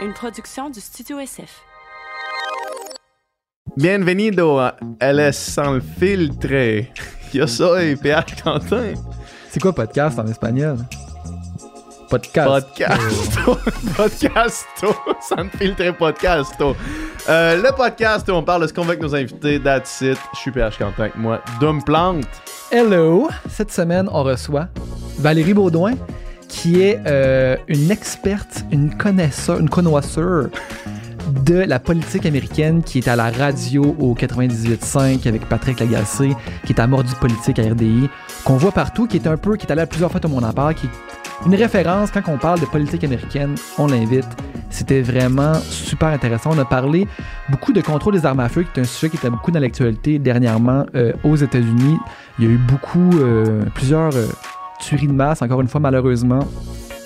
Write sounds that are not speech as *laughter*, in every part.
une production du Studio SF. Bienvenido a LS sans le filtre. Yo soy Pierre Quentin. C'est quoi podcast en espagnol? Podcast. Podcasto. *laughs* Podcasto. Sans le filtre podcasto. Euh, le podcast où on parle de ce qu'on veut avec nos invités. That's it. Je suis Pierre Quentin avec moi. Dom Plante. Hello! Cette semaine, on reçoit Valérie Baudouin, qui est euh, une experte, une connaisseur, une connoisseur de la politique américaine, qui est à la radio au 98.5 avec Patrick Lagacé, qui est à Mordu Politique à RDI, qu'on voit partout, qui est un peu, qui est allé à plusieurs fois tout le monde en parle, qui est une référence quand on parle de politique américaine, on l'invite. C'était vraiment super intéressant. On a parlé beaucoup de contrôle des armes à feu, qui est un sujet qui était beaucoup dans l'actualité dernièrement euh, aux États-Unis. Il y a eu beaucoup, euh, plusieurs tueries de masse, encore une fois malheureusement.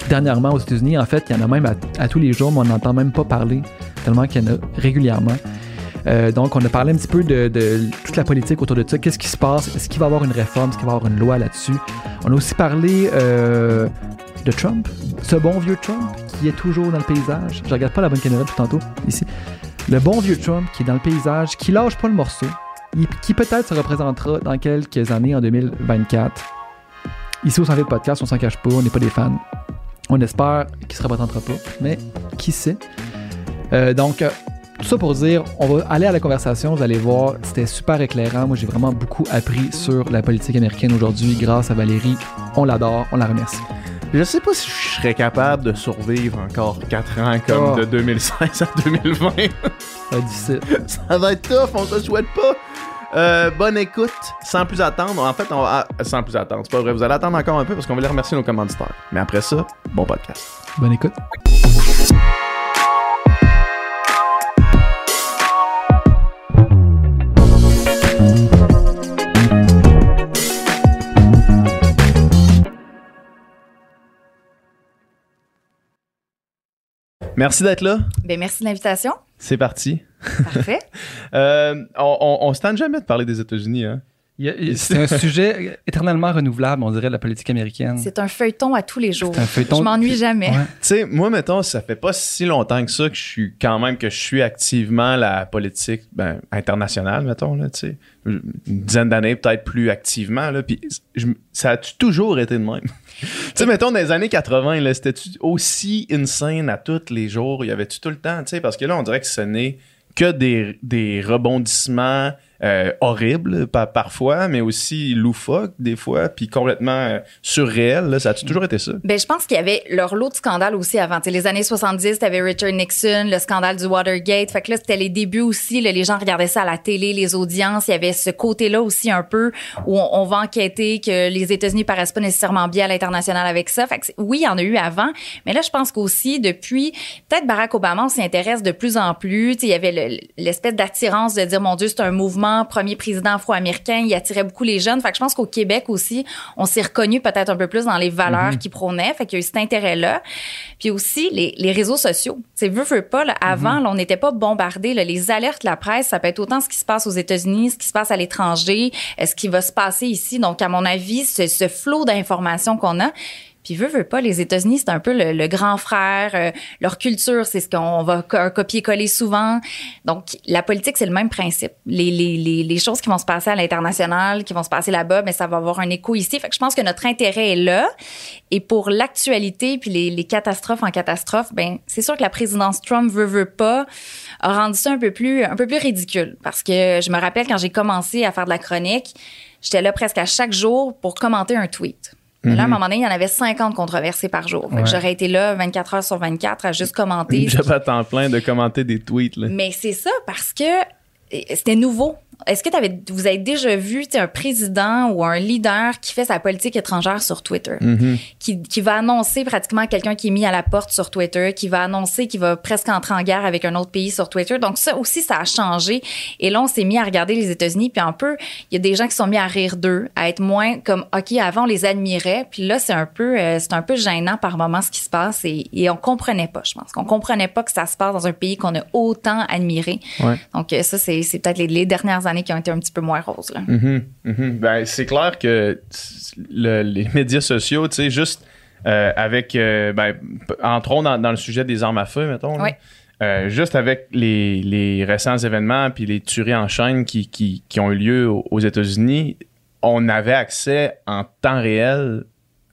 Dernièrement aux États-Unis, en fait, il y en a même à, tous les jours, mais on n'entend même pas parler, tellement qu'il y en a régulièrement. Euh, donc, on a parlé un petit peu de, toute la politique autour de ça. Qu'est-ce qui se passe? Est-ce qu'il va y avoir une réforme? Est-ce qu'il va y avoir une loi là-dessus? On a aussi parlé euh, de Trump, ce bon vieux Trump qui est toujours dans le paysage. Je regarde pas la bonne caméra tout tantôt, ici. Le bon vieux Trump qui est dans le paysage, qui lâche pas le morceau, qui peut-être se représentera dans quelques années, en 2024. Ici au Centre de Podcast, on s'en cache pas, on n'est pas des fans. On espère qu'il se représentera pas, mais qui sait? Euh, donc, euh, tout ça pour dire, on va aller à la conversation, vous allez voir, c'était super éclairant. Moi, j'ai vraiment beaucoup appris sur la politique américaine aujourd'hui grâce à Valérie. On l'adore, on la remercie. Je sais pas si je serais capable de survivre encore 4 ans comme Oh. de 2016 à 2020. Ça va être difficile. *laughs* Ça va être tough, on se souhaite pas. Euh, bonne écoute, sans plus attendre. En fait, on va... ah, sans plus attendre, c'est pas vrai. Vous allez attendre encore un peu parce qu'on va aller remercier nos commanditaires. Mais après ça, bon podcast. Bonne écoute. Merci d'être là. Ben, merci de l'invitation. C'est parti. Parfait. *laughs* Euh, on, on, on se tente jamais de parler des États-Unis, hein? C'est un sujet éternellement renouvelable, on dirait, de la politique américaine. C'est un feuilleton à tous les jours. C'est un feuilleton. Je m'ennuie jamais. Ouais. Tu sais, moi, mettons, ça fait pas si longtemps que ça que je suis quand même que je suis activement la politique ben, internationale, mettons, là, tu sais. Une dizaine d'années, peut-être plus activement, là. Puis ça a toujours été de même? *laughs* tu sais, mettons, dans les années 80, là, c'était-tu aussi insane à tous les jours? Il y avait-tu tout le temps? Parce que là, on dirait que ce n'est que des rebondissements euh, horribles pa- parfois, mais aussi loufoques des fois, puis complètement euh, surréels. là. Ça a toujours été ça? Ben, je pense qu'il y avait leur lot de scandales aussi avant. Tu les années 70, t'avais Richard Nixon, le scandale du Watergate. Fait que là, c'était les débuts aussi. les gens regardaient ça à la télé, les audiences. Il y avait ce côté-là aussi un peu où on, va enquêter que les États-Unis paraissent pas nécessairement bien à l'international avec ça. Fait que oui, il y en a eu avant. Mais là, je pense qu'aussi, depuis, peut-être Barack Obama, on s'y intéresse de plus en plus. Tu il y avait le- l'espèce d'attirance de dire, mon Dieu, c'est un mouvement, premier président afro-américain. Il attirait beaucoup les jeunes. Fait que je pense qu'au Québec aussi, on s'est reconnu peut-être un peu plus dans les valeurs qu'il prônait. Fait qu'il y a eu cet intérêt-là. Puis aussi, les, les réseaux sociaux. Tu sais, veux, veux pas, là, avant, là, on n'était pas bombardé. Les alertes, la presse, ça peut être autant ce qui se passe aux États-Unis, ce qui se passe à l'étranger, euh, ce qui va se passer ici. Donc, à mon avis, ce, ce flot d'informations qu'on a, puis veut, veut pas, les États-Unis, c'est un peu le, le grand frère. euh, leur culture, c'est ce qu'on va co- copier-coller souvent. Donc, la politique, c'est le même principe. Les, les, les, les choses qui vont se passer à l'international, qui vont se passer là-bas, mais ça va avoir un écho ici. Fait que je pense que notre intérêt est là. Et pour l'actualité, puis les, les catastrophes en catastrophe, ben c'est sûr que la présidence Trump veut, veut pas, a rendu ça un peu plus, un peu plus ridicule. Parce que je me rappelle quand j'ai commencé à faire de la chronique, j'étais là presque à chaque jour pour commenter un tweet. Mais là, à un moment donné, il y en avait 50 controversés par jour. Ouais. j'aurais été là 24 heures sur 24 à juste commenter. *laughs* J'avais à temps plein de commenter des tweets. Là. Mais c'est ça parce que euh, c'était nouveau. Est-ce que t'avais, vous avez déjà vu un président ou un leader qui fait sa politique étrangère sur Twitter, Mhm. qui, qui va annoncer pratiquement quelqu'un qui est mis à la porte sur Twitter, qui va annoncer qu'il va presque entrer en guerre avec un autre pays sur Twitter. Donc ça aussi, ça a changé. Et là, on s'est mis à regarder les États-Unis, puis un peu, il y a des gens qui sont mis à rire d'eux, à être moins comme, ok, avant on les admirait, puis là c'est un peu, euh, c'est un peu gênant par moment ce qui se passe et, et on comprenait pas, je pense, qu'on comprenait pas que ça se passe dans un pays qu'on a autant admiré. Ouais. Donc euh, ça, c'est, c'est peut-être les, les dernières années qui ont été un petit peu moins roses. Là. Mhm, mhm. Ben, c'est clair que le- les médias sociaux, tu sais, juste euh, avec, euh, ben, entrons dans, dans le sujet des armes à feu, mettons. là. Euh, juste avec les, les récents événements puis les tueries en chaîne qui, qui, qui ont eu lieu aux, États-Unis, on avait accès en temps réel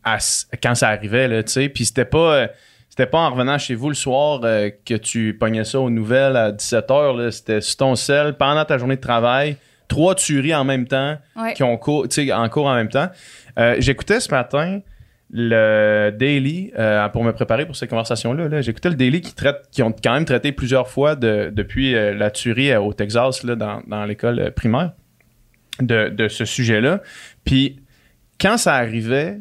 à quand ça arrivait, là, tu sais. Puis c'était pas, c'était pas en revenant chez vous le soir euh, que tu pognais ça aux nouvelles à 17h, là. C'était sur ton sel pendant ta journée de travail. Trois tueries en même temps Ouais. qui ont cours, en cours en même temps. Euh, J'écoutais ce matin le Daily euh, pour me préparer pour cette conversation-là. Là. J'écoutais le Daily qui traite, qui ont quand même traité plusieurs fois de, depuis euh, la tuerie euh, au Texas là, dans, dans l'école primaire de, de ce sujet-là. Puis quand ça arrivait,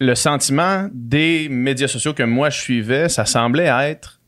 le sentiment des médias sociaux que moi je suivais, ça semblait être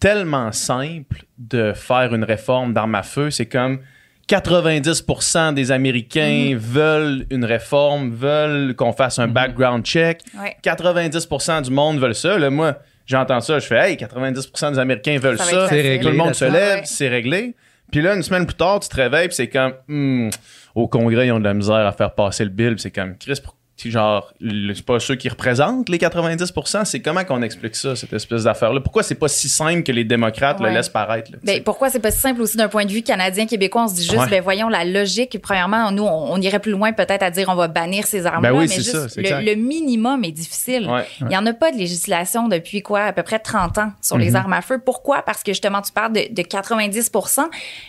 tellement simple de faire une réforme d'armes à feu. C'est comme 90% des Américains veulent une réforme, veulent qu'on fasse un background check. Ouais. 90% du monde veulent ça. Là, moi, j'entends ça, je fais Hey, 90% des Américains veulent Ça réglé, Tout le monde se lève, Ouais. c'est réglé. Puis là, une semaine plus tard, tu te réveilles, puis c'est comme Hmm, au Congrès, ils ont de la misère à faire passer le bill. Puis c'est comme Chris, pour- puis genre, le- c'est pas ceux qui représentent les 90%. C'est comment qu'on explique ça, cette espèce d'affaire-là? Pourquoi c'est pas si simple que les démocrates le laissent paraître? là, Ben, pourquoi c'est pas si simple aussi d'un point de vue canadien, québécois? On se dit juste, Ouais. ben, voyons la logique. Premièrement, nous, on, on irait plus loin peut-être à dire on va bannir ces armes-là, Ben oui, mais c'est juste ça, c'est le, minimum est difficile. Ouais. Il y en a pas de législation depuis quoi, à peu près 30 ans sur les armes à feu. Pourquoi? Parce que justement, tu parles de, de 90%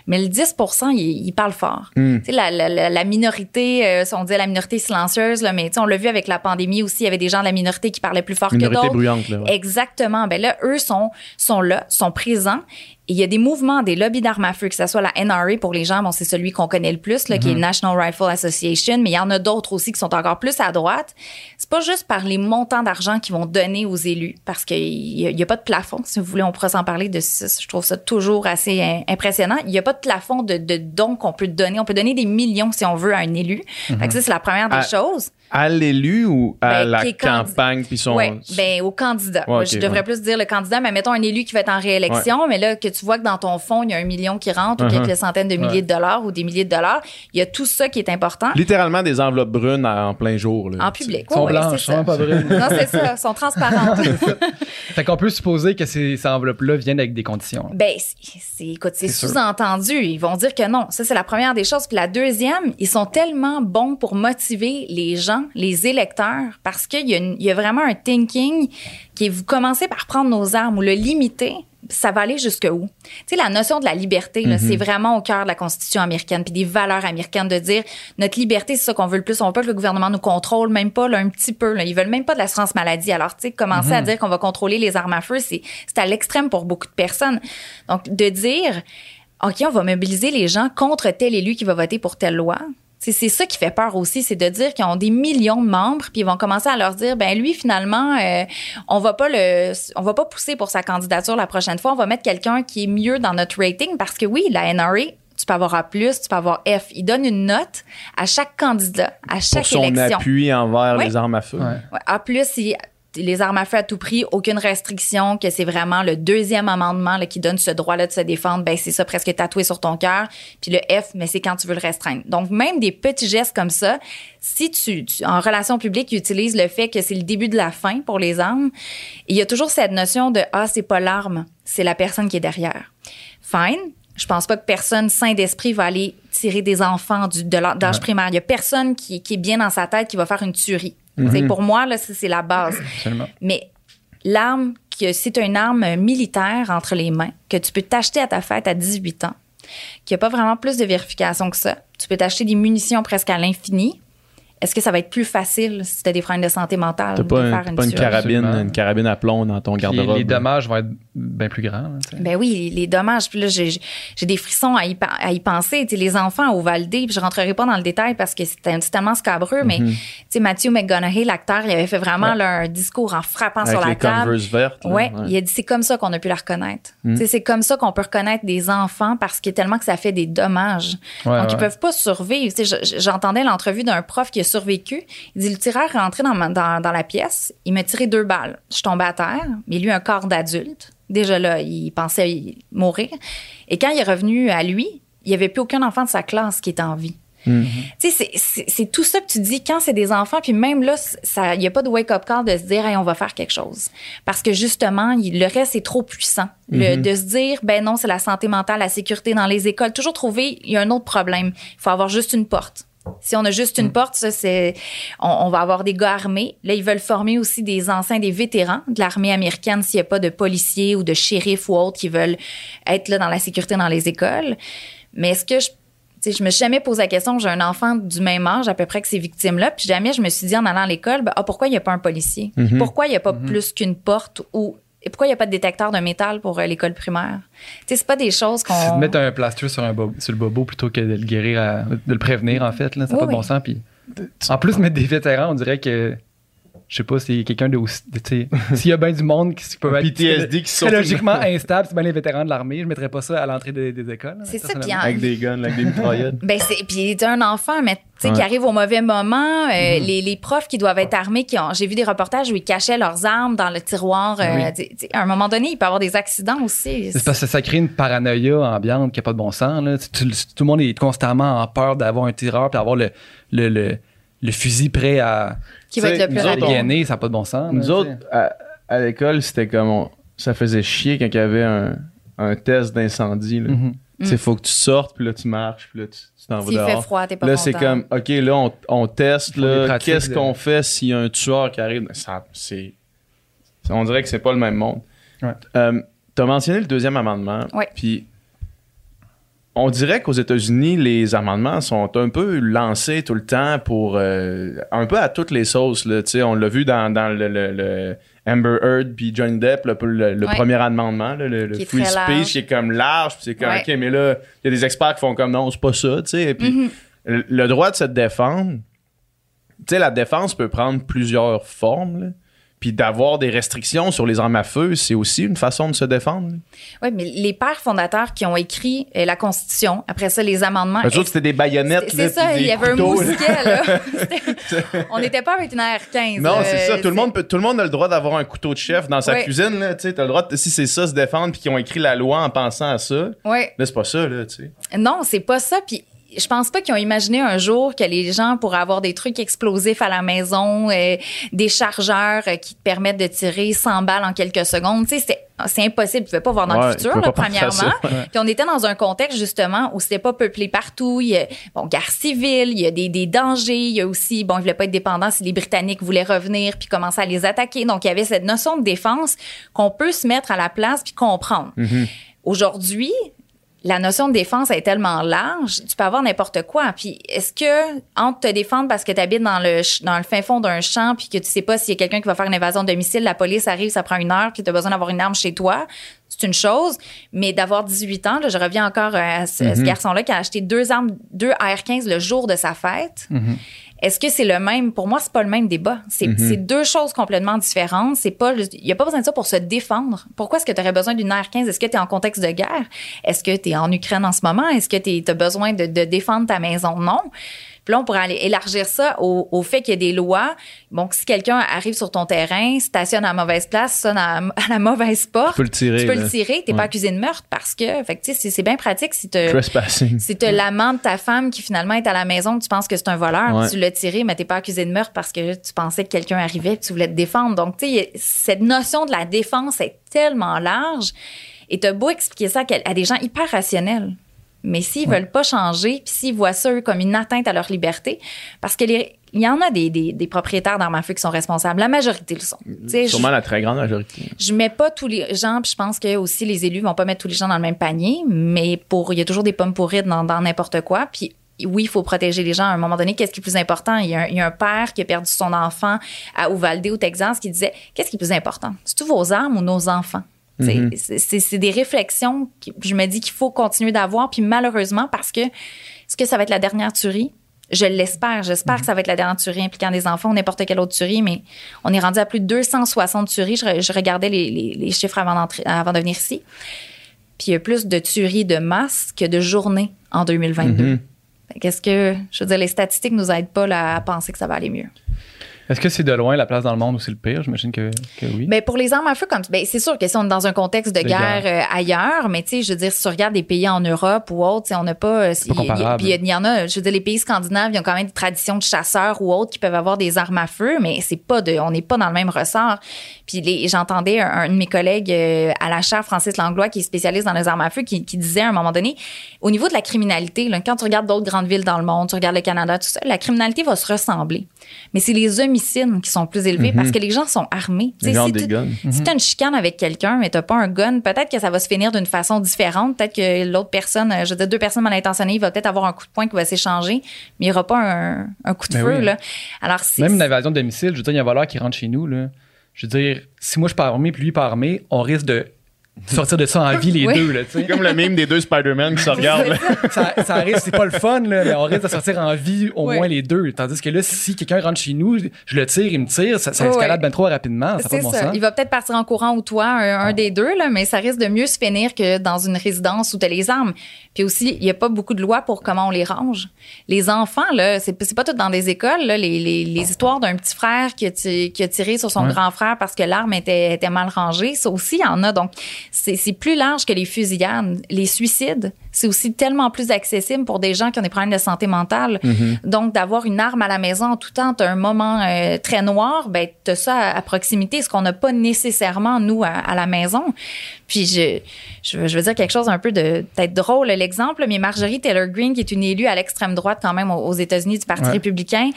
mais le 10 il, il parle fort. Hmm. Tu sais, la, la, la, la minorité, euh, si on dit la minorité silencieuse, là, mais on l'a vu avec la pandémie aussi, il y avait des gens de la minorité qui parlaient plus fort que d'autres. bruyante, là. ouais. Exactement. Ben là, eux sont, sont là, sont présents. Et il y a des mouvements, des lobbies d'armes à feu, que ce soit la NRA pour les gens, bon, c'est celui qu'on connaît le plus, là, qui est Mhm. National Rifle Association, mais il y en a d'autres aussi qui sont encore plus à droite. C'est pas juste par les montants d'argent qu'ils vont donner aux élus, parce qu'il y, a- pas de plafond. Si vous voulez, on pourrait s'en parler de ça. Je trouve ça toujours assez impressionnant. Il y a pas de plafond de, de dons qu'on peut donner. On peut donner des millions si on veut à un élu. Fait que ça, c'est la première des Ah, choses. À l'élu ou à Ben, la campagne puis son. Oui, ben au candidat. Ouais, je devrais ouais. plus dire le candidat, mais mettons un élu qui va être en réélection, mais là, que tu vois que dans ton fonds, il y a un million qui rentre ou Uh-huh. quelques centaines de milliers de dollars ou des milliers de dollars. Il y a tout ça qui est important Littéralement des enveloppes brunes en plein jour. Là, en public. Ils sont Ouais, blanches, c'est ça. hein, pas brunes. *laughs* Non, c'est ça. Ils sont transparentes. *laughs* Fait qu'on peut supposer que ces, ces enveloppes-là viennent avec des conditions. Ben, c'est, c'est- écoute, c'est C'est sûr. sous-entendu. Ils vont dire que non. Ça, c'est la première des choses. Puis la deuxième, ils sont tellement bons pour motiver les gens, les électeurs, parce qu'il y a, une- il y a vraiment un thinking qui est, vous commencez par prendre nos armes ou le limiter. Ça va aller jusque où? Tu sais, la notion de la liberté, là, c'est vraiment au cœur de la Constitution américaine, puis des valeurs américaines, de dire notre liberté, c'est ça qu'on veut le plus. On veut pas que le gouvernement nous contrôle, même pas là, un petit peu. Là. Ils veulent même pas de l'assurance maladie. Alors, tu sais, commencer à dire qu'on va contrôler les armes à feu, c'est c'est à l'extrême pour beaucoup de personnes. Donc, de dire, OK, on va mobiliser les gens contre tel élu qui va voter pour telle loi. C'est c'est ça qui fait peur aussi, c'est de dire qu'ils ont des millions de membres, puis ils vont commencer à leur dire, ben lui finalement, euh, on va pas le, on va pas pousser pour sa candidature la prochaine fois, on va mettre quelqu'un qui est mieux dans notre rating, parce que oui, la NRA, tu peux avoir A+, tu peux avoir F. Ils donnent une note à chaque candidat, à chaque pour son élection. appui envers Ouais. les armes à feu. Ouais. Ouais, A+, les armes à feu à tout prix, aucune restriction, que c'est vraiment le deuxième amendement là, qui donne ce droit-là de se défendre, ben c'est ça presque tatoué sur ton cœur. Puis le F, mais c'est quand tu veux le restreindre. Donc même des petits gestes comme ça, si tu, tu- en relation publique, ils utilisent le fait que c'est le début de la fin pour les armes, il y a toujours cette notion de ah c'est pas l'arme, c'est la personne qui est derrière. Fine. Je pense pas que personne sain d'esprit va aller tirer des enfants du, de l'âge primaire. Il y a personne qui, qui est bien dans sa tête qui va faire une tuerie. Pour moi, là, ça, c'est la base. Absolument. Mais l'arme, que c'est une arme militaire entre les mains, que tu peux t'acheter à ta fête à 18 ans, qu'il n'y a pas vraiment plus de vérification que ça. Tu peux t'acheter des munitions presque à l'infini. Est-ce que ça va être plus facile si tu as des problèmes de santé mentale T'as de pas, un- faire t'as une pas une carabine, une carabine à plomb dans ton garde-robe. les dommages vont être bien plus grands. là. Ben oui, les dommages. Puis là, j'ai j'ai des frissons à y, pa- à y penser. Tu sais, les enfants au Valdé, puis je rentrerai pas dans le détail parce que c'est c'est tellement scabreux, mais Mhm. Matthew McConaughey, l'acteur, il avait fait vraiment là, un discours en frappant Avec sur la les table. Converse vertes. là, Ouais, il a dit c'est comme ça qu'on a pu la reconnaître. Tu sais, C'est comme ça qu'on peut reconnaître des enfants parce que tellement que ça fait des dommages. Ouais, Donc, ils ouais. peuvent pas survivre. Tu sais, je- J'entendais l'entrevue d'un prof qui a survécu. Il dit le tireur est rentré dans, ma- dans, dans la pièce, il m'a tiré deux balles. Je tombais à terre, mais lui, un corps d'adulte. Déjà là, il pensait y- mourir. Et quand il est revenu à lui, il y avait plus aucun enfant de sa classe qui était en vie. Mm. Tu sais, c'est- tout ça que tu dis quand c'est des enfants, puis même là, il n'y a pas de wake-up call de se dire, hey, on va faire quelque chose. Parce que justement, il- le reste est trop puissant. Le- Mm-hmm. de se dire, ben non, c'est la santé mentale, la sécurité dans les écoles. Toujours trouver, il y a un autre problème. Il faut avoir juste une porte. Si on a juste Mm. une porte, ça, c'est, on, on va avoir des gars armés. Là, ils veulent former aussi des anciens, des vétérans de l'armée américaine s'il n'y a pas de policiers ou de shérifs ou autres qui veulent être là dans la sécurité dans les écoles. Mais est-ce que je, je me suis jamais posé la question, j'ai un enfant du même âge à peu près que ces victimes-là, puis jamais je me suis dit en allant à l'école, ben, ah, pourquoi il n'y a pas un policier? Pourquoi il n'y a pas plus qu'une porte ou et pourquoi il n'y a pas de détecteur de métal pour euh, l'école primaire? Tu sais, c'est pas des choses C'est de qu'on... mettre un plaster sur, un bobo- sur le bobo plutôt que de le guérir, à- de le prévenir, en fait. Là, ça n'a Oui, pas de bon sens. Puis, en plus, mettre des vétérans, on dirait que. Je sais pas, c'est quelqu'un de aussi. tu sais, *laughs* S'il y a bien du monde qui peut être PTSD qui sort psychologiquement instable, c'est bien les vétérans de l'armée. Je mettrais pas ça à l'entrée des, des écoles. C'est ça, personnellement. puis en- Avec des guns, avec des mitraillettes. Ben c'est puis t'es un enfant mais tu sais Ouais. qui arrive au mauvais moment euh, les, les profs qui doivent être armés qui ont j'ai vu des reportages où ils cachaient leurs armes dans le tiroir euh, Oui. à un moment donné il peut y avoir des accidents aussi C'est parce que ça crée une paranoïa ambiante qui n'a pas de bon sens. Là. Tu- tout le monde est constamment en peur d'avoir un tireur puis d'avoir le, le, le, le fusil prêt à, qui va être le Nous plus rapide. on-. Ça n'a pas de bon sens. Nous là, autres, à, à l'école, c'était comme. on- ça faisait chier quand il y avait un, un test d'incendie. là. Mhm. Tu sais, faut que tu sortes, puis là, tu marches, puis là, tu tu t'en vas S'il fait dehors. froid t'es pas Là, content c'est comme, OK, là, on, on teste, là, qu'est-ce de- qu'on fait s'il y a un tueur qui arrive? Ça, c'est... On dirait que c'est pas le même monde. Ouais. Euh, T'as mentionné le deuxième amendement. Ouais. Puis, on dirait qu'aux États-Unis, les amendements sont un peu lancés tout le temps pour... euh, un peu à toutes les sauces, là. On l'a vu dans, dans le, le- le Amber Heard puis Johnny Depp, le, le- le Ouais. premier amendement, là, le, Qui free speech, qui est comme large, puis c'est comme, Ouais. OK, mais là, il y a des experts qui font comme, non, c'est pas ça. Et puis, Mm-hmm. le- le droit de se défendre, la défense peut prendre plusieurs formes, là. Puis d'avoir des restrictions sur les armes à feu, c'est aussi une façon de se défendre. Oui, mais les pères fondateurs qui ont écrit euh, la Constitution, après ça, les amendements. Eux autres, c'était des baïonnettes. c'est ça, il y avait un mousquet, là. *laughs* On n'était pas avec une AR-15. Non, c'est euh, ça. Tout le, monde peut, tout le monde a le droit d'avoir un couteau de chef dans sa Ouais. cuisine. Là, tu t'as le droit, de- si c'est ça, se défendre, puis qu'ils ont écrit la loi en pensant à ça. Ouais. Là, c'est pas ça, là, tu sais. Non, c'est pas ça. Puis je pense pas qu'ils ont imaginé un jour que les gens pourraient avoir des trucs explosifs à la maison, euh, des chargeurs euh, qui te permettent de tirer 100 balles en quelques secondes. Tu sais, c'est c'est impossible. Tu ne pas voir dans Ouais, le tu futur, là, premièrement. *laughs* Puis on était dans un contexte justement où c'était pas peuplé partout. Il y a bon guerre civile, il y a des, des dangers. Il y a aussi bon, ils voulaient pas être dépendants si les Britanniques voulaient revenir puis commencer à les attaquer. Donc il y avait cette notion de défense qu'on peut se mettre à la place puis comprendre. Aujourd'hui, la notion de défense est tellement large, tu peux avoir n'importe quoi. Puis est-ce que entre te défendre parce que tu habites dans le dans le fin fond d'un champ puis que tu sais pas s'il y a quelqu'un qui va faire une invasion de domicile, la police arrive, ça prend une heure puis tu as besoin d'avoir une arme chez toi, c'est une chose, mais d'avoir 18 ans, là, je reviens encore à ce, à ce garçon-là qui a acheté deux armes, deux AR-15 le jour de sa fête. Est-ce que c'est le même? Pour moi, c'est pas le même débat. C'est c'est deux choses complètement différentes. C'est pas, il y a pas besoin de ça pour se défendre. Pourquoi est-ce que tu aurais besoin d'une AR-15 Est-ce que tu es en contexte de guerre? Est-ce que tu es en Ukraine en ce moment? Est-ce que tu as besoin de, de défendre ta maison? Non. Puis là, on pourrait aller élargir ça au, au fait qu'il y a des lois. Bon, si quelqu'un arrive sur ton terrain, stationne à la mauvaise place, sonne à, à la mauvaise porte, Tu peux le tirer. tu peux là. le tirer, t'es Ouais. pas accusé de meurtre parce que, fait tu sais, c'est- bien pratique si tu Trespassing. si t'as l'amant de ta femme qui finalement est à la maison, tu penses que c'est un voleur, Ouais. tu l'as tiré, mais t'es pas accusé de meurtre parce que tu pensais que quelqu'un arrivait et tu voulais te défendre. Donc, tu sais, cette notion de la défense est tellement large et t'as beau expliquer ça à des gens hyper rationnels. Mais s'ils veulent pas changer, puis s'ils voient ça eux, comme une atteinte à leur liberté, parce que les- il y en a des, des, des propriétaires d'armes à feu qui sont responsables. La majorité le sont. Tu sais, je- Sûrement la très grande majorité. je mets pas tous les gens, puis je pense que aussi les élus vont pas mettre tous les gens dans le même panier, mais pour il y a toujours des pommes pourries dans dans n'importe quoi, puis oui, il faut protéger les gens. À un moment donné, qu'est-ce qui est plus important? Il y, a un, il y a un père qui a perdu son enfant à Uvalde, au Texas, qui disait Qu'est-ce qui est plus important? C'est-tu vos armes ou nos enfants? C'est- C'est c'est des réflexions que je me dis qu'il faut continuer d'avoir. Puis malheureusement, parce que est-ce que ça va être la dernière tuerie? Je l'espère. J'espère que ça va être la dernière tuerie impliquant des enfants ou n'importe quelle autre tuerie, mais on est rendu à plus de 260 tueries. Je, re- je regardais les, les- les chiffres avant, avant de venir ici. Puis il y a plus de tueries de masse que de journées en 2022. Qu'est-ce que, je veux dire, les statistiques nous aident pas là, à penser que ça va aller mieux. Est-ce que c'est de loin la place dans le monde où c'est le pire? J'imagine que, que oui. Ben pour les armes à feu, comme ben, c'est sûr que si on est dans un contexte de, De guerre, guerre. euh, ailleurs, mais tu sais, je veux dire, si tu regardes des pays en Europe ou autre, tu sais, on n'a pas. euh, il y. Puis il y en a, je veux dire, les pays scandinaves, ils ont quand même des traditions de chasseurs ou autres qui peuvent avoir des armes à feu, mais c'est pas de, on n'est pas dans le même ressort. Puis j'entendais un, un de mes collègues euh, à la chaire, Francis Langlois, qui est spécialiste dans les armes à feu, qui, qui disait à un moment donné, au niveau de la criminalité, là, quand tu regardes d'autres grandes villes dans le monde, tu regardes le Canada, tout ça, la criminalité va se ressembler. Mais c'est les homicides qui sont plus élevés parce que les gens sont armés. Tu Les gens si tu- si t'as une chicane avec quelqu'un, mais t'as pas un gun, peut-être que ça va se finir d'une façon différente. Peut-être que l'autre personne, euh, je veux dire, deux personnes mal intentionnées, il va peut-être avoir un coup de poing qui va s'échanger, mais il n'y aura pas un, un coup de Ben feu, oui. là. Alors. Même une invasion de domicile, je veux dire, il y a un voleur qui rentre chez nous, là. Je veux dire, si moi je suis pas armé puis lui pas armé, on risque de sortir de ça en vie les Oui. deux, là, tu sais. Comme le mime des deux Spider-Man qui se regardent. ça, *laughs* ça risque, c'est pas le fun, là, mais on risque de sortir en vie au Ouais. moins les deux. Tandis que là, si quelqu'un rentre chez nous, je le tire, il me tire, ça, ça Ouais. escalade bien trop rapidement. Ça pas C'est de bon ça. sens. Il va peut-être partir en courant ou toi, un, un des deux, là, mais ça risque de mieux se finir que dans une résidence où tu as les armes. Puis aussi, il n'y a pas beaucoup de lois pour comment on les range. Les enfants, là, c'est c'est pas tout dans des écoles. Là, les, les, les histoires d'un petit frère qui a, qui a tiré sur son Ouais. grand frère parce que l'arme était, était mal rangée, ça aussi, il y en a. Donc, c'est plus large que les fusillades. Les suicides, c'est aussi tellement plus accessible pour des gens qui ont des problèmes de santé mentale. Donc, d'avoir une arme à la maison en tout temps, t'as un moment euh, très noir, ben, t'as ça à, à proximité, ce qu'on n'a pas nécessairement, nous, à, à la maison. Puis, je, je, veux- je veux dire quelque chose un peu de peut-être drôle, l'exemple, mais Marjorie Taylor Greene, qui est une élue à l'extrême droite quand même aux, aux États-Unis du Parti Ouais. républicain,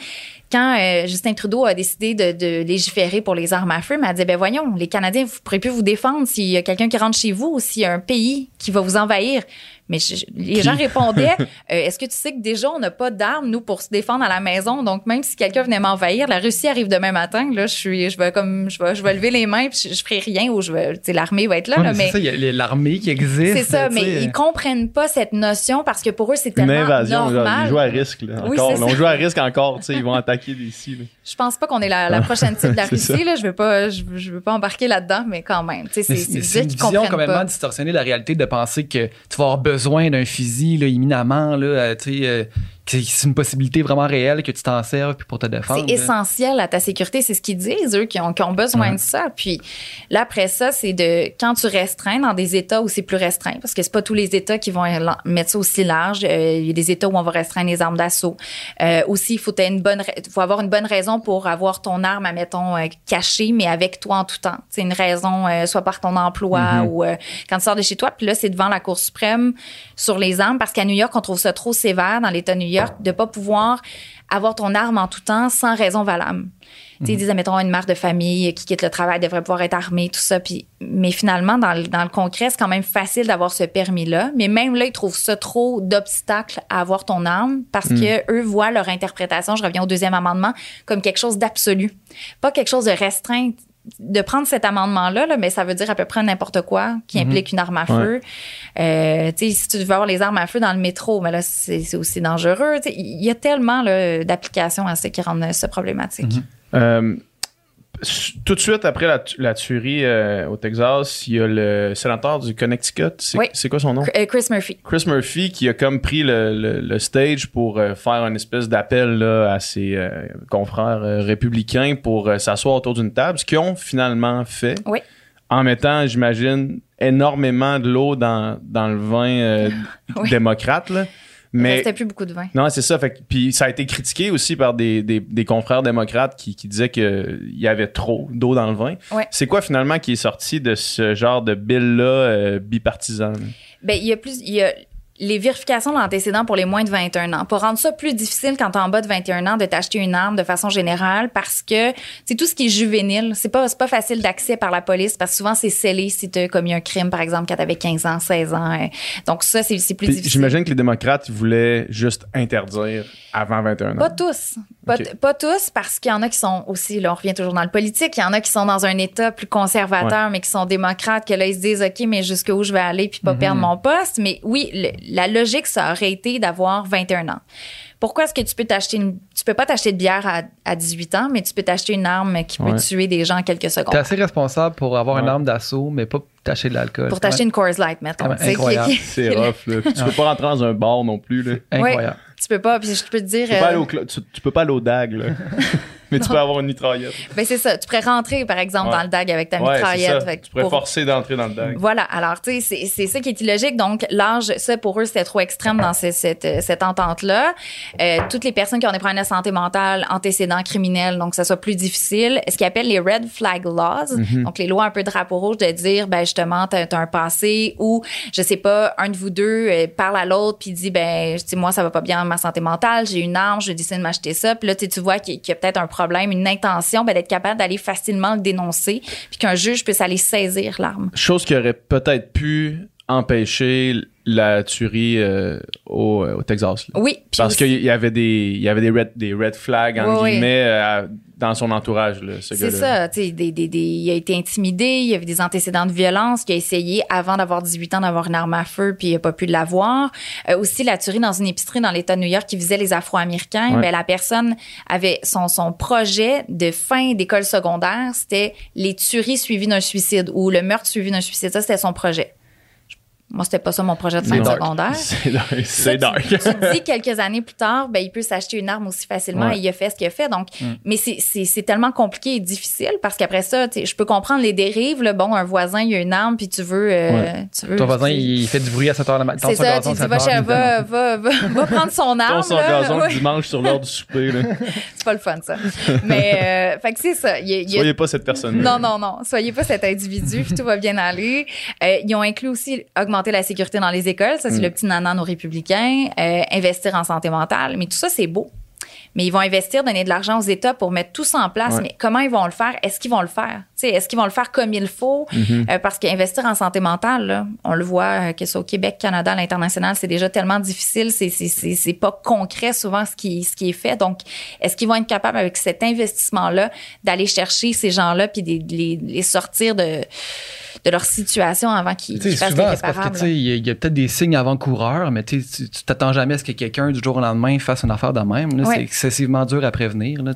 quand euh, Justin Trudeau a décidé de, légiférer pour les armes à feu, mais elle dit ben voyons, les Canadiens, vous pourrez plus vous défendre s'il y a quelqu'un qui rentre chez vous ou s'il y a un pays qui va vous envahir. Mais je- les gens répondaient *laughs* euh, Est-ce que tu sais que déjà on n'a pas d'armes nous pour se défendre à la maison? Donc même si quelqu'un venait m'envahir, la Russie arrive demain matin. Là, je suis, je vais comme, je vais, je vais lever les mains puis je, je ferai rien ou je vais, l'armée va être là. Ouais, là, mais c'est ça, il y a l'armée qui existe. c'est ça, mais ils comprennent pas cette notion parce que pour eux c'est Une tellement invasion, genre, normal. ils jouent à risque. Là, Oui, encore, là, on ça. joue à risque encore. tu sais, Ils vont attaquer d'ici. là. Je pense pas qu'on est la, la prochaine type de la. *laughs* Russie. Là. Je veux pas, je, veux- je veux pas embarquer là-dedans, mais quand même. Tu sais, Mais C'est une qu'ils vision comprennent complètement pas. distorsionnée de la réalité de penser que tu vas avoir besoin d'un fusil là, imminemment, là, euh, euh, c'est une possibilité vraiment réelle que tu t'en serves puis pour te défendre. C'est essentiel à ta sécurité, c'est ce qu'ils disent, eux, qui ont, qui ont besoin Ouais. de ça. Puis là, après ça, c'est de quand tu restreins dans des États où c'est plus restreint, parce que c'est pas tous les États qui vont lan- mettre ça aussi large. Euh, Il y a des États où on va restreindre les armes d'assaut. Euh, aussi, il faut, une bonne, faut avoir une bonne raison pour avoir ton arme, admettons, euh, cachée, mais avec toi en tout temps. C'est une raison, euh, soit par ton emploi ou euh, quand tu sors de chez toi. Puis là, c'est devant la Cour suprême sur les armes, parce qu'à New York, on trouve ça trop sévère dans l'État de New York de pas pouvoir avoir ton arme en tout temps sans raison valable. Tu sais, Ils disaient, mettons, une mère de famille qui quitte le travail devrait pouvoir être armée, tout ça. Puis, mais finalement, dans le, dans le concret, c'est quand même facile d'avoir ce permis-là. Mais même là, ils trouvent ça trop d'obstacles à avoir ton arme parce que eux voient leur interprétation, je reviens au deuxième amendement, comme quelque chose d'absolu. Pas quelque chose de restreint. De prendre cet amendement-là, là, mais ça veut dire à peu près n'importe quoi qui implique une arme à feu. Euh, tu sais, si tu veux avoir les armes à feu dans le métro, mais là, c'est aussi dangereux. Il y a tellement d'applications à ça qui rendent ça problématique. Euh, s- tout de suite après la, la tuerie euh, au Texas, il y a le sénateur du Connecticut. C'est Oui. quoi son nom? Euh, Chris Murphy. Chris Murphy qui a comme pris le, le- le stage pour euh, faire une espèce d'appel à ses euh, confrères républicains pour s'asseoir autour d'une table, ce qu'ils ont finalement fait. Oui. En mettant, j'imagine, énormément de l'eau dans, dans le vin *laughs* Oui. démocrate. Là. Mais restait plus beaucoup de vin. non, c'est ça. Fait puis ça a été critiqué aussi par des, des, des confrères démocrates qui, qui disaient qu'il y avait trop d'eau dans le vin. Ouais. C'est quoi finalement qui est sorti de ce genre de bill-là euh, bipartisan? Ben, il y a plus, il y a les vérifications d'antécédents pour les moins de 21 ans. Pour rendre ça plus difficile quand t'es en bas de 21 ans de t'acheter une arme de façon générale parce que c'est tout ce qui est juvénile. C'est pas, pas facile d'accès par la police parce que souvent c'est scellé si t'as commis un crime, par exemple, quand t'avais 15 ans, 16 ans. euh. Donc ça, c'est, plus Puis difficile. J'imagine que les démocrates voulaient juste interdire avant 21 ans. Pas tous. Pas, tous, parce qu'il y en a qui sont aussi, là, on revient toujours dans le politique, il y en a qui sont dans un État plus conservateur, mais qui sont démocrates, que là, ils se disent, OK, mais jusqu'où je vais aller puis pas perdre mon poste. Mais oui, le- la logique, ça aurait été d'avoir 21 ans. Pourquoi est-ce que tu peux t'acheter une, tu peux pas t'acheter de bière à, à 18 ans, mais tu peux t'acheter une arme qui peut Ouais. tuer des gens en quelques secondes? T'es assez responsable pour avoir une arme d'assaut, mais pas t'acheter de l'alcool. Pour t'acheter une Coors Light, mettons. Ah C'est rough. Là. Puis tu peux pas rentrer dans un bar non plus. Là. Incroyable. Tu peux pas, puis je peux te dire. Tu, peux pas euh, aller au cl- tu, tu peux pas aller au DAG. Là. *laughs* Mais tu peux avoir une mitraillette. Ben c'est ça. Tu pourrais rentrer, par exemple, Ouais. dans le DAG avec ta Ouais, mitraillette. Fait Tu pourrais pour- forcer d'entrer dans le DAG. Voilà. Alors, tu sais, c'est- ça qui est illogique. Donc, l'âge, ça, pour eux, c'était trop extrême dans ce- cette, euh, cette entente-là. Euh, toutes les personnes qui ont des problèmes de santé mentale, antécédents criminels, donc ça soit plus difficile. Ce qu'ils appellent les red flag laws. Mhm. Donc, les lois un peu drapeau rouge de dire, ben, justement, t'as as un passé ou, je sais pas, un de vous deux euh, parle à l'autre puis dit, ben, je dis, moi, ça va pas bien ma santé mentale, j'ai une arme, je décide de m'acheter ça. Puis là, tu sais, tu vois qu'il qu'il y a peut-être un problème, une intention, ben, d'être capable d'aller facilement le dénoncer puis qu'un juge puisse aller saisir l'arme. Chose qui aurait peut-être pu empêcher la tuerie euh, au, au Texas. là. Oui. Parce qu'il y avait des, il y avait des red, des red flags, entre Oui, oui. guillemets, euh, dans son entourage, là, ce C'est ça, des, des, des- il a été intimidé, il y avait des antécédents de violence, il a essayé avant d'avoir 18 ans d'avoir une arme à feu, puis il a pas pu l'avoir. Euh, aussi, la tuerie dans une épicerie dans l'État de New York qui visait les Afro-Américains, Ouais. ben, la personne avait son, son projet de fin d'école secondaire, c'était les tueries suivies d'un suicide ou le meurtre suivi d'un suicide. Ça, c'était son projet. Moi, c'était pas ça mon projet de fin secondaire. C'est dark. *laughs* C'est dark. *laughs* Tu, dis quelques années plus tard, ben, il peut s'acheter une arme aussi facilement Ouais. et il a fait ce qu'il a fait. Donc, Mm. mais c'est, tellement compliqué et difficile parce qu'après ça, je peux comprendre les dérives. Là, bon, un voisin, il a une arme puis tu veux, euh, Ouais. tu veux. Ton voisin, il fait du bruit à 7 h le matin. c'est ça, tu dis, va, va, va, prendre son *laughs* arme. Son là. gazon Ouais, dimanche sur l'heure du souper. C'est pas le fun, ça. Mais, euh, fait que c'est ça. Il Soyez pas cette personne. Non, non, non. Soyez pas cet individu, puis tout va bien aller. Euh, ils ont inclus aussi augmenter la sécurité dans les écoles. Ça, c'est Mm. le petit nanan aux républicains. Euh, investir en santé mentale. Mais tout ça, c'est beau. Mais ils vont investir, donner de l'argent aux États pour mettre tout ça en place. Ouais. Mais comment ils vont le faire? Est-ce qu'ils vont le faire? Est-ce qu'ils vont le faire comme il faut? Mm-hmm. Euh, parce qu'investir en santé mentale, là, on le voit, euh, que ce soit au Québec, Canada, à l'international, c'est déjà tellement difficile. C'est, c'est, c'est, c'est pas concret souvent ce qui, ce qui est fait. Donc, est-ce qu'ils vont être capables, avec cet investissement-là, d'aller chercher ces gens-là puis de les, les sortir de, de leur situation avant qu'ils, sais, fassent souvent, parce que il y a, peut-être des signes avant-coureurs, mais tu t'attends jamais à ce que quelqu'un, du jour au lendemain, fasse une affaire de même. Ouais. C'est excessivement dur à prévenir. Là,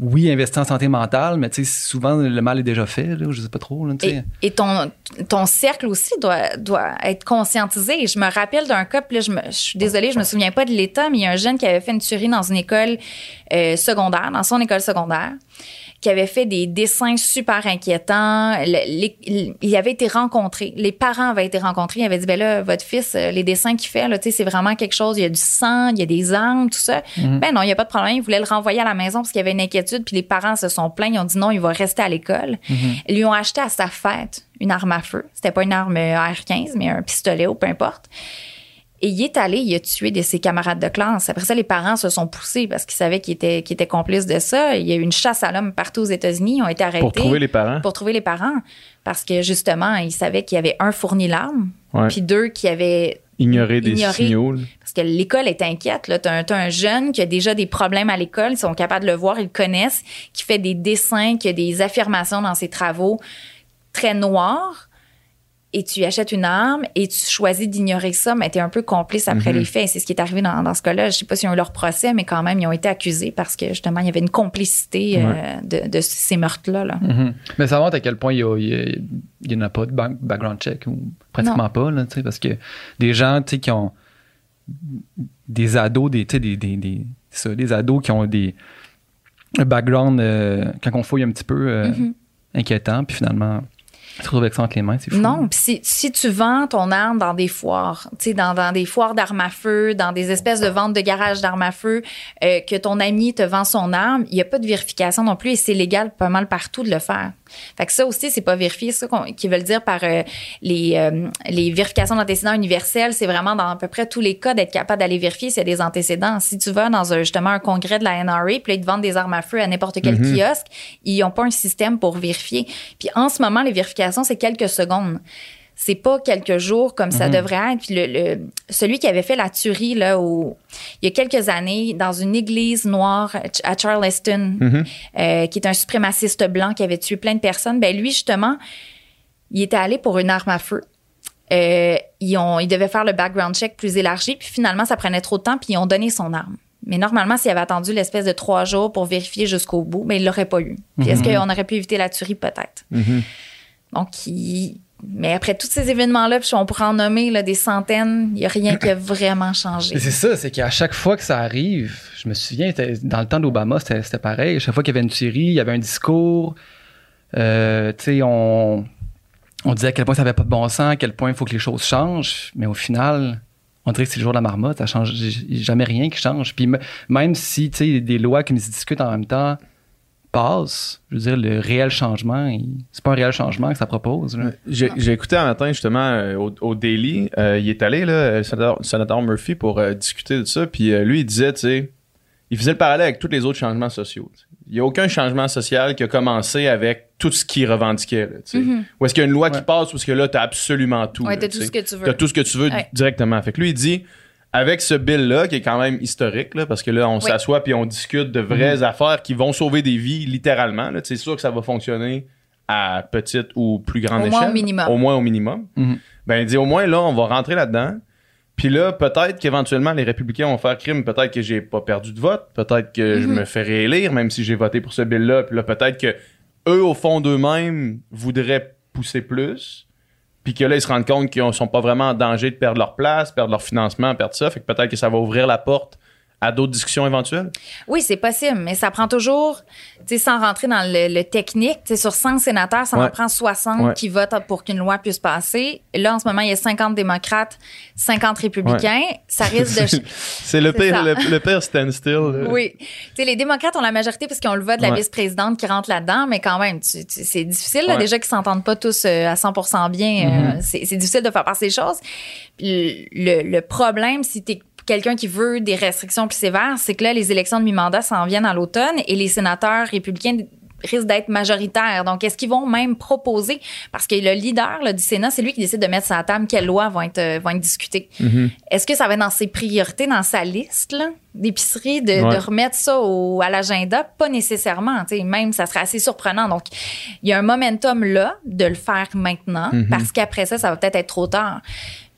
oui, investir en santé mentale, mais souvent, le mal est déjà fait. Là, je sais pas trop. Là. Et, et ton, ton cercle aussi doit, doit être conscientisé. Je me rappelle d'un cas, puis là, je, me, je suis désolée, je me souviens pas de l'état, mais il y a un jeune qui avait fait une tuerie dans une école euh, secondaire, dans son école secondaire, qui avait fait des dessins super inquiétants. Le- les- il avait été rencontré. Les parents avaient été rencontrés. Ils avaient dit, ben là, votre fils, euh, les dessins qu'il fait, là, tu sais, c'est vraiment quelque chose. Il y a du sang, il y a des armes, tout ça. Ben non, il y a pas de problème. Ils voulaient le renvoyer à la maison parce qu'il y avait une inquiétude. Puis les parents se sont plaints. Ils ont dit non, il va rester à l'école. Ils lui ont acheté à sa fête une arme à feu. C'était pas une arme euh, AR-15, mais un pistolet ou peu importe. Et il est allé, il a tué de ses camarades de classe. Après ça, les parents se sont poussés parce qu'ils savaient qu'il était, qu'il était complice de ça. Il y a eu une chasse à l'homme partout aux États-Unis. Ils ont été arrêtés. Pour trouver les parents. Pour trouver les parents. Parce que justement, ils savaient qu'il y avait un fourni l'arme, Ouais. puis deux qui avaient Ignorer des ignorer. signaux. là. parce que l'école est inquiète. Un, t'as un jeune qui a déjà des problèmes à l'école, ils sont capables de le voir, ils le connaissent, qui fait des dessins, qui a des affirmations dans ses travaux très noirs. Et tu achètes une arme et tu choisis d'ignorer ça, mais tu es un peu complice après les faits. C'est ce qui est arrivé dans, dans ce cas-là. Je sais pas s'ils ont eu leur procès, mais quand même, ils ont été accusés parce que justement, il y avait une complicité euh, de, de ces meurtres-là. Là. Mhm. Mais ça montre à quel point il n'y en a pas de back- background check ou pratiquement Non. pas. Là, parce que des gens qui ont des ados, des, des, des, des, c'est ça, des ados qui ont des un background, euh, quand on fouille un petit peu euh, Mhm. inquiétant, puis finalement, Non, puis si, si tu vends ton arme dans des foires, tu sais, dans, dans des foires d'armes à feu, dans des espèces de ventes de garage d'armes à feu, euh, que ton ami te vend son arme, il n'y a pas de vérification non plus et c'est légal pas mal partout de le faire. Fait que ça aussi, c'est pas vérifié. Ça qu'on- qu'ils veulent dire par euh, les, euh, les vérifications d'antécédents universels, c'est vraiment dans à peu près tous les cas d'être capable d'aller vérifier s'il y a des antécédents. Si tu vas dans un, justement un congrès de la NRA, puis là, ils te vendent des armes à feu à n'importe quel kiosque, ils n'ont pas un système pour vérifier. Puis en ce moment, les vérifications, c'est quelques secondes c'est pas quelques jours comme ça devrait être. Puis le, le- celui qui avait fait la tuerie là, au, il y a quelques années, dans une église noire à Charleston, euh, qui est un suprémaciste blanc qui avait tué plein de personnes, ben lui justement, il était allé pour une arme à feu. Euh, ils ont, ils devaient faire le background check plus élargi, puis finalement ça prenait trop de temps, puis ils ont donné son arme. Mais normalement, s'il avait attendu l'espèce de trois jours pour vérifier jusqu'au bout, mais il l'aurait pas eu. Puis est-ce qu'on aurait pu éviter la tuerie? Peut-être? Donc, il- mais après tous ces événements-là, puis on pourrait en nommer là, des centaines, il n'y a rien qui a *laughs* vraiment changé. Et c'est ça, c'est qu'à chaque fois que ça arrive, je me souviens, dans le temps d'Obama, c'était pareil. À chaque fois qu'il y avait une tuerie, il y avait un discours. Euh, tu sais, on, on disait à quel point ça n'avait pas de bon sens, à quel point il faut que les choses changent. Mais au final, on dirait que c'est le jour de la marmotte. Ça change il y a jamais rien qui change. Puis même si, tu sais, des lois qui se discutent en même temps passent, je veux dire, le réel changement, c'est pas un réel changement que ça propose. là. J'ai écouté un matin justement euh, au, au Daily. euh, il est allé, là, le sénateur, le sénateur Murphy, pour euh, discuter de ça. Puis euh, lui, il disait, tu sais, il faisait le parallèle avec tous les autres changements sociaux. tu. Il n'y a aucun changement social qui a commencé avec tout ce qu'il revendiquait. Là, tu sais. Ou est-ce qu'il y a une loi qui passe ou est-ce que là, tu as absolument tout. Ouais, tu tout ce que tu veux. T'as tout ce que tu veux Ouais. directement. Fait que lui, il dit, avec ce bill-là, qui est quand même historique, là, parce que là, on Oui. s'assoit puis on discute de vraies affaires qui vont sauver des vies, littéralement. là. C'est sûr que ça va fonctionner à petite ou plus grande Au échelle. moins au minimum. Au moins au minimum. Mhm. Ben, il dit, au moins, là, on va rentrer là-dedans. Puis là, peut-être qu'éventuellement, les républicains vont faire crime. Peut-être que j'ai pas perdu de vote. Peut-être que je Mhm. me fais réélire, même si j'ai voté pour ce bill-là. Puis là, peut-être que eux, au fond d'eux-mêmes, voudraient pousser plus. Puis que là, ils se rendent compte qu'ils sont pas vraiment en danger de perdre leur place, perdre leur financement, perdre ça. Fait que peut-être que ça va ouvrir la porte à d'autres discussions éventuelles? Oui, c'est possible, mais ça prend toujours, tu sais, sans rentrer dans le, le technique, tu sais, sur 100 sénateurs, ça en prend 60 Ouais. qui votent pour qu'une loi puisse passer. Là, en ce moment, il y a 50 démocrates, 50 républicains. Ça risque de... *laughs* C'est le pire, le, le pire standstill. Oui. Tu sais, les démocrates ont la majorité parce qu'ils ont le vote de la vice-présidente qui rentre là-dedans, mais quand même, tu- tu- c'est difficile. Là, Ouais. déjà qu'ils s'entendent pas tous euh, à 100 bien, euh, c'est c'est difficile de faire passer les choses. Le, le problème, si tu es quelqu'un qui veut des restrictions plus sévères, c'est que là, les élections de mi-mandat s'en viennent à l'automne et les sénateurs républicains risquent d'être majoritaires. Donc, est-ce qu'ils vont même proposer, parce que le leader là, du Sénat, c'est lui qui décide de mettre sur la table quelles lois vont être, euh, vont être discutées. Est-ce que ça va être dans ses priorités, dans sa liste d'épicerie, de, Ouais. de remettre ça au, à l'agenda? Pas nécessairement. Même, ça serait assez surprenant. Donc, il y a un momentum là de le faire maintenant, parce qu'après ça, ça va peut-être être trop tard.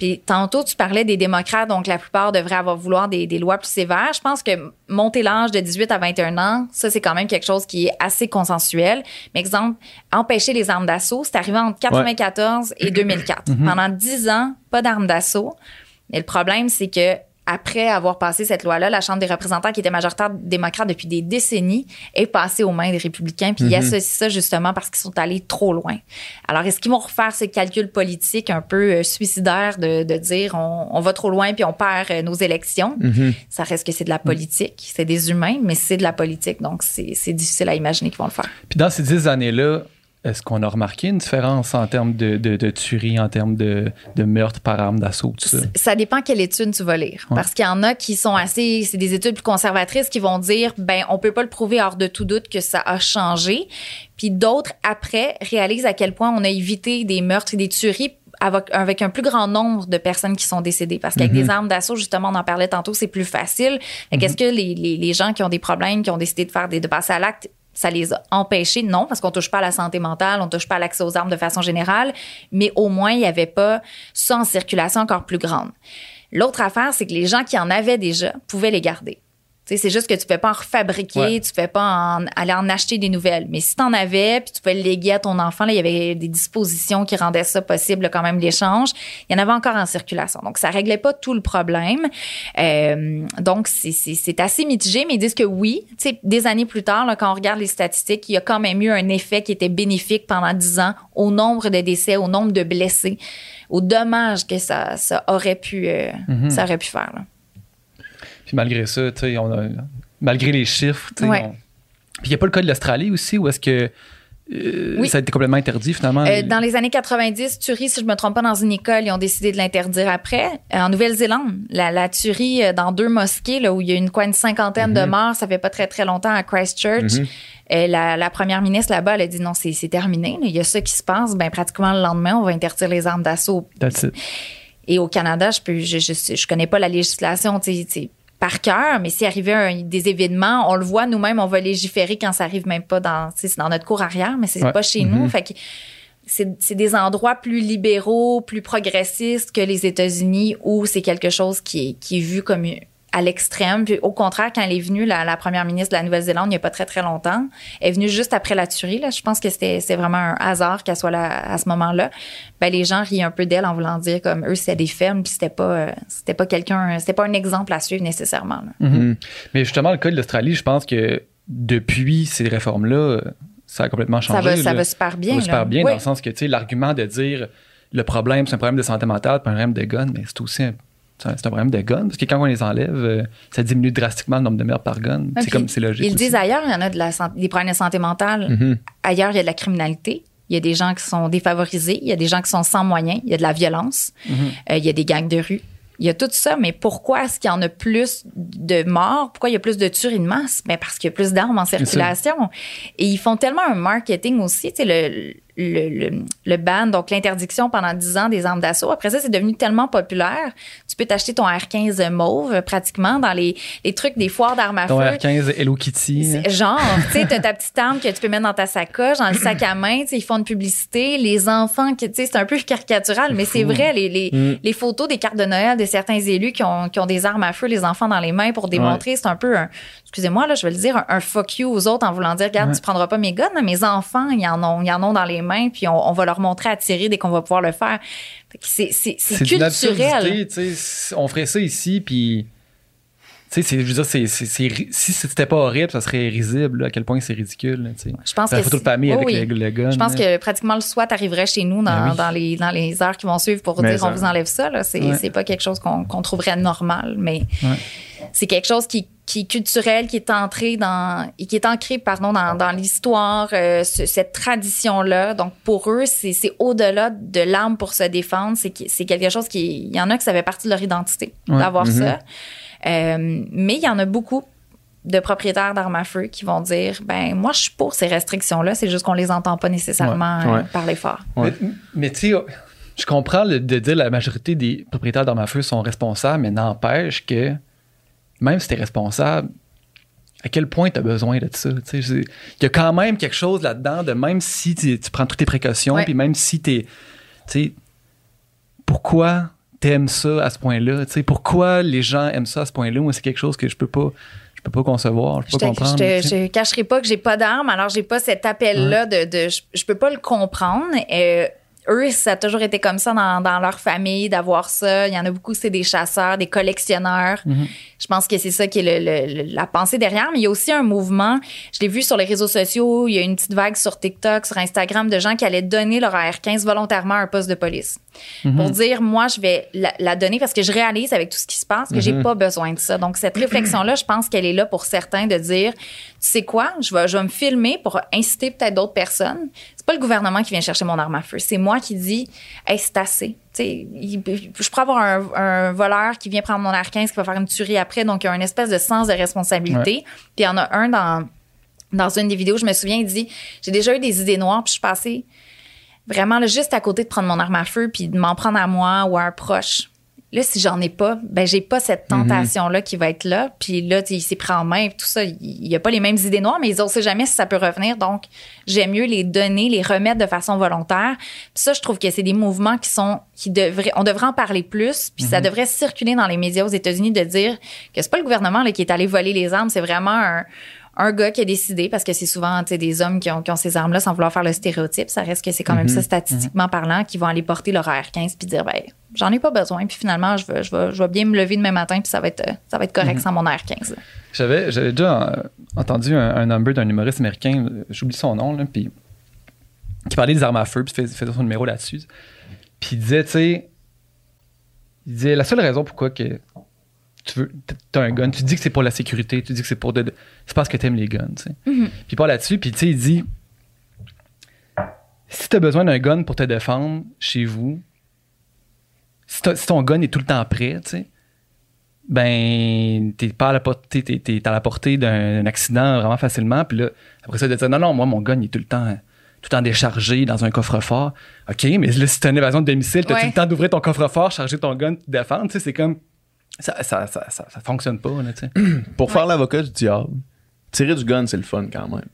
Puis tantôt, tu parlais des démocrates, donc la plupart devraient avoir vouloir des, des lois plus sévères. Je pense que monter l'âge de 18 à 21 ans, ça, c'est quand même quelque chose qui est assez consensuel. Mais exemple, empêcher les armes d'assaut, c'est arrivé entre 94 et 2004. Pendant 10 ans, pas d'armes d'assaut. Mais le problème, c'est que après avoir passé cette loi-là, la Chambre des représentants, qui était majoritaire démocrate depuis des décennies, est passée aux mains des républicains. Puis ils associent ça justement parce qu'ils sont allés trop loin. Alors, est-ce qu'ils vont refaire ce calcul politique un peu euh, suicidaire de, de dire on, on va trop loin puis on perd euh, nos élections? Ça reste que c'est de la politique. C'est des humains, mais c'est de la politique. Donc, c'est difficile à imaginer qu'ils vont le faire. Puis dans ces dix années-là, est-ce qu'on a remarqué une différence en termes de, de, de tuerie, en termes de, de meurtre par arme d'assaut, tout ça? Ça dépend quelle étude tu vas lire. Ouais. Parce qu'il y en a qui sont assez, c'est des études plus conservatrices qui vont dire, ben, on peut pas le prouver hors de tout doute que ça a changé. Puis d'autres, après, réalisent à quel point on a évité des meurtres et des tueries avec, un plus grand nombre de personnes qui sont décédées. Parce qu'avec des armes d'assaut, justement, on en parlait tantôt, c'est plus facile. Fait qu'est-ce que les, les, les gens qui ont des problèmes, qui ont décidé de faire des, de passer à l'acte, ça les a empêchés? Non, parce qu'on touche pas à la santé mentale, on touche pas à l'accès aux armes de façon générale, mais au moins, il y avait pas ça en circulation encore plus grande. L'autre affaire, c'est que les gens qui en avaient déjà pouvaient les garder. C'est juste que tu ne pouvais pas en refabriquer, Ouais. tu ne pouvais pas en, aller en acheter des nouvelles. Mais si tu en avais, puis tu pouvais le léguer à ton enfant, là, il y avait des dispositions qui rendaient ça possible, quand même, l'échange. Il y en avait encore en circulation. Donc, ça réglait pas tout le problème. Euh, donc, c'est- assez mitigé, mais ils disent que oui, tu sais, des années plus tard, là, quand on regarde les statistiques, il y a quand même eu un effet qui était bénéfique pendant 10 ans au nombre de décès, au nombre de blessés, au dommage que ça, ça aurait pu, euh, ça aurait pu faire. là. Puis malgré ça, tu sais, on a, malgré les chiffres, Ouais. on- Puis il n'y a pas le cas de l'Australie aussi, où est-ce que euh, Oui. ça a été complètement interdit finalement? Euh, dans les années 90, tuerie, si je me trompe pas, dans une école, ils ont décidé de l'interdire après. Euh, en Nouvelle-Zélande, la, la tuerie dans deux mosquées, là, où il y a une, quoi, une cinquantaine de morts, ça fait pas très, très longtemps à Christchurch. Euh, la, la première ministre là-bas, elle a dit non, c'est terminé. là. Il y a ça qui se passe. Ben, pratiquement le lendemain, on va interdire les armes d'assaut. Et au Canada, je peux, je, je, je connais pas la législation, par cœur, mais s'il arrivait un- des événements, on le voit nous-mêmes, on va légiférer quand ça arrive même pas dans, c'est dans notre cour arrière, mais c'est Ouais. pas chez nous. Fait que c'est c'est des endroits plus libéraux, plus progressistes que les États-Unis où c'est quelque chose qui est, qui est vu comme à l'extrême. Puis au contraire, quand elle est venue, la, la première ministre de la Nouvelle-Zélande, il n'y a pas très, très longtemps, elle est venue juste après la tuerie. Là. Je pense que c'était c'est vraiment un hasard qu'elle soit là à ce moment-là. Ben, les gens rient un peu d'elle en voulant dire comme eux, c'était des fermes, puis c'était pas, euh, c'était pas quelqu'un, c'était pas un exemple à suivre nécessairement. là. Mhm. Mais justement, le cas de l'Australie, je pense que depuis ces réformes-là, euh, ça a complètement changé. Ça va, ça là. va super bien. Ça va super là. bien Oui. dans le sens que, tu sais, l'argument de dire le problème, c'est un problème de santé mentale, pas un problème de gun, mais c'est aussi un, c'est un c'est un problème de gun. Parce que quand on les enlève, euh, ça diminue drastiquement le nombre de meurtres par gun. c'est puis comme, c'est logique. Ils aussi. disent ailleurs, il y en a de la santé- des problèmes de santé mentale. Ailleurs, il y a de la criminalité. Il y a des gens qui sont défavorisés. Il y a des gens qui sont sans moyens. Il y a de la violence. Euh, il y a des gangs de rue. Il y a tout ça, mais pourquoi est-ce qu'il y en a plus de morts? Pourquoi il y a plus de tueries de masse? Ben parce qu'il y a plus d'armes en circulation. Et ils font tellement un marketing aussi, tu sais, le, le, le, le ban, donc l'interdiction pendant 10 ans des armes d'assaut. Après ça, c'est devenu tellement populaire. Tu peux t'acheter ton R15 mauve euh, pratiquement dans les, les trucs des foires d'armes à Ton feu. R15 Hello Kitty. hein. Genre, tu sais, t'as ta *laughs* petite arme que tu peux mettre dans ta sacoche, dans le sac à main, ils font une publicité. Les enfants, tu sais, c'est un peu caricatural, mais c'est vrai, les, les, les photos des cartes de Noël de certains élus qui ont, qui ont des armes à feu, les enfants dans les mains pour démontrer, c'est un peu un, excusez-moi, là, je vais le dire, un, un fuck you aux autres en voulant dire, regarde, Ouais. tu prendras pas mes guns, mes enfants, ils en ont, ils en ont dans les mains, puis on, on va leur montrer à tirer dès qu'on va pouvoir le faire. C'est, culturel. On ferait ça ici, puis. Tu sais, c'est- je veux dire, c'est, c'est- c'est ri- si c'était pas horrible, ça serait risible, là, à quel point c'est ridicule. là, tu sais. Je pense que la photo de famille Oui, avec oui. le, le gun. Je pense là. que pratiquement le SWAT arriverait chez nous dans, Ben oui. dans, les, dans les heures qui vont suivre pour Mais dire on vous enlève ça. Là. C'est, Ouais. c'est pas quelque chose qu'on, qu'on trouverait normal, mais Ouais. c'est quelque chose qui, qui est culturel, qui est entré dans, et qui est ancré pardon, dans, dans l'histoire, euh, ce- cette tradition-là. Donc pour eux, c'est, c'est au-delà de l'arme pour se défendre. C'est, que- c'est quelque chose qui. Il y en a que ça fait partie de leur identité Ouais. d'avoir Mhm. ça. Euh, mais il y en a beaucoup de propriétaires d'armes à feu qui vont dire ben moi je suis pour ces restrictions là c'est juste qu'on les entend pas nécessairement Ouais, euh, parler fort Ouais. Mais, mais tu sais, je comprends le- de dire la majorité des propriétaires d'armes à feu sont responsables, mais n'empêche que même si tu es responsable, à quel point tu as besoin de ça? tu sais, c'est- Il y a quand même quelque chose là-dedans de même si tu, prends toutes tes précautions, puis même si tu es. Tu sais, pourquoi t'aimes ça à ce point-là? Tu sais, pourquoi les gens aiment ça à ce point-là? Moi, c'est quelque chose que je peux pas. Je peux pas concevoir, je je peux pas te, comprendre. je te- cacherai pas que j'ai pas d'armes alors j'ai pas cet appel là de, de je, je peux pas le comprendre Euh, eux, ça a toujours été comme ça dans, dans leur famille d'avoir ça. Il y en a beaucoup, c'est des chasseurs, des collectionneurs. Mhm. Je pense que c'est ça qui est le- le- le- la pensée derrière. Mais il y a aussi un mouvement. Je l'ai vu sur les réseaux sociaux. Il y a une petite vague sur TikTok, sur Instagram de gens qui allaient donner leur AR-15 volontairement à un poste de police. Pour dire, moi, je vais la, la donner parce que je réalise avec tout ce qui se passe que j'ai pas besoin de ça. Donc, cette réflexion-là, je pense qu'elle est là pour certains de dire, tu sais quoi, je vais, je vais me filmer pour inciter peut-être d'autres personnes. C'est pas le gouvernement qui vient chercher mon arme à feu. C'est moi qui dis, hey, c'est assez. Tu sais, il- je pourrais avoir un, un voleur qui vient prendre mon R15 qui va faire une tuerie après. Donc, il y a une espèce de sens de responsabilité. Puis, il y en a un dans, dans une des vidéos, je me souviens, il dit, j'ai déjà eu des idées noires, puis je suis passée vraiment là, juste à côté de prendre mon arme à feu puis de m'en prendre à moi ou à un proche. Là, si j'en ai pas, ben j'ai pas cette tentation-là qui va être là. Puis là, il s'est pris en main, tout ça. Il il y a pas les mêmes idées noires, mais ils ne sait jamais si ça peut revenir. Donc, j'aime mieux les donner, les remettre de façon volontaire. Puis ça, je trouve que c'est des mouvements qui sont, qui devraient, on devrait en parler plus. Puis ça devrait circuler dans les médias aux États-Unis de dire que c'est pas le gouvernement là, qui est allé voler les armes, c'est vraiment un, un gars qui a décidé, parce que c'est souvent des hommes qui ont, qui ont ces armes-là sans vouloir faire le stéréotype. Ça reste que c'est quand même ça, statistiquement parlant, qui vont aller porter leur AR-15 puis dire, ben, j'en ai pas besoin. Puis finalement, je vais, je vais, je vais bien me lever demain matin puis ça va être, ça va être correct sans mon AR-15. là. J'avais, j'avais déjà euh, entendu un, un number d'un humoriste américain, j'oublie son nom, là, puis qui parlait des armes à feu, puis fais- faisait son numéro là-dessus. Puis il disait, tu sais, il disait la seule raison pourquoi que tu veux, t'as un gun, tu dis que c'est pour la sécurité, tu dis que c'est pour de, c'est parce que t'aimes les guns, tu sais. Puis il parle là-dessus, puis tu sais, il dit, si t'as besoin d'un gun pour te défendre chez vous, si, ton gun est tout le temps prêt, tu sais, ben t'es pas à la portée t'es, t'es à la portée d'un, accident vraiment facilement puis là après ça de dire non non moi mon gun il est tout le temps tout le temps déchargé dans un coffre-fort ok mais là si t'as une évasion de domicile t'as Ouais. tout le temps d'ouvrir ton coffre-fort charger ton gun te défendre tu sais c'est comme ça ça, ça, ça, ça fonctionne pas là tu sais *clears throat* Pour faire l'avocat du diable, tirer du gun, c'est le fun quand même.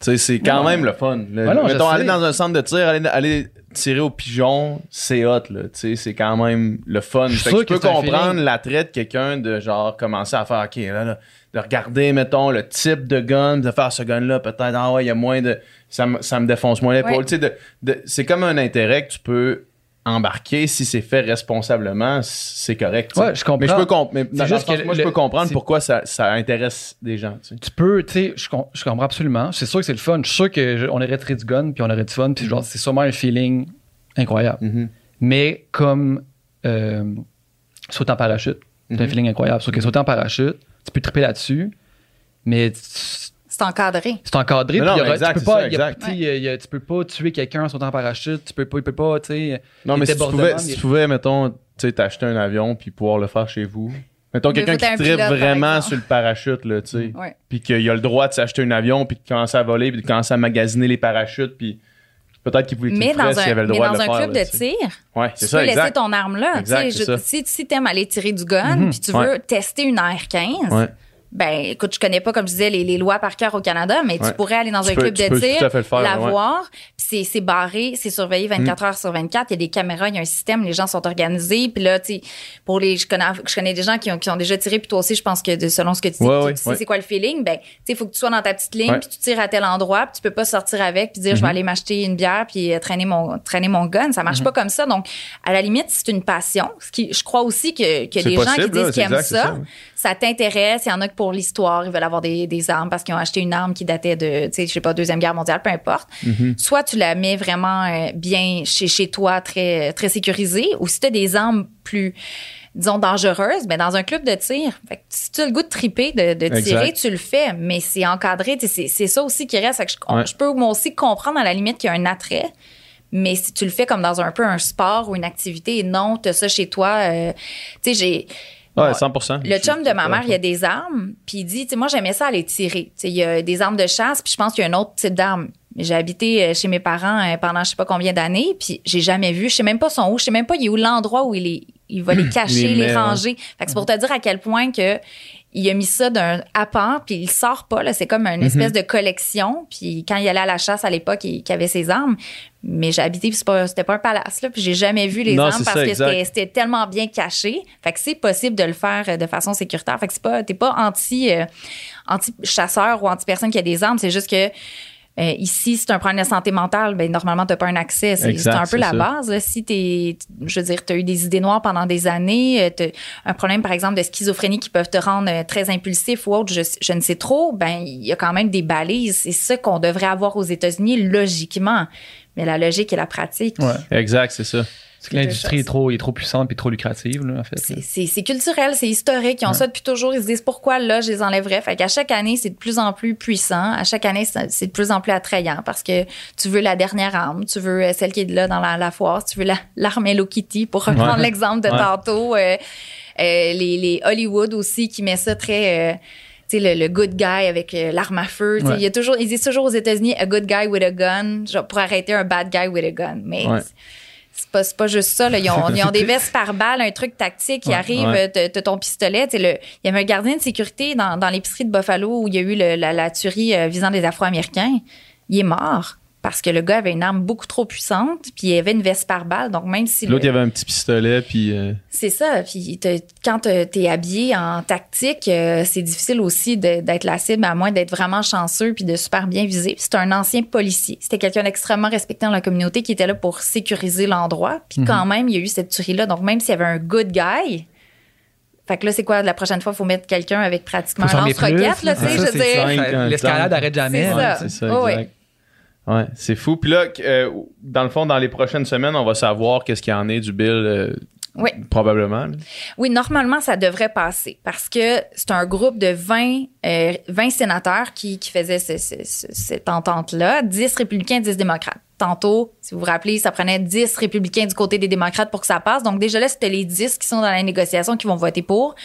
Tu sais, c'est quand même le fun. Le- Ouais, non, je mettons, aller dans un centre de tir, aller, aller tirer au pigeon, c'est hot, là. Tu sais, c'est quand même le fun. Je Fait que je peux comprendre l'attrait de quelqu'un de genre commencer à faire, OK, là, là, de regarder, mettons, le type de gun, de faire ce gun-là, peut-être, ah ouais, il y a moins de. Ça me, ça me défonce moins l'épaule. Ouais. Tu sais, de, de- c'est comme un intérêt que tu peux embarquer si c'est fait responsablement, c'est correct. Ouais, je comprends. Mais je peux, comp- mais dans- dans juste que moi, je peux comprendre pourquoi ça, ça intéresse des gens. tu peux, tu sais, je, com- je comprends absolument. C'est sûr que c'est le fun. Je suis sûr qu'on aurait tiré du gun, puis on aurait du fun, puis genre, c'est sûrement un feeling incroyable. Mhm. Mais comme euh, sauter en parachute, c'est un Mhm. feeling incroyable. Sauf que sauter en parachute, tu peux triper là-dessus, mais tu- C'est encadré. c'est encadré. Mais puis non, il y aura- mais exact, tu peux pas, ça, exact. tu a- y a- peux pas tuer quelqu'un en sautant en parachute. Tu peux pas, il peut pas, tu sais. Non, mais si tu pouvais, si tu pouvais, mettons, tu sais, t'acheter un avion puis pouvoir le faire chez vous. Mettons Mais quelqu'un qui tripe vraiment sur le parachute, là, tu sais. Ouais. Puis qu'il a le droit de s'acheter un avion puis de commencer à voler puis de commencer à magasiner les parachutes puis peut-être qu'il pouvait qu'il Mais dans un, avait le mais droit dans de le un faire. club de tir, Ouais, tu c'est peux ça, laisser ton arme là. tu Exact, sais, c'est je- ça. Mhm. si si t'aimes aller tirer du gun, puis tu veux Ouais. tester une AR-15, Ouais. Ben écoute, je connais pas, comme je disais, les, les lois par cœur au Canada, mais Ouais. tu pourrais aller dans Tu un peux- club de tir, la ouais. voir, puis c'est c'est barré, c'est surveillé 24 heures sur 24, il y a des caméras, il y a un système, les gens sont organisés, puis là, tu sais, pour les, je connais, je connais des gens qui ont, qui ont déjà tiré, puis toi aussi, je pense que de- selon ce que tu dis, Ouais, tu, sais c'est quoi le feeling, ben, tu sais, il faut que tu sois dans ta petite ligne, puis tu tires à tel endroit, puis tu peux pas sortir avec, puis dire, je vais Mhm. aller m'acheter une bière, puis euh, traîner mon, traîner mon gun, ça marche pas comme ça, donc, à la limite, c'est une passion, ce qui, je crois aussi que, que les gens qui disent qu'ils aiment ça, ça, t'intéresse. Il y en a pour l'histoire, ils veulent avoir des, des armes parce qu'ils ont acheté une arme qui datait de, tu sais, je sais pas, Deuxième Guerre mondiale, peu importe. Mm-hmm. Soit tu la mets vraiment euh, bien chez, chez toi, très, très sécurisée, ou si tu as des armes plus, disons, dangereuses, ben dans un club de tir. Fait que si tu as le goût de triper, de, de tirer, Exact. tu le fais, mais c'est encadré. C'est ça aussi qui reste. Que je, Ouais. je peux moi aussi comprendre à la limite qu'il y a un attrait. Mais si tu le fais comme dans un peu un sport ou une activité, et non, tu as ça chez toi. euh, tu sais, j'ai. Ouais, Bon, 100%. le chum de ma mère, il y a des armes, puis il dit, tu sais, moi j'aimais ça aller tirer. Tu sais, il y a des armes de chasse, puis je pense qu'il y a un autre type d'arme. J'ai habité euh, chez mes parents euh, pendant je sais pas combien d'années, puis j'ai jamais vu, je sais même pas son où, je sais même pas il est où l'endroit où il est, il va les cacher, les ranger. Fait que c'est pour te dire à quel point que il a mis ça d'un appart, puis il sort pas là, c'est comme une espèce de collection. Puis quand il allait à la chasse à l'époque, il, avait ses armes. Mais j'ai habité, puis c'était pas un palace là, puis j'ai jamais vu les Non, armes parce ça, que c'était tellement bien caché. Fait que c'est possible de le faire euh, de façon sécuritaire. Fait que c'est pas, t'es pas anti, euh, anti chasseur ou anti personne qui a des armes. C'est juste que euh, ici, si tu un problème de santé mentale, ben normalement t'as pas un accès. C'est c'est un peu c'est la ça. base. là. Si t'es, je veux dire, t'as eu des idées noires pendant des années, euh, t'as un problème par exemple de schizophrénie qui peuvent te rendre euh, très impulsif ou autre, je, je ne sais trop. Ben il y a quand même des balises. C'est ça qu'on devrait avoir aux États-Unis logiquement. Mais la logique et la pratique, Ouais. Exact, c'est ça. C'est que l'industrie est trop, est trop puissante et trop lucrative, là, en fait. C'est- culturel, c'est historique. Ils ont ça depuis toujours. Ils se disent pourquoi là, je les enlèverais? Fait qu'à chaque année, c'est de plus en plus puissant. À chaque année, c'est de plus en plus attrayant parce que tu veux la dernière arme, tu veux euh, celle qui est là dans la, la foire, tu veux la- l'arme Hello Kitty pour reprendre Ouais. l'exemple de Ouais. tantôt. Euh, euh, les, les Hollywood aussi qui met ça très. euh, tu sais, le, le good guy avec euh, l'arme à feu. Ouais. Il y a toujours, ils disent toujours aux États-Unis, a good guy with a gun, genre pour arrêter un bad guy with a gun. Mais Ouais. C'est pas, pas juste ça. Là. Ils, ont, ils ont des *laughs* vestes par balle, un truc tactique. Ils Ouais, arrivent, ouais. t'as t'as ton pistolet. Le- Il y avait un gardien de sécurité dans, dans l'épicerie de Buffalo où il y a eu le- la, la tuerie euh, visant des Afro-Américains. Il est mort parce que le gars avait une arme beaucoup trop puissante, puis il avait une veste par balle. Donc même si le- L'autre, il y avait un petit pistolet, puis. euh, c'est ça. Puis quand t'es habillé en tactique, euh, c'est difficile aussi d'être la cible, à moins d'être vraiment chanceux puis de super bien visé. Puis C'est un ancien policier. C'était quelqu'un d'extrêmement respecté dans la communauté qui était là pour sécuriser l'endroit. Puis quand même, il y a eu cette tuerie-là. Donc même s'il y avait un good guy, fait que là, c'est quoi, la prochaine fois, il faut mettre quelqu'un avec pratiquement un lance-roquette, là, tu sais, Ah, je veux dire. L'escalade arrête jamais. C'est ça. C'est ça, Oh, oui. Ouais, c'est fou. Puis là, euh, dans le fond, dans les prochaines semaines, on va savoir qu'est-ce qu'il y en est du bill, euh, Oui. probablement. Oui, normalement, ça devrait passer parce que c'est un groupe de 20, euh, 20 sénateurs qui, qui faisaient ce- ce- ce- cette entente-là, 10 républicains, 10 démocrates. Tantôt, si vous vous rappelez, ça prenait 10 républicains du côté des démocrates pour que ça passe. Donc déjà là, c'était les 10 qui sont dans la négociation qui vont voter pour.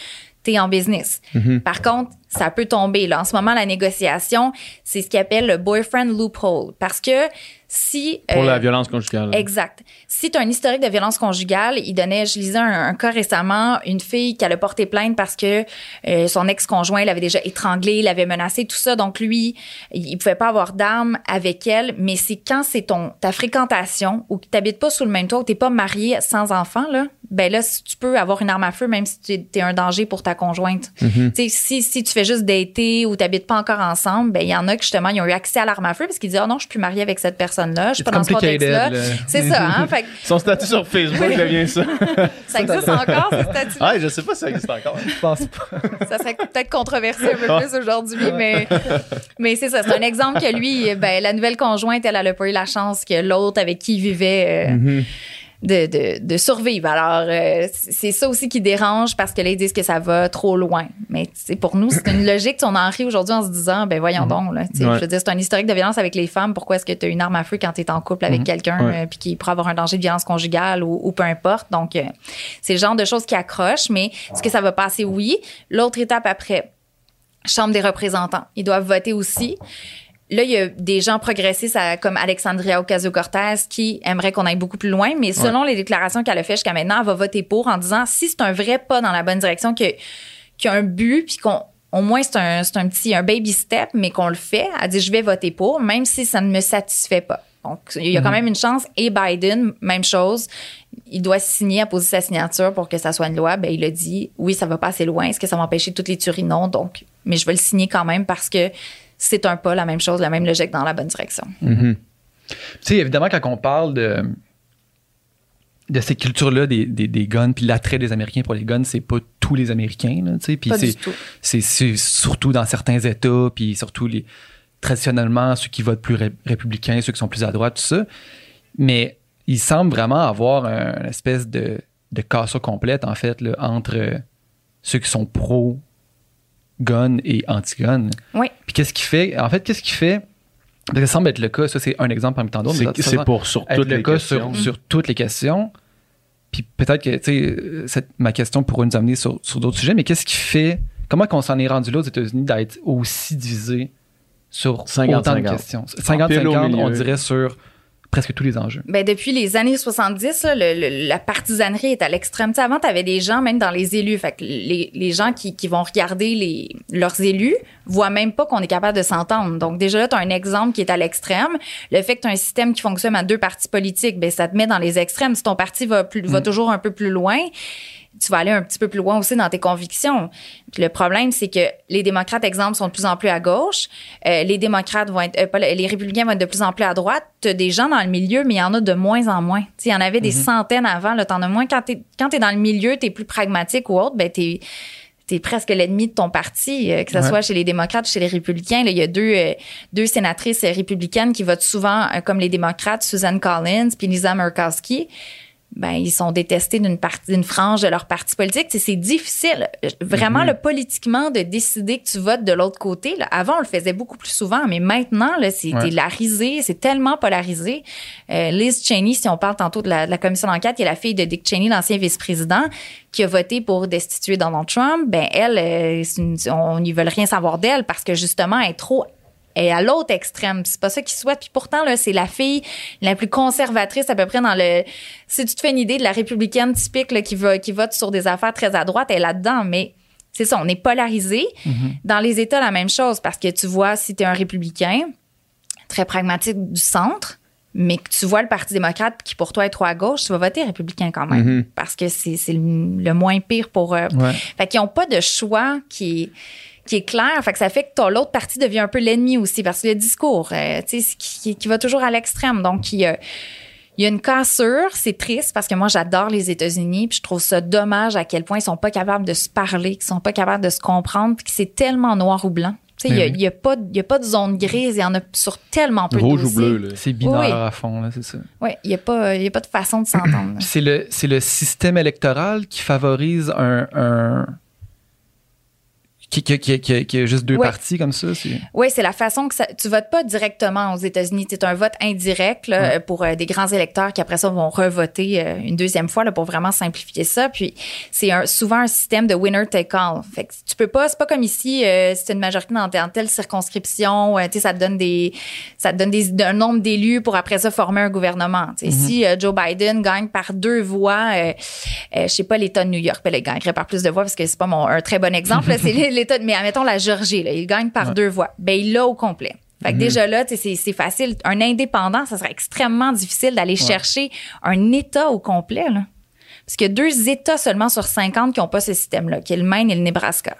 T'es en business. Par contre, ça peut tomber. Là, en ce moment, la négociation, c'est ce qu'ils appelle le boyfriend loophole. Parce que si... Pour euh, la violence conjugale. Exact. Si tu as un historique de violence conjugale, il donnait, je lisais un, un cas récemment, une fille qui allait porter plainte parce que euh, son ex-conjoint l'avait déjà étranglée, l'avait menacée, tout ça. Donc lui, il pouvait pas avoir d'armes avec elle. Mais c'est quand c'est ton ta fréquentation ou que t'habites pas sous le même toit, ou t'es pas marié sans enfant là, ben là si tu peux avoir une arme à feu même si tu es un danger pour ta conjointe. Sais, si si tu fais juste dater ou t'habites pas encore ensemble, ben il y en a qui justement ils ont eu accès à l'arme à feu parce qu'ils disent oh non je suis plus marié avec cette personne là, je suis pas It's dans ce contexte là. complicated, là. C'est ça hein. Fait *laughs* Son statut sur Facebook devient ça. *laughs* ça existe encore, ce statut ah, je sais pas si ça existe encore. Je pense pas. *laughs* Ça serait peut-être controversé un peu plus aujourd'hui, mais, mais c'est ça. C'est un exemple que lui, ben, la nouvelle conjointe, elle, elle a pas eu la chance que l'autre avec qui il vivait euh, de, de, de survivre. Alors, euh, c'est ça aussi qui dérange parce que là, ils disent que ça va trop loin. Mais c'est pour nous, c'est une logique. On en rit aujourd'hui en se disant, ben voyons donc. Là, tu sais, Ouais. Je veux dire, c'est un historique de violence avec les femmes. Pourquoi est-ce que tu as une arme à feu quand tu es en couple avec quelqu'un Ouais. euh, puis qui pourrait avoir un danger de violence conjugale ou, ou peu importe? Donc, euh, c'est le genre de choses qui accrochent. Mais est-ce que ça va passer? Oui. L'autre étape après, Chambre des représentants. Ils doivent voter aussi. Là, il y a des gens progressistes à- comme Alexandria Ocasio-Cortez qui aimeraient qu'on aille beaucoup plus loin, mais selon les déclarations qu'elle a fait jusqu'à maintenant, elle va voter pour en disant si c'est un vrai pas dans la bonne direction, qu'il y a un but, puis qu'on au moins c'est un, un petit un baby step, mais qu'on le fait. Elle dit je vais voter pour, même si ça ne me satisfait pas. Donc, il y a quand même une chance. Et Biden, même chose. Il doit signer, à poser sa signature pour que ça soit une loi. Ben, il a dit, oui, ça va pas assez loin. Est-ce que ça va empêcher toutes les tueries? Non. Donc, mais je vais le signer quand même parce que c'est un pas, la même chose, la même logique dans la bonne direction. Tu sais, évidemment, quand on parle de, de ces cultures-là, des, des, des guns, puis l'attrait des Américains pour les guns, c'est pas tous les Américains, là, tu sais. Puis Pas c'est, c'est, c'est surtout dans certains États, puis surtout les, traditionnellement, ceux qui votent plus ré- républicains, ceux qui sont plus à droite, tout ça. Mais il semble vraiment avoir un- une espèce de, de cassure complète, en fait, là, entre ceux qui sont pro-gun et anti-gun. Oui. Puis qu'est-ce qui fait, en fait, qu'est-ce qui fait, parce que ça semble être le cas, ça c'est un exemple parmi tant d'autres. mais C'est pour sur être toutes le les cas questions. sur, sur toutes les questions. Puis peut-être que, tu sais, euh, ma question pourrait nous amener sur, sur d'autres sujets, mais qu'est-ce qui fait, comment qu'on s'en est rendu là aux États-Unis d'être aussi divisé sur 50, autant de 50. questions? Pile au 50-50, on dirait sur presque tous les enjeux. Ben, depuis les années 70, là, le- le- la partisanerie est à l'extrême. Tu sais, avant, tu avais des gens, même dans les élus, fait que les, les gens qui, qui vont regarder les, leurs élus voient même pas qu'on est capable de s'entendre. Donc, déjà là, tu as un exemple qui est à l'extrême. Le fait que tu as un système qui fonctionne à deux partis politiques, ben, ça te met dans les extrêmes. Si ton parti va, plus, va toujours un peu plus loin, tu vas aller un petit peu plus loin aussi dans tes convictions. Le problème, c'est que les démocrates, exemple, sont de plus en plus à gauche. Euh, les démocrates vont être, euh, pas, les républicains vont être de plus en plus à droite. Tu as des gens dans le milieu, mais il y en a de moins en moins. Tu Il y en avait des centaines avant, là, t'en as moins. Quand tu es, dans le milieu, tu es plus pragmatique ou autre, ben t'es t'es presque l'ennemi de ton parti, euh, que ce Ouais. soit chez les démocrates ou chez les républicains. Là, il y a deux, euh, deux sénatrices républicaines qui votent souvent euh, comme les démocrates, Suzanne Collins puis Lisa Murkowski ben ils sont détestés d'une partie d'une frange de leur parti politique. Tu sais, C'est difficile, vraiment le politiquement de décider que tu votes de l'autre côté. Là. Avant, on le faisait beaucoup plus souvent, mais maintenant, là, c'est Ouais. la risée, c'est tellement polarisé. Euh, Liz Cheney, si on parle tantôt de la, de la commission d'enquête, qui est la fille de Dick Cheney, l'ancien vice-président, qui a voté pour destituer Donald Trump. Ben elle, euh, une- on n'y veut rien savoir d'elle parce que justement, elle est trop est à l'autre extrême. C'est pas ça qu'ils souhaitent. Puis pourtant, là, c'est la fille la plus conservatrice à peu près dans le. Si tu te fais une idée de la républicaine typique là, qui, va, qui vote sur des affaires très à droite, elle est là-dedans. Mais c'est ça, on est polarisé. Dans les États, la même chose parce que tu vois, si tu es un républicain très pragmatique du centre, mais que tu vois le Parti démocrate qui pour toi est trop à gauche, tu vas voter républicain quand même. Parce que c'est c'est le, le moins pire pour eux. Ouais. Fait qu'ils n'ont pas de choix qui est, qui est clair. Fait que ça fait que ton l'autre partie devient un peu l'ennemi aussi parce que le discours, euh, tu sais, qui, qui va toujours à l'extrême. Donc, il y a, il y a une cassure. C'est triste parce que moi, j'adore les États-Unis puis je trouve ça dommage à quel point ils sont pas capables de se parler, qu'ils sont pas capables de se comprendre puis que c'est tellement noir ou blanc. Tu sais, il y a- y a, pas, il y a pas de zone grise. Il y en a sur tellement peu Rouge de ou bleu, là. C'est binaire Oui. à fond, là, c'est ça. Oui, il y a pas, il y a pas de façon de *clears throat* s'entendre. c'est le, c'est le système électoral qui favorise un, un- qui, qui, qui, qui, qui a juste deux Oui. parties comme ça. c'est- Oui, c'est la façon que ça, tu votes pas directement aux États-Unis. C'est un vote indirect là, pour euh, des grands électeurs qui après ça vont revoter euh, une deuxième fois là, pour vraiment simplifier ça. Puis c'est souvent un système de winner take all. Fait que tu peux pas, c'est pas comme ici, euh, c'est une majorité dans dans telle circonscription, euh, tu sais, ça te donne des, ça te donne des, un nombre d'élus pour après ça former un gouvernement. Sais, Si euh, Joe Biden gagne par deux voix, je sais pas l'État de New York, ben, il gagnerait par plus de voix parce que c'est pas mon un très bon exemple. c'est *laughs* mais admettons la Géorgie, là, il gagne par deux voix. Ben il l'a au complet. Fait que déjà là, c'est facile. Un indépendant, ça serait extrêmement difficile d'aller chercher un État au complet. Là. Parce qu'il y a deux États seulement sur 50 qui n'ont pas ce système-là, qui est le Maine et le Nebraska.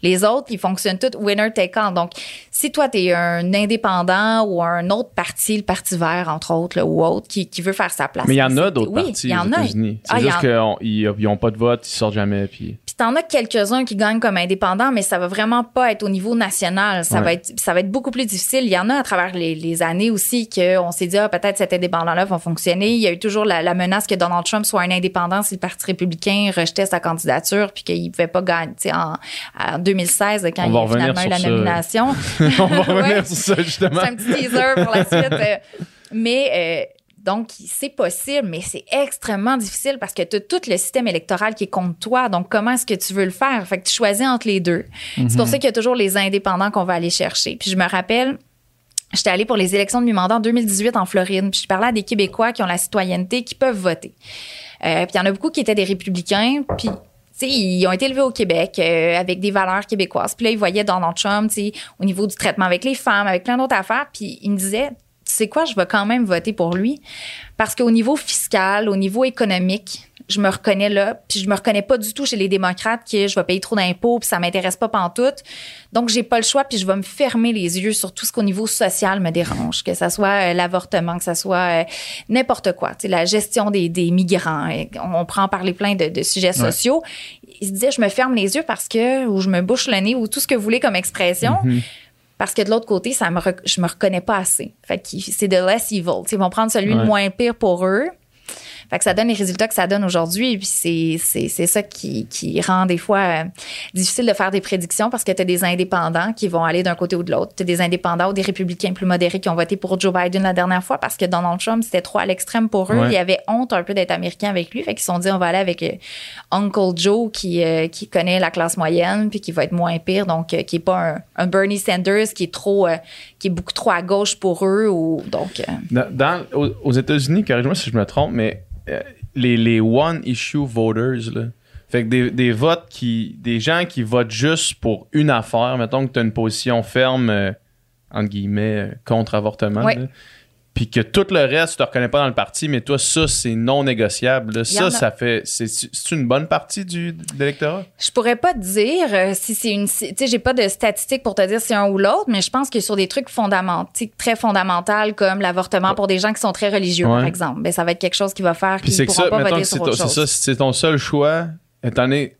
Les autres, ils fonctionnent tous winner take all. Donc, si toi, tu es un indépendant ou un autre parti, le Parti vert, entre autres, là, ou autre, qui, qui veut faire sa place. Mais il y en a d'autres oui, partis il y aux en a. États-Unis. C'est Ah, juste qu'ils n'ont pas de vote, ils sortent jamais. Puis... Puis t'en as quelques-uns qui gagnent comme indépendants, mais ça va vraiment pas être au niveau national. Ça Ouais. va être, ça va être beaucoup plus difficile. Il y en a à travers les, les années aussi qu'on s'est dit, ah, peut-être cet indépendant-là va fonctionner. Il y a eu toujours la, la menace que Donald Trump soit un indépendant si le Parti républicain rejetait sa candidature puis qu'il pouvait pas gagner. En, en 2016, quand On il a finalement eu la ça. nomination. *laughs* On va revenir Ouais. sur ça, justement. C'est un petit teaser pour la suite. *laughs* euh, Mais euh, donc, c'est possible, mais c'est extrêmement difficile parce que tu as tout le système électoral qui est contre toi. Donc, comment est-ce que tu veux le faire? Fait que tu choisis entre les deux. C'est pour ça qu'il y a toujours les indépendants qu'on va aller chercher. Puis je me rappelle, J'étais allée pour les élections de mi-mandat en 2018 en Floride. Puis je parlais à des Québécois qui ont la citoyenneté, qui peuvent voter. Euh, puis il y en a beaucoup qui étaient des républicains. Puis tu sais, ils ont été élevés au Québec euh, avec des valeurs québécoises. Puis là, ils voyaient Donald Trump, tu sais, au niveau du traitement avec les femmes, avec plein d'autres affaires. Puis ils me disaient, tu sais quoi, je vais quand même voter pour lui. Parce qu'au niveau fiscal, au niveau économique, je me reconnais là. Puis je me reconnais pas du tout chez les démocrates que je vais payer trop d'impôts, puis ça m'intéresse pas pantoute. Donc, j'ai pas le choix, puis je vais me fermer les yeux sur tout ce qu'au niveau social me dérange. Que ça soit euh, l'avortement, que ça soit euh, n'importe quoi. Tu sais, la gestion des, des migrants. Et On, on prend en parler plein de, de sujets sociaux. Il se disait, je me ferme les yeux parce que, ou je me bouche le nez, ou tout ce que vous voulez comme expression. Parce que de l'autre côté, ça me rec- je me reconnais pas assez. Fait que c'est de less evil. Ils vont prendre celui de Ouais. moins pire pour eux. Fait que ça donne les résultats que ça donne aujourd'hui. Puis c'est, c'est, c'est ça qui, qui rend des fois euh, difficile de faire des prédictions parce que tu as des indépendants qui vont aller d'un côté ou de l'autre. Tu as des indépendants ou des républicains plus modérés qui ont voté pour Joe Biden la dernière fois parce que Donald Trump, c'était trop à l'extrême pour eux. Ouais. Ils avaient honte un peu d'être américains avec lui. Fait qu'ils se sont dit, on va aller avec euh, Uncle Joe qui, euh, qui connaît la classe moyenne puis qui va être moins pire. Donc, euh, qui est pas un, un Bernie Sanders qui est trop, euh, qui est beaucoup trop à gauche pour eux. Ou, donc, euh, Dans, dans- aux, États-Unis, corrige-moi si je me trompe, mais euh, les, les one-issue voters, là, fait que des, des votes qui. des gens qui votent juste pour une affaire, mettons que tu as une position ferme, euh, entre guillemets, euh, contre avortement, Oui. Puis que tout le reste, tu te reconnais pas dans le parti, mais toi, ça, c'est non négociable. là. Ça, a. ça fait. C'est c'est une bonne partie du, de l'électorat? Je pourrais pas te dire euh, si c'est une. Tu sais, j'ai pas de statistiques pour te dire si c'est un ou l'autre, mais je pense que sur des trucs fondamentaux, très fondamentaux comme l'avortement pour des gens qui sont très religieux, par exemple, ben ça va être quelque chose qui va faire qu'ils c'est que pourront ça, pas voter c'est sur ton, autre c'est chose. ça, c'est ton seul choix, étant donné,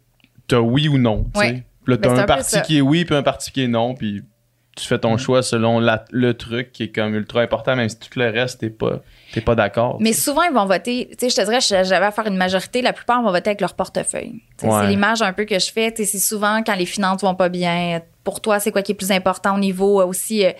t'as oui ou non. Ouais. Puis là, t'as Ben, c'est un parti ça. qui est oui, puis un parti qui est non, puis tu fais ton choix selon la- le truc qui est comme ultra important, même si tout le reste, t'es pas, t'es pas d'accord. Mais souvent, ils vont voter. Tu sais, je te dirais, j'avais à faire une majorité. La plupart vont voter avec leur portefeuille. Ouais. C'est l'image un peu que je fais. Tu sais, C'est souvent quand les finances vont pas bien. Pour toi, c'est quoi qui est plus important au niveau euh, aussi, euh,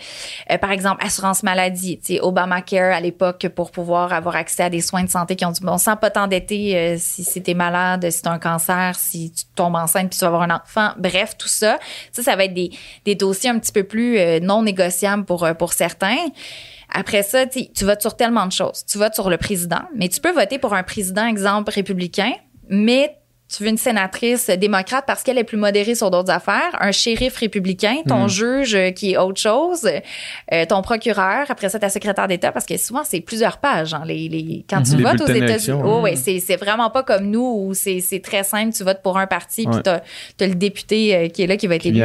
euh, par exemple, assurance maladie. Tu sais, Obamacare à l'époque pour pouvoir avoir accès à des soins de santé qui ont du bon sens, pas t'endetter euh, si, si t'es malade, si t'as un cancer, si tu tombes enceinte puis tu vas avoir un enfant. Bref, tout ça. Ça, ça va être des, des dossiers un petit peu plus non négociables pour, pour certains. Après ça, tu votes sur tellement de choses. Tu votes sur le président, mais tu peux voter pour un président, exemple, républicain, mais tu veux une sénatrice démocrate parce qu'elle est plus modérée sur d'autres affaires, un shérif républicain, ton juge euh, qui est autre chose, euh, ton procureur, après ça ta secrétaire d'État, parce que souvent c'est plusieurs pages. hein, les, les, quand tu Les votes aux États-Unis, oh, ouais, c'est c'est vraiment pas comme nous où c'est c'est très simple, tu votes pour un parti, puis t'as as le député euh, qui est là qui va être élu.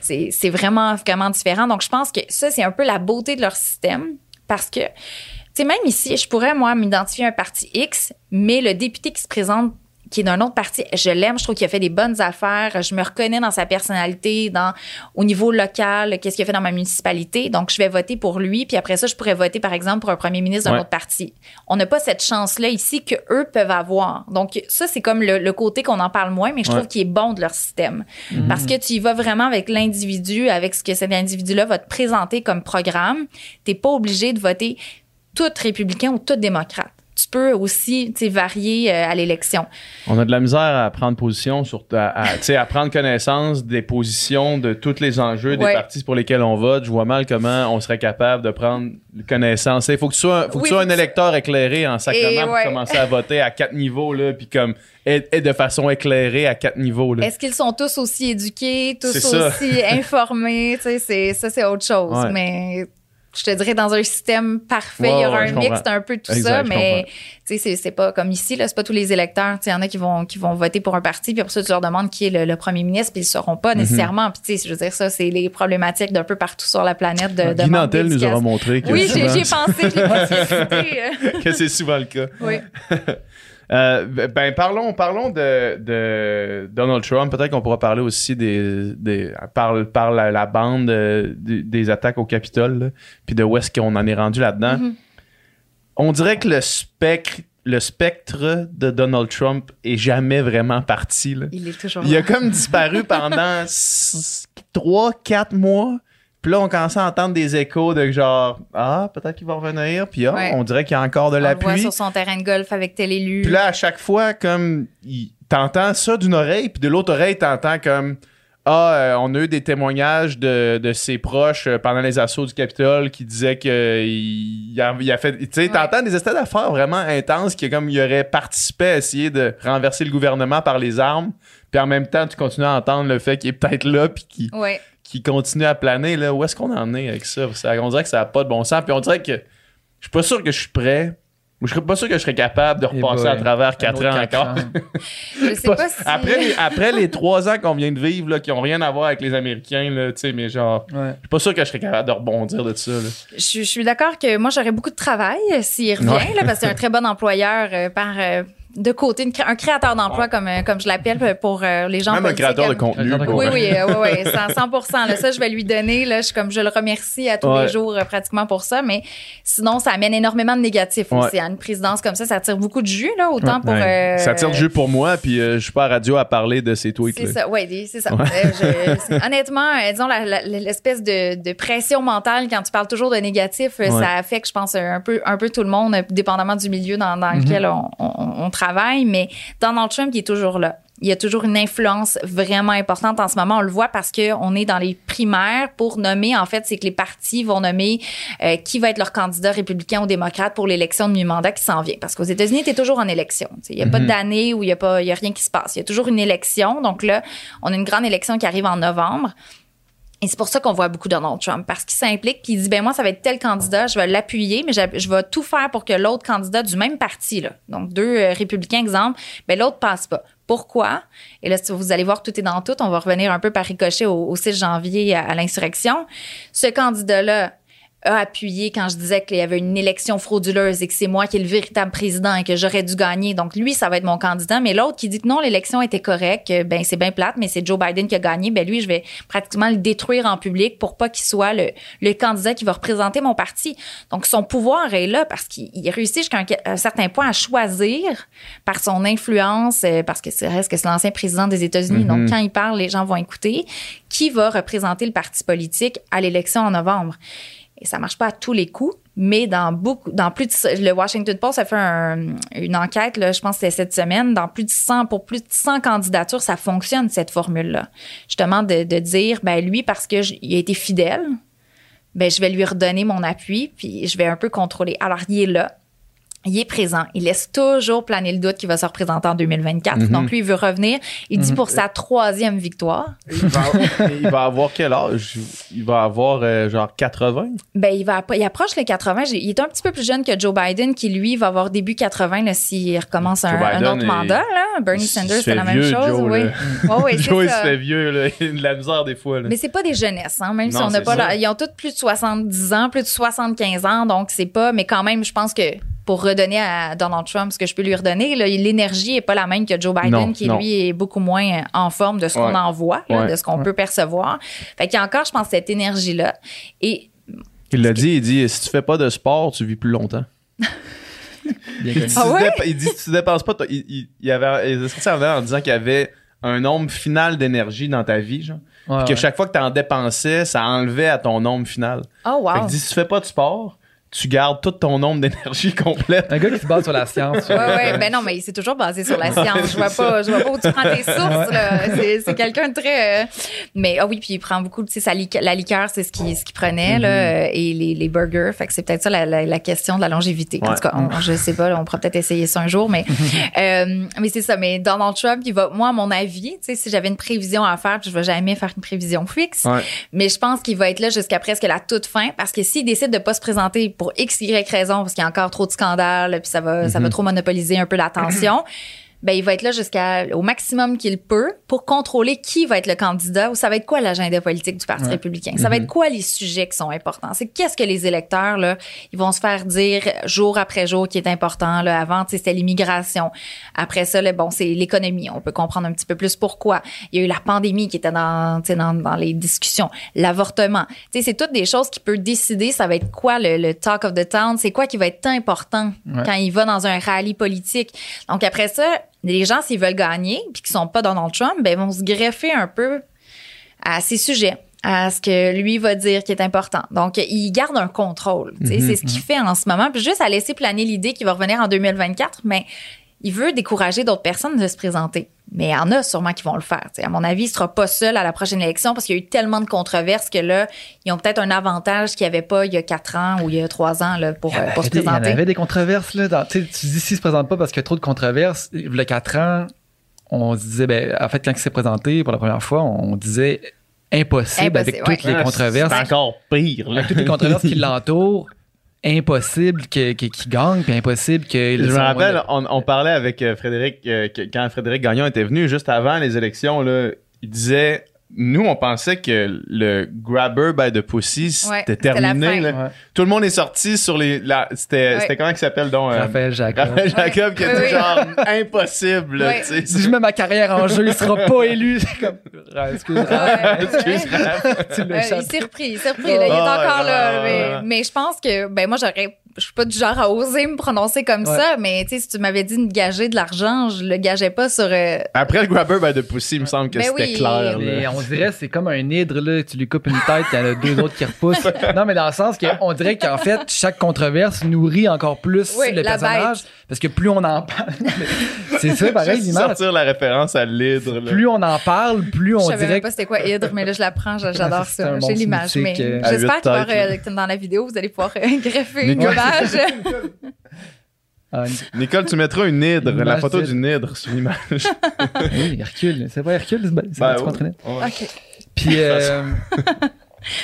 C'est c'est vraiment, vraiment différent. Donc, je pense que ça, c'est un peu la beauté de leur système parce que, tu sais, même ici, je pourrais, moi, m'identifier à un parti X, mais le député qui se présente qui est d'un autre parti. Je l'aime, je trouve qu'il a fait des bonnes affaires. Je me reconnais dans sa personnalité, dans au niveau local, qu'est-ce qu'il a fait dans ma municipalité. Donc, je vais voter pour lui. Puis après ça, je pourrais voter, par exemple, pour un premier ministre d'un Ouais. autre parti. On n'a pas cette chance-là ici que eux peuvent avoir. Donc, ça, c'est comme le, le côté qu'on en parle moins, mais je Ouais. trouve qu'il est bon de leur système. Parce que tu y vas vraiment avec l'individu, avec ce que cet individu-là va te présenter comme programme. T'es pas obligé de voter tout républicain ou tout démocrate. Tu peux aussi varier euh, à l'élection. On a de la misère à prendre position sur à, prendre connaissance des positions de tous les enjeux des Ouais. partis pour lesquels on vote. Je vois mal comment on serait capable de prendre connaissance. Il faut que tu sois, faut que Oui, tu sois un électeur éclairé en sacrement pour ouais. commencer à voter à quatre niveaux là, puis comme et, de façon éclairée à quatre niveaux là. Est-ce qu'ils sont tous aussi éduqués, tous aussi informés? Ça, c'est autre chose. Ouais. Mais je te dirais, dans un système parfait, il y aura ouais, un mix d'un peu de tout Exact, ça, mais tu sais, c'est, pas comme ici, là, c'est pas tous les électeurs. Tu sais, il y en a qui vont, qui vont voter pour un parti, puis après ça, tu leur demandes qui est le, le premier ministre, puis ils ne sauront Mhm. pas nécessairement. Puis tu sais, je veux dire, ça, c'est les problématiques d'un peu partout sur la planète de, de Guy manque Nantel nous aura montré que, Oui, j'ai, pensé, je l'ai *laughs* euh. que c'est souvent le cas. Oui. *laughs* Euh, ben parlons, parlons de, de Donald Trump. Peut-être qu'on pourra parler aussi des, des par, par la, la bande euh, des, des attaques au Capitole, puis de où est-ce qu'on en est rendu là-dedans. Mhm. On dirait que le spectre, le spectre de Donald Trump est jamais vraiment parti. là. Il est toujours Il a là. comme disparu *laughs* pendant 3, 4 mois. Puis là, on commence à entendre des échos de genre, ah, peut-être qu'il va revenir. Puis ah, Ouais. on dirait qu'il y a encore de On le voit l'appui. sur son terrain de golf avec tel élu. Puis là, à chaque fois, comme, t'entends ça d'une oreille, puis de l'autre oreille, t'entends comme, ah, euh, on a eu des témoignages de, de ses proches euh, pendant les assauts du Capitole qui disaient que il, il a, il a fait, tu sais, Ouais. t'entends des états d'affaires vraiment intenses qui, comme, il aurait participé à essayer de renverser le gouvernement par les armes, puis en même temps, tu continues à entendre le fait qu'il est peut-être là, puis qu'il Ouais. Qui continue à planer, là, où est-ce qu'on en est avec ça? On dirait que ça n'a pas de bon sens. Puis on dirait que je suis pas sûr que je suis prêt. Ou je serais pas sûr que je serais capable de Eh repasser boy. à travers quatre ans quatre encore. ans. *laughs* Je sais pas si... Après, les, après les trois ans qu'on vient de vivre, là, qui ont rien à voir avec les Américains, là, tu sais, mais genre, Ouais. je suis pas sûr que je serais capable de rebondir de ça. là. Je, je suis d'accord que moi, j'aurais beaucoup de travail euh, s'il revient, Ouais. là, parce que c'est un très bon employeur euh, par euh, de côté, une un créateur d'emploi, comme, euh, comme je l'appelle euh, pour euh, les gens Même un créateur de contenu. Pour- Oui, oui, oui, oui, 100, 100 là, Ça, je vais lui donner. Là, je, comme, je le remercie à tous Ouais. les jours euh, pratiquement pour ça. Mais sinon, ça amène énormément de négatifs Ouais. aussi. À une présidence comme ça, ça tire beaucoup de jus, là, autant pour... Ouais. euh, Ça tire le jeu pour moi, puis euh, je suis pas à radio à parler de ces tweets. C'est ça, oui, c'est ça. Euh, je- honnêtement, euh, disons, l'espèce de, de pression mentale quand tu parles toujours de négatif, Ouais. ça affecte, je pense, un peu, un peu tout le monde, dépendamment du milieu dans, dans lequel on, on- on travaille. Mais Donald Trump, il est toujours là. Il y a toujours une influence vraiment importante en ce moment. On le voit parce que on est dans les primaires pour nommer. En fait, c'est que les partis vont nommer euh, qui va être leur candidat républicain ou démocrate pour l'élection de mi-mandat qui s'en vient. Parce qu'aux États-Unis, tu es toujours en élection. Il n'y a pas d'année où il n'y a, pas- il y a rien qui se passe. Il y a toujours une élection. Donc là, on a une grande élection qui arrive en novembre. Et c'est pour ça qu'on voit beaucoup Donald Trump, parce qu'il s'implique, puis il dit, ben moi, ça va être tel candidat, je vais l'appuyer, mais je, vais tout faire pour que l'autre candidat du même parti, là, donc deux euh, républicains, exemple, ben l'autre passe pas. Pourquoi? Et là, vous allez voir, tout est dans tout. On va revenir un peu par ricochet au, au 6 janvier à, à l'insurrection. Ce candidat-là a appuyé quand je disais qu'il y avait une élection frauduleuse et que c'est moi qui est le véritable président et que j'aurais dû gagner. Donc lui, ça va être mon candidat. Mais l'autre qui dit que non, l'élection était correcte, ben c'est bien plate, mais c'est Joe Biden qui a gagné. Ben lui, je vais pratiquement le détruire en public pour pas qu'il soit le, le candidat qui va représenter mon parti. Donc son pouvoir est là parce qu'il il réussit jusqu'à un, un certain point à choisir par son influence, euh, parce que c'est reste que c'est l'ancien président des États-Unis. Donc quand il parle, les gens vont écouter. Qui va représenter le parti politique à l'élection en novembre? Et ça marche pas à tous les coups, mais dans beaucoup, dans plus de, le Washington Post a fait un- une enquête, je pense que c'était cette semaine, dans plus de 100, pour plus de 100 candidatures, ça fonctionne, cette formule-là. Justement, de, de dire, ben, lui, parce que a été fidèle, ben, je vais lui redonner mon appui, puis je vais un peu contrôler. Alors, il est là. Il est présent. Il laisse toujours planer le doute qu'il va se représenter en 2024. Donc, lui, il veut revenir. Il dit pour sa troisième victoire. Il va, il va avoir quel âge? Il va avoir euh, genre 80? Ben, il va, il approche les 80. J'ai- Il est un petit peu plus jeune que Joe Biden, qui lui va avoir début 80 là, s'il recommence un, autre est- mandat. Là. Bernie Sanders, c'est la même vieux, chose. Joe, oui. *laughs* ouais, c'est Joe, il se fait vieux, là. Il a de la misère des fois. Là. Mais c'est pas des jeunesses, hein, même si on n'a pas la- Ils ont tous plus de 70 ans, plus de 75 ans, donc c'est pas, mais quand même, je pense que pour redonner à Donald Trump ce que je peux lui redonner. L'énergie est pas la même que Joe Biden, Non, qui non. lui est beaucoup moins en forme de ce qu'on Ouais. en voit, là, Ouais. de ce qu'on peut percevoir. Fait qu'il y a encore, je pense, cette énergie-là. Et Il l'a dit, il dit si tu fais pas de sport, tu vis plus longtemps. *laughs* Bien Il dit, Ah si tu ouais? dépa- il dit si tu dépenses pas, il, il, il y avait, il a sorti en en disant qu'il y avait un nombre final d'énergie dans ta vie, genre. Ouais, Puis que ouais. chaque fois que tu en dépensais, ça enlevait à ton nombre final. oh Fait wow. que dit, si tu fais pas de sport, tu gardes tout ton nombre d'énergie *laughs* complète. Un gars qui se base sur la science. Ouais, ouais, ben non, mais c'est toujours basé sur la science. Je vois pas, je vois pas où tu prends tes *laughs* sources, là. C'est, c'est quelqu'un de très, euh, mais, ah oui, puis il prend beaucoup, tu sais, sa lique- la liqueur, c'est ce qu'il, ce qu'il prenait, là, Mm-hmm. euh, et les, les burgers. Fait que c'est peut-être ça la, la, la question de la longévité. En Ouais. tout cas, on- je sais pas, là, on pourra peut-être essayer ça un jour, mais, *laughs* euh, mais c'est ça. Mais Donald Trump, il va, moi, à mon avis, tu sais, si j'avais une prévision à faire, puis je vais jamais faire une prévision fixe, Ouais. mais je pense qu'il va être là jusqu'à presque la toute fin parce que s'il décide de pas se présenter pour X, Y raison, parce qu'il y a encore trop de scandales, puis ça va, ça va trop monopoliser un peu l'attention, ben il va être là jusqu'à au maximum qu'il peut pour contrôler qui va être le candidat ou ça va être quoi l'agenda politique du Parti républicain? Ça va être quoi les sujets qui sont importants? C'est qu'est-ce que les électeurs là, ils vont se faire dire jour après jour qui est important là. Avant, c'était l'immigration. Après ça, là, bon, c'est l'économie. On peut comprendre un petit peu plus pourquoi. Il y a eu la pandémie qui était dans, tu sais, dans, dans les discussions. L'avortement. Tu sais, c'est toutes des choses qui peuvent décider. Ça va être quoi le, le talk of the town? C'est quoi qui va être important Ouais. quand il va dans un rallye politique? Donc après ça, les gens, s'ils veulent gagner puis qu'ils sont pas Donald Trump, ben, ils vont se greffer un peu à ses sujets à ce que lui va dire qui est important. Donc, il garde un contrôle. tu sais, Mhm. C'est ce qu'il fait en ce moment. Puis juste à laisser planer l'idée qu'il va revenir en 2024, mais il veut décourager d'autres personnes de se présenter. Mais il y en a sûrement qui vont le faire. À mon avis, il sera pas seul à la prochaine élection parce qu'il y a eu tellement de controverses que là, ils ont peut-être un avantage qu'il n'y avait pas il y a quatre ans ou il y a trois ans là, pour, euh, pour se Il y en présenter. avait des controverses. Là, dans- tu dis s'il se présente pas parce qu'il y a trop de controverses. Il y a 4 ans, on se disait, ben, en fait, quand il s'est présenté pour la première fois, on disait impossible, avec toutes les Ah, controverses. C'est encore pire, là. Avec toutes les controverses qui l'entourent, impossible que- que- qu'il gagne, puis impossible que. Je me rappelle, on, on parlait avec euh, Frédéric, euh, que- quand Frédéric Gagnon était venu, juste avant les élections, là, il disait Nous, on pensait que le grabber by the pussy, c'était terminé. là. Ouais. Tout le monde est sorti sur les. la- C'était Ouais. c'était comment il s'appelle donc euh, Raphaël Jacob. Raphaël Jacob qui a Oui, dit oui. genre impossible. là, Ouais. tu sais. Si je mets ma carrière en jeu, il sera pas *laughs* élu. C'est comme. Excuse *laughs* Excuse, échappé. il s'est repris, il s'est repris. Là, il est Ah, encore là. mais, mais je pense que, ben moi, j'aurais, je suis pas du genre à oser me prononcer comme Ouais. ça, mais tu sais, si tu m'avais dit de gager de l'argent, je le gageais pas sur. euh, Après le grabber by the pussy, il me semble que Ben c'était oui. clair. Mais là. on dirait c'est comme un hydre là, tu lui coupes une tête, il y en a deux autres qui repoussent. *laughs* Non, mais dans le sens qu'on dirait qu'en fait chaque controverse nourrit encore plus Oui, le la personnage bête. parce que plus on en *laughs* parle, c'est ça pareil l'image. sortir la référence à l'hydre. Plus on en parle, plus je on savais dirait même que pas c'était quoi Hydre, mais là, je l'apprends, j'a- *laughs* j'adore ça. J'ai l'image. Mais euh, j'espère euh, dans la vidéo, vous allez pouvoir euh, greffer une Ah, Nicole, tu mettras une hydre, Une la photo d'une hydre sur l'image. *laughs* oui, Hercule, c'est pas Hercule, c'est Ben, battu ouais. OK. Puis euh,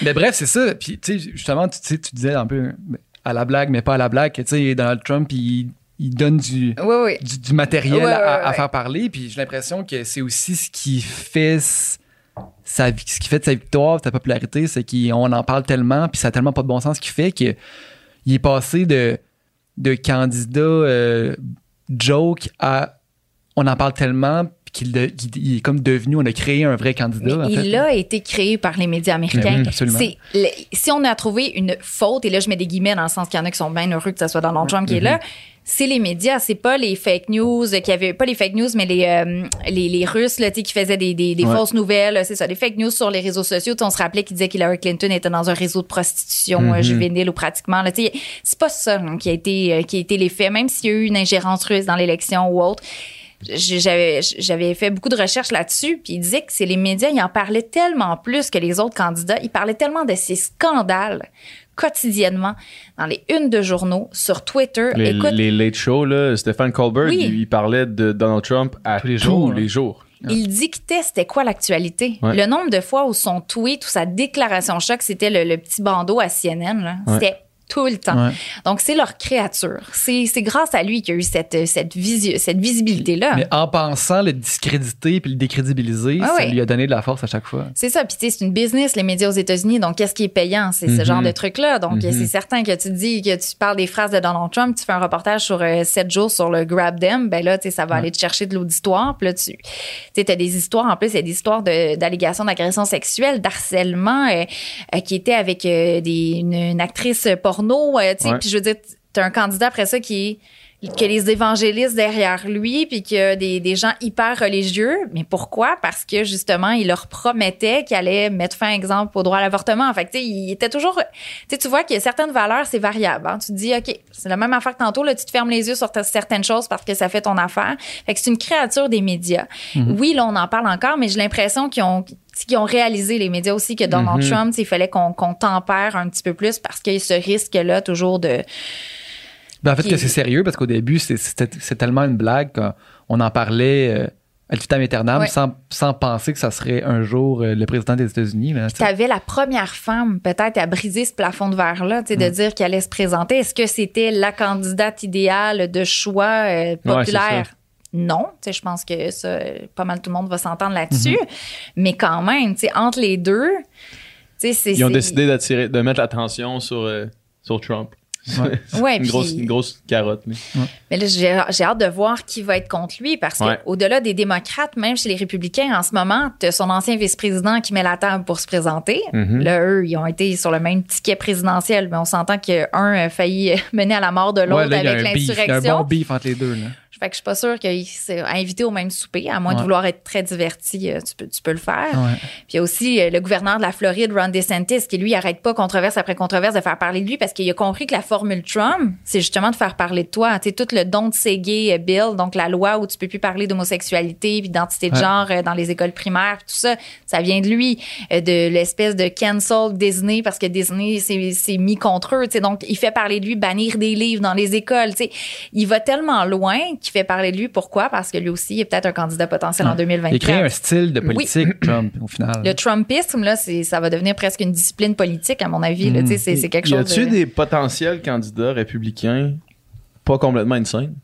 mais *laughs* bref, c'est ça. Puis tu sais justement tu, tu sais, tu disais un peu ben, à la blague mais pas à la blague, que, tu sais Donald Trump il, il donne du Oui, oui. du, du matériel à, faire parler. Puis j'ai l'impression que c'est aussi ce qui fait sa, ce qui fait de sa victoire, de sa popularité, c'est qu'on en parle tellement, puis ça a tellement pas de bon sens ce qui fait que il est passé de, de candidat euh, joke à on en parle tellement qu'il de- qu'il- il est comme devenu, on a créé un vrai candidat. en Mais fait. il a été créé par les médias américains. Absolument. C'est le- si on a trouvé une faute, et là je mets des guillemets dans le sens qu'il y en a qui sont bien heureux que ce soit Donald Trump qui est là, c'est les médias, c'est pas les fake news qui avaient pas les fake news, mais les euh, les, les Russes là, tu sais, qui faisaient des, des, des Ouais. fausses nouvelles, c'est ça, des fake news sur les réseaux sociaux. On se rappelait qu'ils disaient qu'Hillary Clinton était dans un réseau de prostitution euh, juvénile ou pratiquement. Là, tu sais, c'est pas ça hein, qui a été euh, qui a été l'effet, même s'il y a eu une ingérence russe dans l'élection ou autre j'avais fait beaucoup de recherches là-dessus puis il disait que c'est les médias ils en parlaient tellement plus que les autres candidats ils parlaient tellement de ces scandales quotidiennement dans les unes de journaux sur Twitter Les, écoute les late shows, là, Stéphane Colbert, Oui. il, il parlait de Donald Trump à Tous les tous jours, les jours. il dictait c'était quoi l'actualité Ouais. le nombre de fois où son tweet ou sa déclaration choc c'était le, le petit bandeau à CNN c'était tout le temps. Ouais. Donc, c'est leur créature. C'est grâce à lui qu'il y a eu cette, cette, visi- cette visibilité-là. Mais en pensant le discréditer puis le décrédibiliser, Ah ça oui. lui a donné de la force à chaque fois. C'est ça. Puis, tu sais, c'est une business, les médias aux États-Unis. Donc, qu'est-ce qui est payant? C'est ce Mhm. genre de truc-là. Donc, Mhm. c'est certain que tu dis que tu parles des phrases de Donald Trump, tu fais un reportage sur euh, sept jours sur le Grab Them, ben là, tu sais, ça va aller te chercher de l'auditoire. Puis là, tu tu sais, as des histoires, en plus, il y a des histoires de- d'allégations d'agression sexuelle, d'harcèlement, euh, euh, qui étaient avec euh, des, une, une actrice porno, euh, tu sais. Puis, je veux dire, tu as un candidat après ça qui est que les évangélistes derrière lui, puis a des, des gens hyper religieux. Mais pourquoi? Parce que justement, il leur promettait qu'il allait mettre fin, exemple, au droit à l'avortement. Fait que, tu sais, il était toujours... Tu sais, tu vois qu'il y a certaines valeurs, c'est variable. hein. Tu te dis, OK, c'est la même affaire que tantôt, là, tu te fermes les yeux sur ta- certaines choses parce que ça fait ton affaire. Fait que c'est une créature des médias. Oui, là, on en parle encore, mais j'ai l'impression qu'ils ont qu'ils ont réalisé les médias aussi que Donald Mhm. Trump, il fallait qu'on qu'on tempère un petit peu plus parce qu'il y a ce risque-là toujours de... Ben, en fait, Qui- que c'est sérieux parce qu'au début, c'est- tellement une blague qu'on en parlait euh, ad vitam aeternam Ouais. sans, sans penser que ça serait un jour euh, le président des États-Unis. tu avais la première femme peut-être à briser ce plafond de verre-là, sais, Mm. de dire qu'elle allait se présenter. Est-ce que c'était la candidate idéale de choix euh, populaire? Non, tu sais, je pense que ça, pas mal tout le monde va s'entendre là-dessus. Mm-hmm. Mais quand même, tu sais, entre les deux, tu sais, c'est... Ils ont c'est- décidé d'attirer, de mettre l'attention sur, euh, sur Trump. Ouais. *laughs* Une, puis- grosse, une grosse carotte. mais- Mais là, j'ai j'ai hâte de voir qui va être contre lui parce Ouais. qu'au-delà des démocrates, même chez les républicains, en ce moment, tu son ancien vice-président qui met la table pour se présenter. Mhm. Là, eux, ils ont été sur le même ticket présidentiel, mais on s'entend qu'un a failli *laughs* mener à la mort de l'autre Ouais, là, il y a avec beef. Il y a un l'insurrection. bon beef entre les deux. Là. Fait que je suis pas sûre qu'il s'est invité au même souper, à moins de vouloir être très diverti, euh, tu peux, tu peux le faire. Ouais. Puis il y a aussi euh, le gouverneur de la Floride, Ron DeSantis, qui lui arrête pas controverse après controverse de faire parler de lui parce qu'il a compris que la formule Trump, c'est justement de faire parler de toi. Tu sais, tout le don de say gay euh, bill, donc la loi où tu peux plus parler d'homosexualité, puis d'identité de Ouais. genre dans les écoles primaires, tout ça, ça vient de lui, de l'espèce de cancel Disney parce que Disney s'est mis contre eux. Tu sais, donc il fait parler de lui, bannir des livres dans les écoles. Tu sais, il va tellement loin qu'il fait parler de lui. Pourquoi? Parce que lui aussi il est peut-être un candidat potentiel en Il 2024. a créé un style de politique, *clears throat* Trump, au final. Le Trumpisme, là, c'est, ça va devenir presque une discipline politique, à mon avis. Mm. Sais, c'est, quelque y chose a-tu de... des potentiels candidats républicains pas complètement insane?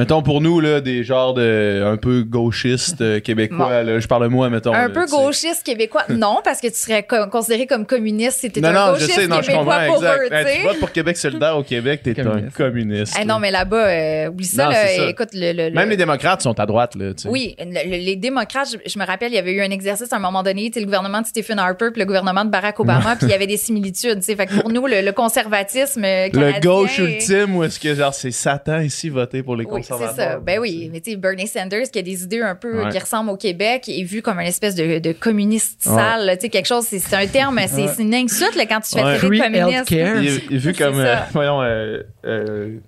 Mettons pour nous, là, des genres de un peu gauchistes euh, québécois. là, je parle moi, mettons. Un là, peu tu sais. gauchiste québécois? *laughs* Non, parce que tu serais co- considéré comme communiste si t'étais Non, un non, je gauchiste sais, non, je québécois comprends, pour exact. eux, tu Hey, tu sais. votes pour Québec solidaire au Québec, t'es un Communiste. communiste. Eh là. non, mais là-bas, euh, oublie ça, Non, là. c'est ça. Écoute, le, le- le- Même les démocrates sont à droite, là, tu sais. Oui, le- le- les démocrates, je, je me rappelle, il y avait eu un exercice à un moment donné, tu sais, le gouvernement de Stephen Harper puis le gouvernement de Barack Obama, puis il y avait des similitudes. tu sais. Fait que pour nous, le, le conservatisme euh, canadien... Le gauche est- ultime, ou est-ce que genre c'est Satan ici voter pour les Oui, c'est ça. Ben oui, mais tu sais, Bernie Sanders qui a des idées un peu Ouais. qui ressemblent au Québec est vu comme une espèce de, de communiste sale, tu sais, quelque chose, c'est c'est un terme, c'est c'est une insulte là, quand tu fais de communiste. Il est, il est vu comme, euh, voyons, euh, euh,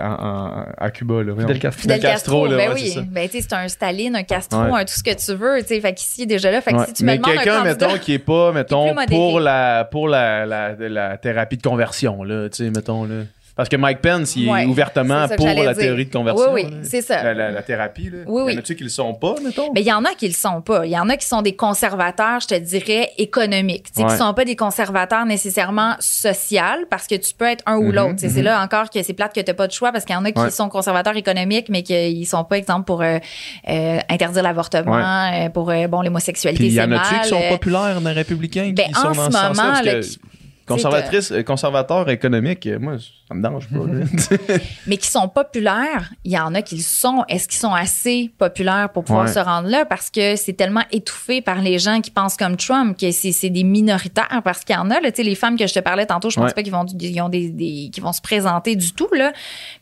en- en- à Cuba, là. voyons. Fidel Castro. Fidel Castro, là, ben ouais, oui. c'est ça. Ben, tu sais, c'est un Staline, un Castro, Ouais. un tout ce que tu veux, tu sais. Fait qu'ici, déjà là, fait que Ouais. si tu me Mais quelqu'un, candidat... mettons, qui est pas, mettons, pour la, pour la, la, la thérapie de conversion, là, tu sais, mettons, là. Parce que Mike Pence, il Ouais, est ouvertement pour la dire. théorie de conversion. Oui, oui, c'est ça. La, la- la thérapie, là. Oui, oui. Y en a-tu qui le sont pas, mettons? Mais il y en a qui le sont pas. Il y en a qui sont des conservateurs, je te dirais, économiques. Tu sais, Ouais. qui sont pas des conservateurs nécessairement sociaux, parce que tu peux être un ou Mhm, l'autre. Tu C'est là encore que c'est plate que t'as pas de choix, parce qu'il y en a qui Ouais. sont conservateurs économiques, mais qui sont pas, exemple, pour euh, euh, interdire l'avortement, euh, pour euh, bon l'homosexualité, il y c'est en a-tu qui sont populaires dans les républicains ben, qui en sont ce dans ce sens-là? moment, Parce là, que qui- conservatrice, euh, conservateur économique, moi, ça me dérange pas. *laughs* *laughs* mais qui sont populaires, il y en a qui le sont. Est-ce qu'ils sont assez populaires pour pouvoir Ouais. se rendre là? Parce que c'est tellement étouffé par les gens qui pensent comme Trump que c'est c'est des minoritaires. Parce qu'il y en a, là, tu sais, les femmes que je te parlais tantôt, je pense Ouais. pas qu'ils vont, ils ont des, des- qu'ils vont se présenter du tout, là.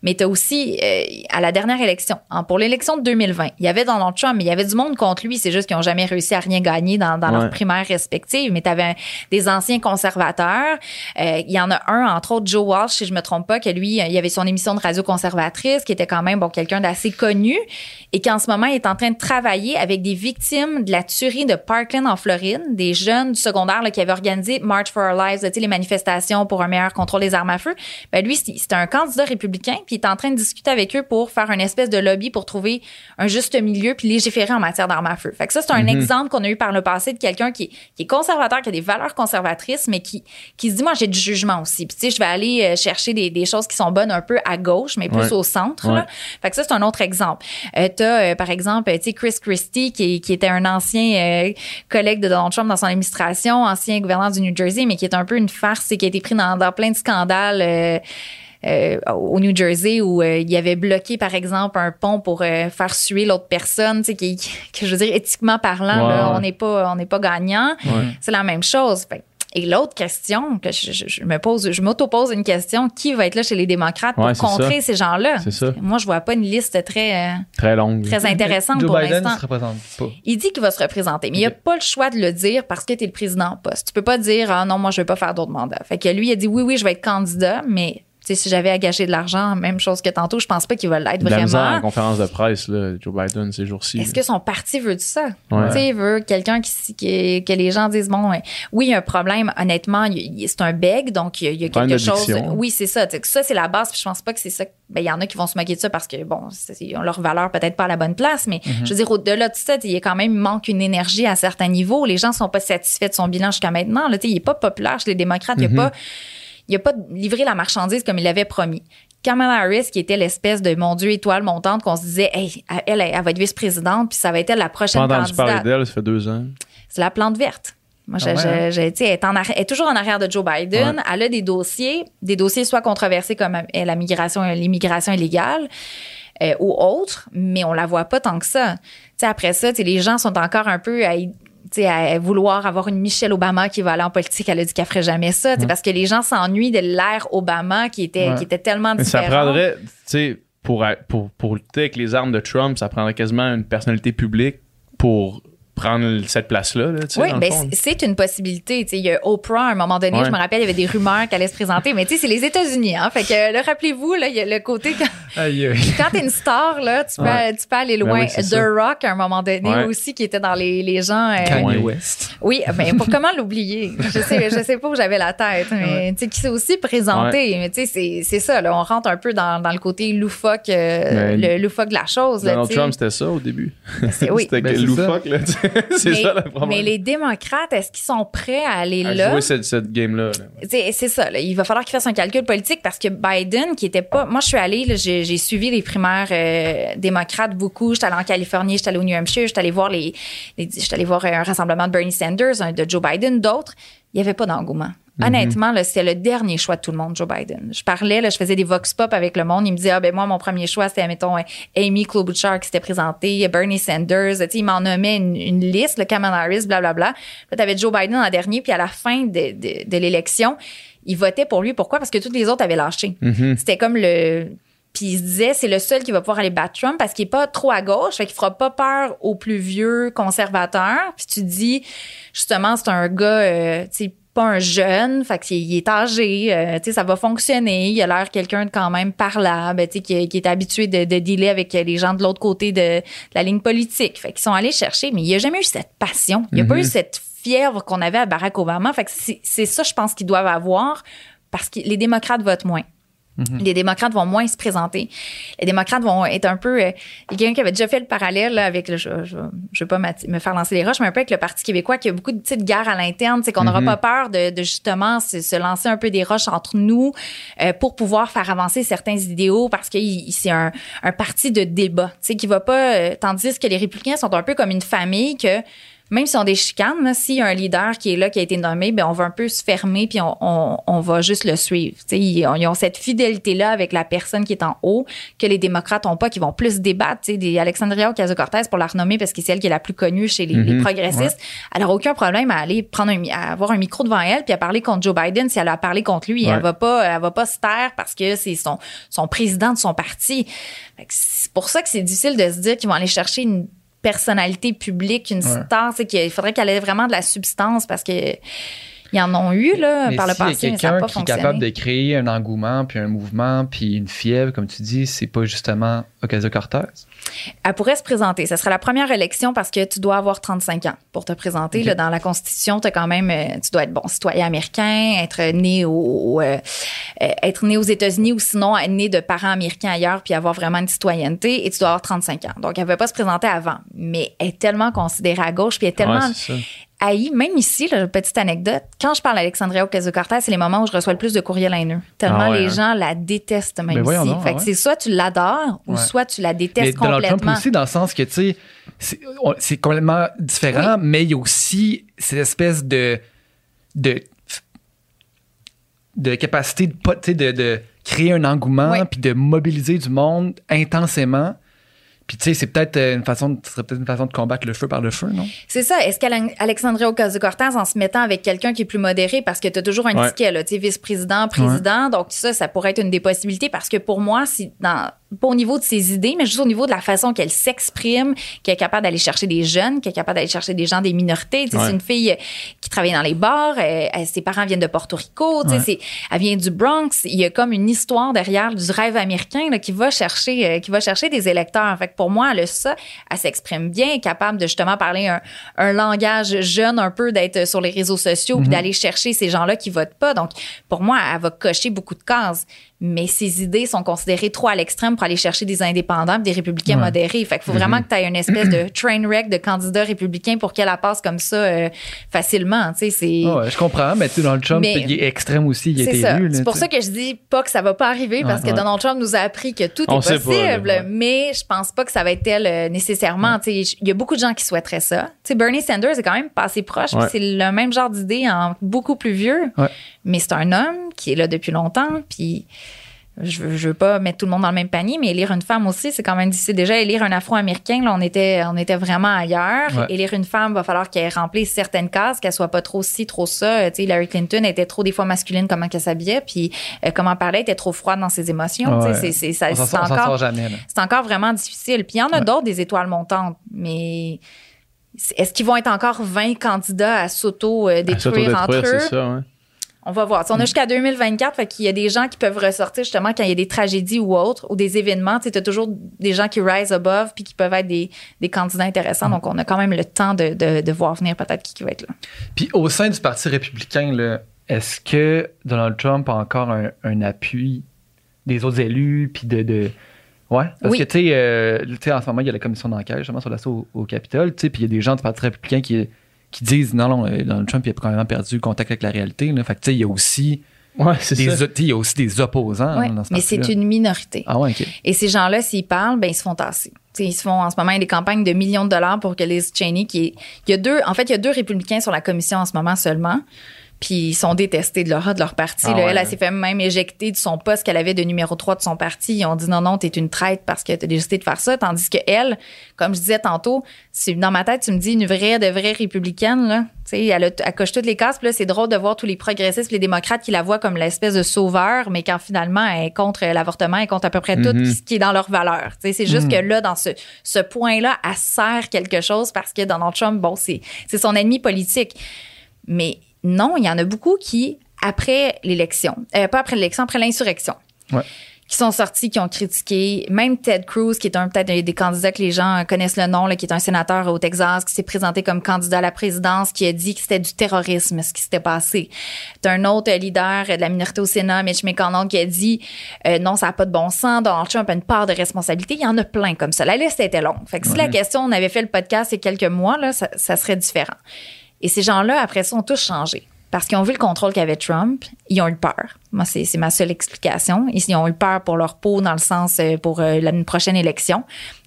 Mais tu as aussi, euh, à la dernière élection, hein, pour l'élection de 2020, il y avait Donald Trump, mais il y avait du monde contre lui. C'est juste qu'ils ont jamais réussi à rien gagner dans, dans Ouais. leurs primaires respectives. Mais tu avais des anciens conservateurs. Euh, il y en a un, entre autres, Joe Walsh, si je me trompe trompe pas, que lui, il y avait son émission de radio conservatrice, qui était quand même bon quelqu'un d'assez connu, et qu'en ce moment, il est en train de travailler avec des victimes de la tuerie de Parkland en Floride, des jeunes du secondaire là, qui avaient organisé March for Our Lives, les manifestations pour un meilleur contrôle des armes à feu. Ben lui, c'était un candidat républicain, puis il est en train de discuter avec eux pour faire une espèce de lobby pour trouver un juste milieu puis légiférer en matière d'armes à feu. Fait que ça, c'est un exemple qu'on a eu par le passé de quelqu'un qui, qui est conservateur, qui a des valeurs conservatrices, mais qui, qui se dit, moi, j'ai du jugement aussi. Puis, tu sais, je vais aller euh, chercher des, des, choses qui sont bonnes un peu à gauche, mais plus Ouais. au centre. Ouais. Là. Fait que ça, c'est un autre exemple. Euh, t'as, euh, par exemple, tu sais, Chris Christie, qui, qui était un ancien euh, collègue de Donald Trump dans son administration, ancien gouverneur du New Jersey, mais qui est un peu une farce et qui a été pris dans, dans plein de scandales. euh, au New Jersey où euh, il avait bloqué par exemple un pont pour euh, faire suer l'autre personne, tu sais qui, que je veux dire éthiquement parlant là, on n'est pas on n'est pas gagnant. Ouais. C'est la même chose. Fait- et l'autre question que je, je- je me pose, je m'auto-pose une question qui va être là chez les démocrates pour Ouais, contrer ces gens-là? C'est ça. Moi, je vois pas une liste très euh, Très longue. très intéressante Joe pour Biden l'instant. ne se représente pas. Il dit qu'il va se représenter, mais il a pas le choix de le dire parce que tu es le président en poste. Tu peux pas dire ah non, moi je vais pas faire d'autres mandats. Fait que lui il a dit oui oui, je vais être candidat, mais sais, si j'avais à gâcher de l'argent, même chose que tantôt, je pense pas qu'il va l'être la misère en vraiment. conférence de presse, là, Joe Biden, ces jours-ci. Est-ce que son parti veut de ça? Ouais. Tu sais, il veut quelqu'un qui, qui- que les gens disent, bon, oui, il y a un problème, honnêtement, c'est un beg, donc il y a, il y a Problème quelque chose. Oui, c'est ça. Ça, c'est la base, puis je pense pas que c'est ça. Ben, il y en a qui vont se moquer de ça parce que, bon, ils ont leur valeur peut-être pas à la bonne place, mais je veux dire, au-delà de ça, il y a quand même, il manque une énergie à certains niveaux. Les gens sont pas satisfaits de son bilan jusqu'à maintenant. Là, tu sais, il est pas populaire chez les démocrates. Il a pas, il a pas livré la marchandise comme il l'avait promis. Kamala Harris, qui était l'espèce de mon Dieu étoile montante, qu'on se disait, hey, elle, elle, elle va être vice-présidente, puis ça va être elle la prochaine pas entendu parler candidate. d'elle, ça fait deux ans. C'est la plante verte. Moi, j'ai, Ah ouais, j'ai- hein? j'ai- tu sais, elle, est en arri- elle est toujours en arrière de Joe Biden. Elle a des dossiers, des dossiers soit controversés comme euh, la migration, l'immigration illégale euh, ou autres, mais on la voit pas tant que ça. Tu sais, après ça, tu sais, les gens sont encore un peu à, à vouloir avoir une Michelle Obama qui va aller en politique. Elle a dit qu'elle ferait jamais ça, sais, parce que les gens s'ennuient de l'ère Obama qui était, Ouais. qui était tellement Mais ça prendrait, tu sais, pour, pour, pour lutter avec les armes de Trump, ça prendrait quasiment une personnalité publique pour prendre cette place-là. là, Oui, ben c'est- une possibilité. Tu sais, il y a Oprah, à un moment donné, Ouais. je me rappelle, il y avait des rumeurs qu'elle allait se présenter, mais tu sais, c'est les États-Unis, hein. Fait que, là, rappelez-vous, là, il y a le côté quand, Aïe, aïe. *laughs* quand t'es une star, là, tu peux, Ouais. tu peux aller Ben loin. oui, c'est The ça. Rock, à un moment donné, Ouais. aussi, qui était dans les, les gens. euh, Kanye. West. oui, ben, pour comment l'oublier? Je sais, je sais pas où j'avais la tête, mais, tu sais, qui s'est aussi présenté. Mais, tu sais, c'est, c'est ça, là. On rentre un peu dans, dans le côté loufoque, euh, Ben, le loufoque de la chose, Donald. Trump, c'était ça au début. Oui. *laughs* c'était Ben, loufoque, là. *laughs* c'est mais, ça le problème. mais les démocrates, est-ce qu'ils sont prêts à aller À là? jouer cette, cette game-là. là? C'est c'est ça. Là. Il va falloir qu'il fasse un calcul politique parce que Biden, qui était pas. Moi, je suis allée, là, j'ai j'ai suivi les primaires euh, démocrates beaucoup. J'étais allée en Californie, j'étais allée au New Hampshire, j'étais allée voir les, les j'étais allée voir un rassemblement de Bernie Sanders, un de Joe Biden, d'autres. Il y avait pas d'engouement. Honnêtement, là, c'était le dernier choix de tout le monde, Joe Biden. Je parlais, là, je faisais des vox pop avec le monde. Il me disait, ah ben moi, mon premier choix, c'était, mettons, euh, Amy Klobuchar qui s'était présentée, Bernie Sanders. Tu sais, il m'en nommait une, une liste, le Kamala Harris, blablabla. Là, t'avais Joe Biden en dernier, puis à la fin de, de, de l'élection, il votait pour lui. Pourquoi? Parce que tous les autres avaient lâché. C'était comme le... Puis il se disait, c'est le seul qui va pouvoir aller battre Trump parce qu'il est pas trop à gauche, fait qu'il fera pas peur aux plus vieux conservateurs. Puis tu dis, justement, c'est un gars, euh, tu sais, pas un jeune, fait qu'il il est âgé, euh, tu sais, ça va fonctionner. Il a l'air quelqu'un de quand même parlable, tu sais, qui, qui est habitué de, de dealer avec les gens de l'autre côté de, de la ligne politique. Fait qu'ils sont allés chercher, mais il a jamais eu cette passion. Il a pas eu cette fièvre qu'on avait à Barack Obama. Fait que c'est c'est ça, je pense, qu'ils doivent avoir parce que les démocrates votent moins. Les démocrates vont moins se présenter. Les démocrates vont être un peu. euh, Il y a quelqu'un qui avait déjà fait le parallèle là, avec. le- je ne veux pas me faire lancer les roches, mais un peu avec le Parti québécois, qui a beaucoup de petites guerres à l'interne. C'est qu'on n'aura pas peur de, de justement se, se lancer un peu des roches entre nous euh, pour pouvoir faire avancer certains idéaux parce que il- c'est un, un parti de débat. Tu sais, qui va pas. euh, tandis que les républicains sont un peu comme une famille que même si on des chicanes, s'il y a un leader qui est là, qui a été nommé, ben on va un peu se fermer puis on, on, on va juste le suivre. Tu sais, ils, ont, ils ont cette fidélité-là avec la personne qui est en haut que les démocrates ont pas, qui vont plus débattre. Des Alexandria Ocasio-Cortez pour la renommer parce que c'est elle qui est la plus connue chez les, les progressistes. Elle aura aucun problème à aller prendre un, à avoir un micro devant elle puis à parler contre Joe Biden si elle a parlé contre lui. Ouais. Elle va pas, elle va pas se taire parce que c'est son, son président de son parti. C'est pour ça que c'est difficile de se dire qu'ils vont aller chercher une personnalité publique, une star, c'est qu'il faudrait qu'elle ait vraiment de la substance parce que Ils en ont eu là, Mais par le y a passé, mais ça n'a quelqu'un pas qui est capable de créer un engouement, puis un mouvement, puis une fièvre, comme tu dis, c'est pas justement Ocasio-Cortez? Elle pourrait se présenter. Ça serait la première élection parce que tu dois avoir 35 ans pour te présenter. Là, dans la Constitution, as quand même, euh, tu dois être bon citoyen américain, être né au, euh, euh, être né aux États-Unis ou sinon être né de parents américains ailleurs puis avoir vraiment une citoyenneté et tu dois avoir 35 ans. Donc, elle ne pouvait pas se présenter avant. Mais elle est tellement considérée à gauche puis elle est tellement Ouais, haïe. Même ici, là, petite anecdote, quand je parle d'Alexandria Ocasio-Cortez, c'est les moments où je reçois le plus de courriels haineux. Tellement Ah ouais, les hein? gens la détestent même Ben ici. fait ah que ouais. c'est soit tu l'adores ou Ouais. soit tu la Mais détestes Donald Trump complètement. aussi, dans le sens que, tu sais, c'est complètement différent, mais il y a aussi cette espèce de. de de capacité de, de, de créer un engouement puis de mobiliser du monde intensément. Puis tu sais, c'est peut-être euh, une façon, de- ce serait peut-être une façon de combattre le feu par le feu, non? C'est ça. Est-ce qu'Alexandria Ocasio-Cortez, en se mettant avec quelqu'un qui est plus modéré, parce que tu as toujours un Ouais. ticket, là, tu sais, vice-président, président, donc ça, ça pourrait être une des possibilités, parce que pour moi, si dans, pas au niveau de ses idées, mais juste au niveau de la façon qu'elle s'exprime, qu'elle est capable d'aller chercher des jeunes, qu'elle est capable d'aller chercher des gens des minorités. Ouais. C'est une fille euh, qui travaille dans les bars, elle- ses parents viennent de Porto Rico, Ouais. c'est- elle vient du Bronx. Il y a comme une histoire derrière du rêve américain là, qui va chercher, euh, qui va chercher des électeurs. Fait que pour moi, elle a ça, elle s'exprime bien, elle est capable de justement parler un, un langage jeune un peu, d'être sur les réseaux sociaux, puis d'aller chercher ces gens-là qui votent pas. Donc pour moi, elle va cocher beaucoup de cases. Mais ses idées sont considérées trop à l'extrême pour aller chercher des indépendants, des républicains Ouais. modérés. Fait qu'il faut vraiment que tu aies une espèce de *clears throat* train wreck de candidats républicains pour qu'elle la passe comme ça euh, facilement. Tu sais, c'est. Ah je comprends, mais tu sais, Donald Trump, Mais- il est extrême aussi, il a C'est été ça. élu. C'est pour ça que je dis pas que ça va pas arriver parce Ouais, que ouais. Donald Trump nous a appris que tout On est pas, possible, mais je pense pas que ça va être tel euh, nécessairement. Tu sais, Il y a beaucoup de gens qui souhaiteraient ça. Tu sais, Bernie Sanders est quand même passé proche, c'est le même genre d'idée en beaucoup plus vieux. Mais c'est un homme qui est là depuis longtemps, puis je veux, je veux pas mettre tout le monde dans le même panier, mais élire une femme aussi, c'est quand même difficile. Déjà, élire un Afro-Américain, là, on était, on était vraiment ailleurs. Ouais. Élire une femme, va falloir qu'elle remplisse certaines cases, qu'elle soit pas trop ci, trop ça. Euh, Tu sais, Hillary Clinton était trop des fois masculine comment qu'elle s'habillait, puis euh, comment elle parlait, elle était trop froide dans ses émotions. Tu sais, Ouais. c'est, encore, c'est encore vraiment difficile. Puis il y en a Ouais. d'autres des étoiles montantes, mais est-ce qu'ils vont être encore 20 candidats à s'auto-détruire entre eux? c'est ça. On va voir. On a jusqu'à 2024, fait qu'il y a des gens qui peuvent ressortir justement quand il y a des tragédies ou autres, ou des événements. Tu as toujours des gens qui rise above puis qui peuvent être des, des candidats intéressants. Donc, on a quand même le temps de, de, de voir venir peut-être qui, qui va être là. Puis au sein du Parti républicain, est-ce que Donald Trump a encore un, un appui des autres élus, puis de... de... Ouais, parce Oui. que tu sais, euh, tu sais, en ce moment, il y a la commission d'enquête justement sur l'assaut au, au Capitole, tu sais, puis il y a des gens du Parti républicain qui, qui disent non, non, euh, Donald Trump il a quand même perdu le contact avec la réalité. Là. Fait que tu sais, il y a aussi Ouais, des, ça. il y a aussi des opposants Ouais. dans ce Mais c'est une minorité. Ah ouais, ok. Et ces gens-là, s'ils parlent, ben ils se font tasser. Tu sais, ils se font en ce moment des campagnes de millions de dollars pour que Liz Cheney, qui est, il y a deux, en fait, il y a deux républicains sur la commission en ce moment seulement. Puis ils sont détestés de leur, de leur parti. Ah là. ouais, elle, elle s'est fait même éjecter de son poste qu'elle avait de numéro 3 de son parti. Ils ont dit non, non, t'es une traite parce que t'as décidé de faire ça. Tandis que elle, comme je disais tantôt, dans ma tête, tu me dis une vraie, de vraie républicaine, là. Tu sais, elle, a- elle coche toutes les cases. Puis là, c'est drôle de voir tous les progressistes, les démocrates qui la voient comme l'espèce de sauveur, mais quand finalement, elle est contre l'avortement, elle est contre à peu près tout Mhm. ce qui est dans leur valeur. Tu sais, c'est juste que là, dans ce, ce point-là, elle sert quelque chose parce que Donald Trump, bon, c'est, c'est son ennemi politique. Mais non, il y en a beaucoup qui, après l'élection, euh, pas après l'élection, après l'insurrection, Ouais. qui sont sortis, qui ont critiqué. Même Ted Cruz, qui est un peut-être un des candidats que les gens connaissent le nom, là, qui est un sénateur au Texas, qui s'est présenté comme candidat à la présidence, qui a dit que c'était du terrorisme ce qui s'était passé. Un autre leader de la minorité au Sénat, Mitch McConnell, qui a dit euh, non, ça n'a pas de bon sens, Donald Trump a une part de responsabilité. Il y en a plein comme ça. La liste était longue. Fait que si la question, on avait fait le podcast il y a quelques mois, là, ça, ça serait différent. Et ces gens-là, après ça, ont tous changé. Parce qu'ils ont vu le contrôle qu'avait Trump, ils ont eu peur. Moi, c'est c'est ma seule explication. Ils ont eu peur pour leur peau, dans le sens euh, pour euh, la une prochaine élection.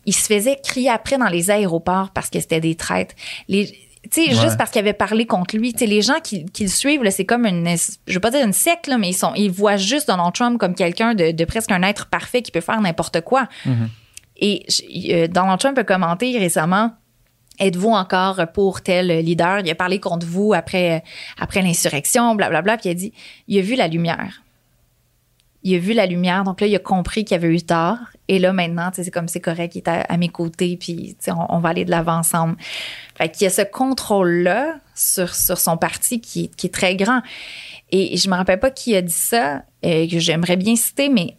Ils se faisaient crier après dans les aéroports parce que c'était des traites. Les, tu sais, Ouais. juste parce qu'ils avaient parlé contre lui. Tu sais, les gens qui, qui le suivent, là, c'est comme une, je veux pas dire une secte, là, mais ils sont, ils voient juste Donald Trump comme quelqu'un de, de presque un être parfait qui peut faire n'importe quoi. Et je- euh, Donald Trump a commenté récemment Êtes-vous encore pour tel leader? Il a parlé contre vous après, après l'insurrection, blablabla. Puis il a dit, il a vu la lumière. il a vu la lumière, donc là, il a compris qu'il avait eu tort. Et là, maintenant, c'est comme c'est correct, il est à, mes côtés, puis on, on va aller de l'avant ensemble. Fait qu'il y a ce contrôle-là sur, sur son parti qui, qui est très grand. Et je me rappelle pas qui a dit ça, euh, que j'aimerais bien citer, mais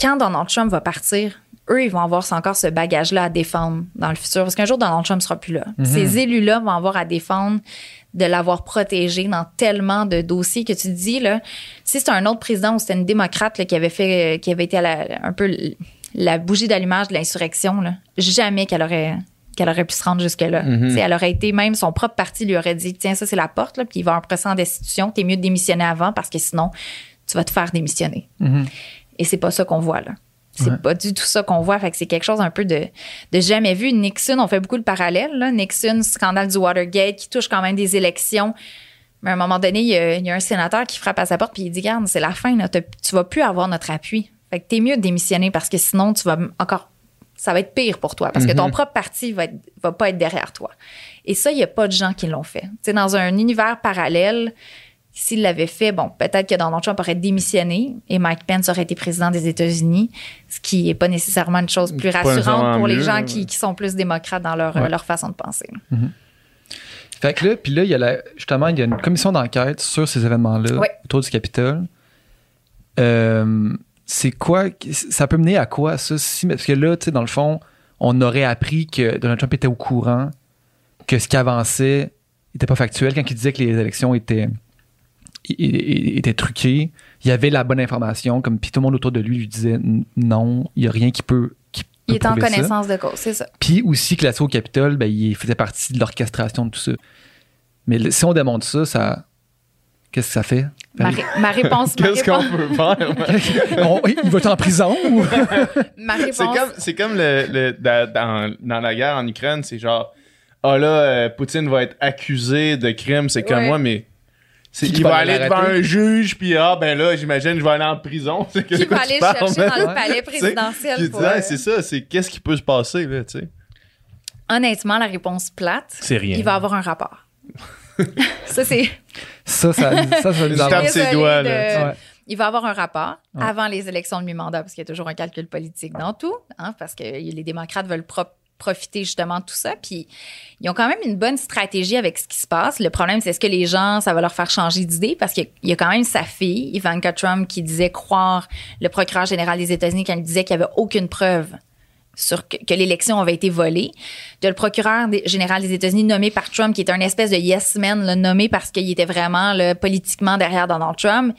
quand Donald Trump va partir, eux, ils vont avoir encore ce bagage-là à défendre dans le futur. Parce qu'un jour, Donald Trump sera plus là. Ces élus-là vont avoir à défendre de l'avoir protégé dans tellement de dossiers que tu te dis, là, si c'était un autre président ou c'était une démocrate là, qui avait fait, qui avait été à la- un peu la bougie d'allumage de l'insurrection, jamais qu'elle aurait qu'elle aurait pu se rendre jusque-là. Sais, Elle aurait été, même son propre parti lui aurait dit, tiens, ça c'est la porte, là, puis il va un procès en destitution, t'es mieux de démissionner avant parce que sinon, tu vas te faire démissionner. Et c'est pas ça qu'on voit là. C'est Ouais. pas du tout ça qu'on voit. Fait que c'est quelque chose un peu de, de jamais vu. Nixon, on fait beaucoup de parallèles. Là. Nixon, scandale du Watergate, qui touche quand même des élections. Mais à un moment donné, il y a, il y a un sénateur qui frappe à sa porte puis il dit Garde, c'est la fin, là. Tu vas plus avoir notre appui. Fait que t'es mieux de démissionner parce que sinon, tu vas encore. Ça va être pire pour toi parce que ton propre parti va, être- va pas être derrière toi. Et ça, il y a pas de gens qui l'ont fait. Tu sais, dans un univers parallèle, s'il l'avait fait, bon, peut-être que Donald Trump aurait démissionné et Mike Pence aurait été président des États-Unis, ce qui n'est pas nécessairement une chose plus rassurante pour les gens qui, qui sont plus démocrates dans leur, Ouais. leur façon de penser. là. Fait que là, puis là, il y a la- justement, il y a une commission d'enquête sur ces événements-là Ouais. autour du Capitole. Euh, c'est quoi, ça peut mener à quoi ça? Si, parce que là, tu sais, dans le fond, on aurait appris que Donald Trump était au courant que ce qui avançait n'était pas factuel quand il disait que les élections étaient, é- é- étaient truquées. Il y avait la bonne information, comme puis tout le monde autour de lui lui disait non, il n'y a rien qui peut. Qui Il peut est en ça. connaissance de cause, c'est ça. Puis aussi que l'assaut au Capitole, ben, il faisait partie de l'orchestration de tout ça. Mais le- si on démontre ça, ça. Qu'est-ce que ça fait? Ma, ré- ma réponse, Qu'est-ce qu'on peut faire? *laughs* On- il va être en prison ou? *laughs* ma C'est réponse- comme, c'est comme le, le- dans, la guerre en Ukraine, c'est genre, ah là, euh, Poutine va être accusé de crime, c'est comme Ouais. moi, mais c'est- Qui va aller devant un juge, puis ah ben là, j'imagine, je vais aller en prison. *laughs* C'est que- qui quoi va aller parles, chercher dans le palais présidentiel. pour, ah, euh, c'est ça, c'est qu'est-ce qui peut se passer, là, tu sais? Honnêtement, la réponse plate, C'est rien. il va avoir un rapport. *laughs* ça, c'est. Ça, ça, ça, ça tape ses doigts, de- là. Ouais. Il va avoir un rapport Ouais. avant les élections de mi-mandat, parce qu'il y a toujours un calcul politique dans tout, hein, parce que les démocrates veulent pro- profiter justement de tout ça. Puis ils ont quand même une bonne stratégie avec ce qui se passe. Le problème, c'est est-ce que les gens, ça va leur faire changer d'idée? Parce qu'il y a quand même sa fille, Ivanka Trump, qui disait croire le procureur général des États-Unis quand il disait qu'il n'y avait aucune preuve sur que, l'élection avait été volée. De le procureur général des États-Unis nommé par Trump, qui est un espèce de yes man, nommé parce qu'il était vraiment politiquement derrière Donald Trump,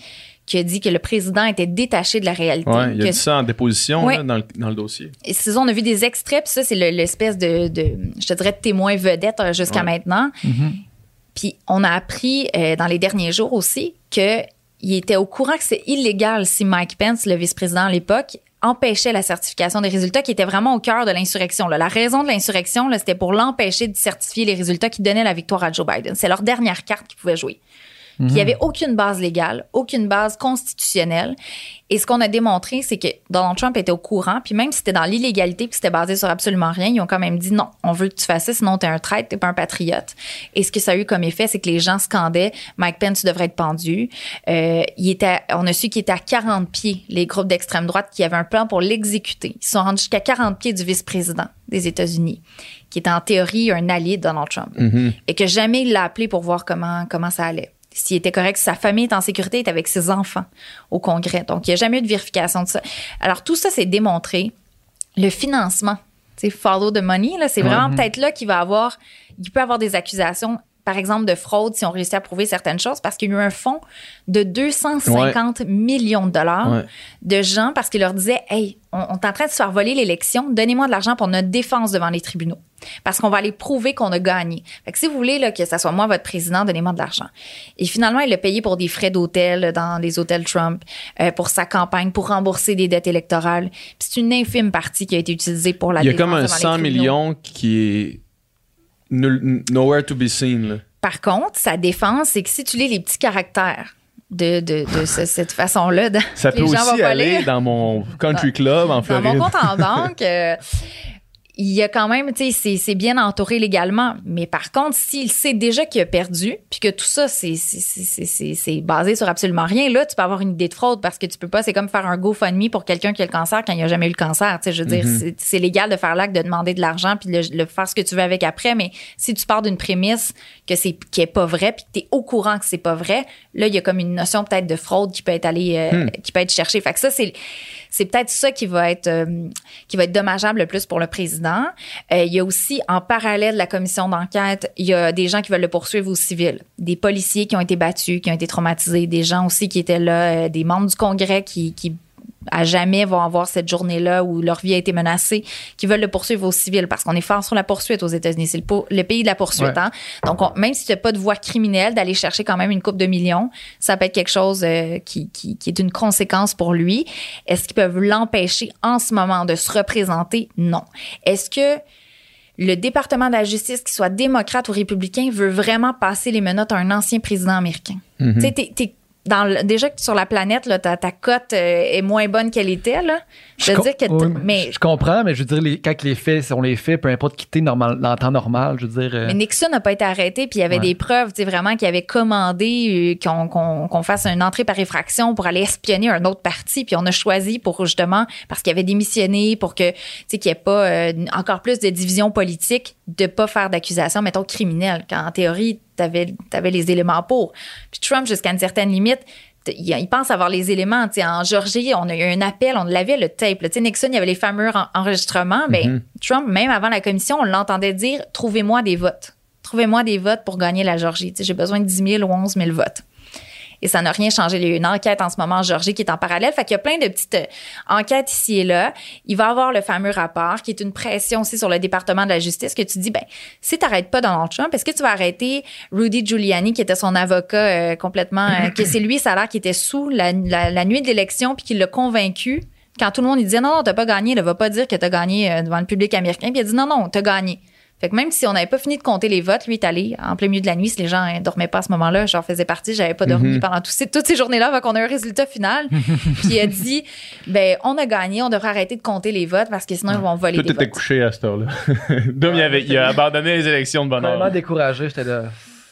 qui a dit que le président était détaché de la réalité. Ouais, il a que dit ça en déposition, Ouais. là, dans, le, dans le dossier. et ça, on a vu des extraits, puis ça, c'est le- l'espèce de, de, je te dirais, de témoin vedette euh, jusqu'à Ouais. maintenant. Puis on a appris euh, dans les derniers jours aussi que il était au courant que c'est illégal si Mike Pence, le vice-président à l'époque, empêchait la certification des résultats qui était vraiment au cœur de l'insurrection. La raison de l'insurrection, c'était pour l'empêcher de certifier les résultats qui donnaient la victoire à Joe Biden. C'est leur dernière carte qu'ils pouvaient jouer. Puis il n'y avait aucune base légale, aucune base constitutionnelle. Et ce qu'on a démontré, c'est que Donald Trump était au courant, puis même si c'était dans l'illégalité, puis c'était basé sur absolument rien, ils ont quand même dit non, on veut que tu fasses ça, sinon t'es un traître, t'es pas un patriote. Et ce que ça a eu comme effet, c'est que les gens scandaient Mike Pence tu devrais être pendu. Euh, il était, on a su qu'il était à 40 pieds, les groupes d'extrême droite qui avaient un plan pour l'exécuter. Ils sont rendus jusqu'à 40 pieds du vice-président des États-Unis, qui est en théorie un allié de Donald Trump, et que jamais il l'a appelé pour voir comment comment ça allait s'il était correct, si sa famille est en sécurité, est avec ses enfants au Congrès. Donc, il n'y a jamais eu de vérification de ça. Alors, tout ça, c'est démontré. Le financement, tu sais, follow the money, là, c'est vraiment peut-être là qu'il va avoir, il peut avoir des accusations, par exemple, de fraude si on réussit à prouver certaines choses, parce qu'il y a eu un fonds de 250 millions de dollars Ouais. de gens parce qu'il leur disait, hey, on, on est en train de se faire voler l'élection, donnez-moi de l'argent pour notre défense devant les tribunaux. Parce qu'on va aller prouver qu'on a gagné. Fait que si vous voulez là, que ça soit moi votre président, donnez-moi de l'argent. Et finalement, il a payé pour des frais d'hôtel dans les hôtels Trump, euh, pour sa campagne, pour rembourser des dettes électorales. Puis c'est une infime partie qui a été utilisée pour la Il y a défense comme un devant les 100 tribunaux. millions qui est nul- nowhere to be seen, là. Par contre, sa défense, c'est que si tu lis les petits caractères de, de, de ce- *laughs* cette façon-là, Ça peut aussi aller lire. dans mon country club en dans Floride. mon compte en *laughs* banque, euh, il y a quand même, tu sais, c'est bien entouré légalement. Mais par contre, s'il sait déjà qu'il a perdu, puis que tout ça, c'est basé sur absolument rien, là, tu peux avoir une idée de fraude parce que tu peux pas, c'est comme faire un GoFundMe pour quelqu'un qui a le cancer quand il a jamais eu le cancer. Tu sais, je veux dire, Mm-hmm. c'est légal de faire l'acte, de demander de l'argent, puis de le, faire ce que tu veux avec après. Mais si tu pars d'une prémisse que c'est qui est pas vrai, puis que tu es au courant que c'est pas vrai, là, il y a comme une notion peut-être de fraude qui peut être allée, euh, Hmm. qui peut être cherchée. Fait que ça, c'est c'est peut-être ça qui va être euh, qui va être dommageable le plus pour le président. Euh, il y a aussi en parallèle de la commission d'enquête, il y a des gens qui veulent le poursuivre au civil, des policiers qui ont été battus, qui ont été traumatisés, des gens aussi qui étaient là, euh, des membres du Congrès qui à jamais vont avoir cette journée-là où leur vie a été menacée, qui veulent le poursuivre au civil parce qu'on est fort sur la poursuite aux États-Unis. C'est le, pays de la poursuite. Ouais. Hein? Donc, on- même si tu n'as pas de voie criminelle, d'aller chercher quand même une coupe de millions, ça peut être quelque chose euh, qui, qui, qui est une conséquence pour lui. Est-ce qu'ils peuvent l'empêcher en ce moment de se représenter? Non. Est-ce que le département de la justice, qu'il soit démocrate ou républicain, veut vraiment passer les menottes à un ancien président américain? Tu sais, t'es- t'es- dans le- déjà que sur la planète, là, ta, ta cote euh, est moins bonne qu'elle était. Là. Je dire que. oui, mais, je comprends, mais je veux dire, les, quand les faits sont les faits, peu importe qui t'es normal, dans le temps normal, je veux dire. euh, mais Nixon n'a pas été arrêté, puis il y avait Ouais. des preuves, tu sais, vraiment, qu'il avait commandé euh, qu'on fasse une entrée par effraction pour aller espionner un autre parti, puis on a choisi pour justement, parce qu'il avait démissionné, pour que, tu sais, qu'il n'y ait pas euh, encore plus de division politique, de pas faire d'accusation, mettons, criminelle, quand en théorie, tu avais, les éléments pour. Puis Trump, jusqu'à une certaine limite, il, pense avoir les éléments. En Georgie, on a eu un appel, on l'avait le tape. là. Nixon, il y avait les fameux en- enregistrements. Mais Trump, même avant la commission, on l'entendait dire trouvez-moi des votes. Trouvez-moi des votes pour gagner la Georgie. J'ai besoin de 10 000 ou 11 000 votes. Et ça n'a rien changé. Il y a une enquête en ce moment en Georgie qui est en parallèle. Fait qu'il y a plein de petites euh, enquêtes ici et là. Il va y avoir le fameux rapport qui est une pression aussi sur le département de la justice que tu dis, ben, si tu n'arrêtes pas Donald Trump, est-ce que tu vas arrêter Rudy Giuliani, qui était son avocat euh, complètement, euh, que c'est lui, ça a l'air, qui était sous la, la- nuit de l'élection puis qui l'a convaincu quand tout le monde il disait non, non, t'as pas gagné, ne va pas dire que t'as gagné devant le public américain. Puis il a dit non, non, t'as gagné. Fait que même si on n'avait pas fini de compter les votes, lui est allé en plein milieu de la nuit, si les gens ne dormaient pas à ce moment-là, j'en faisais partie, j'avais pas dormi pendant tous ces- toutes ces journées-là avant qu'on ait un résultat final. *laughs* Puis il a dit, ben on a gagné, on devrait arrêter de compter les votes parce que sinon ils vont voler Tout des était votes. couché à cette heure-là. *laughs* Dom, il, avait- il a abandonné les élections de bonne Vraiment découragé, j'étais là.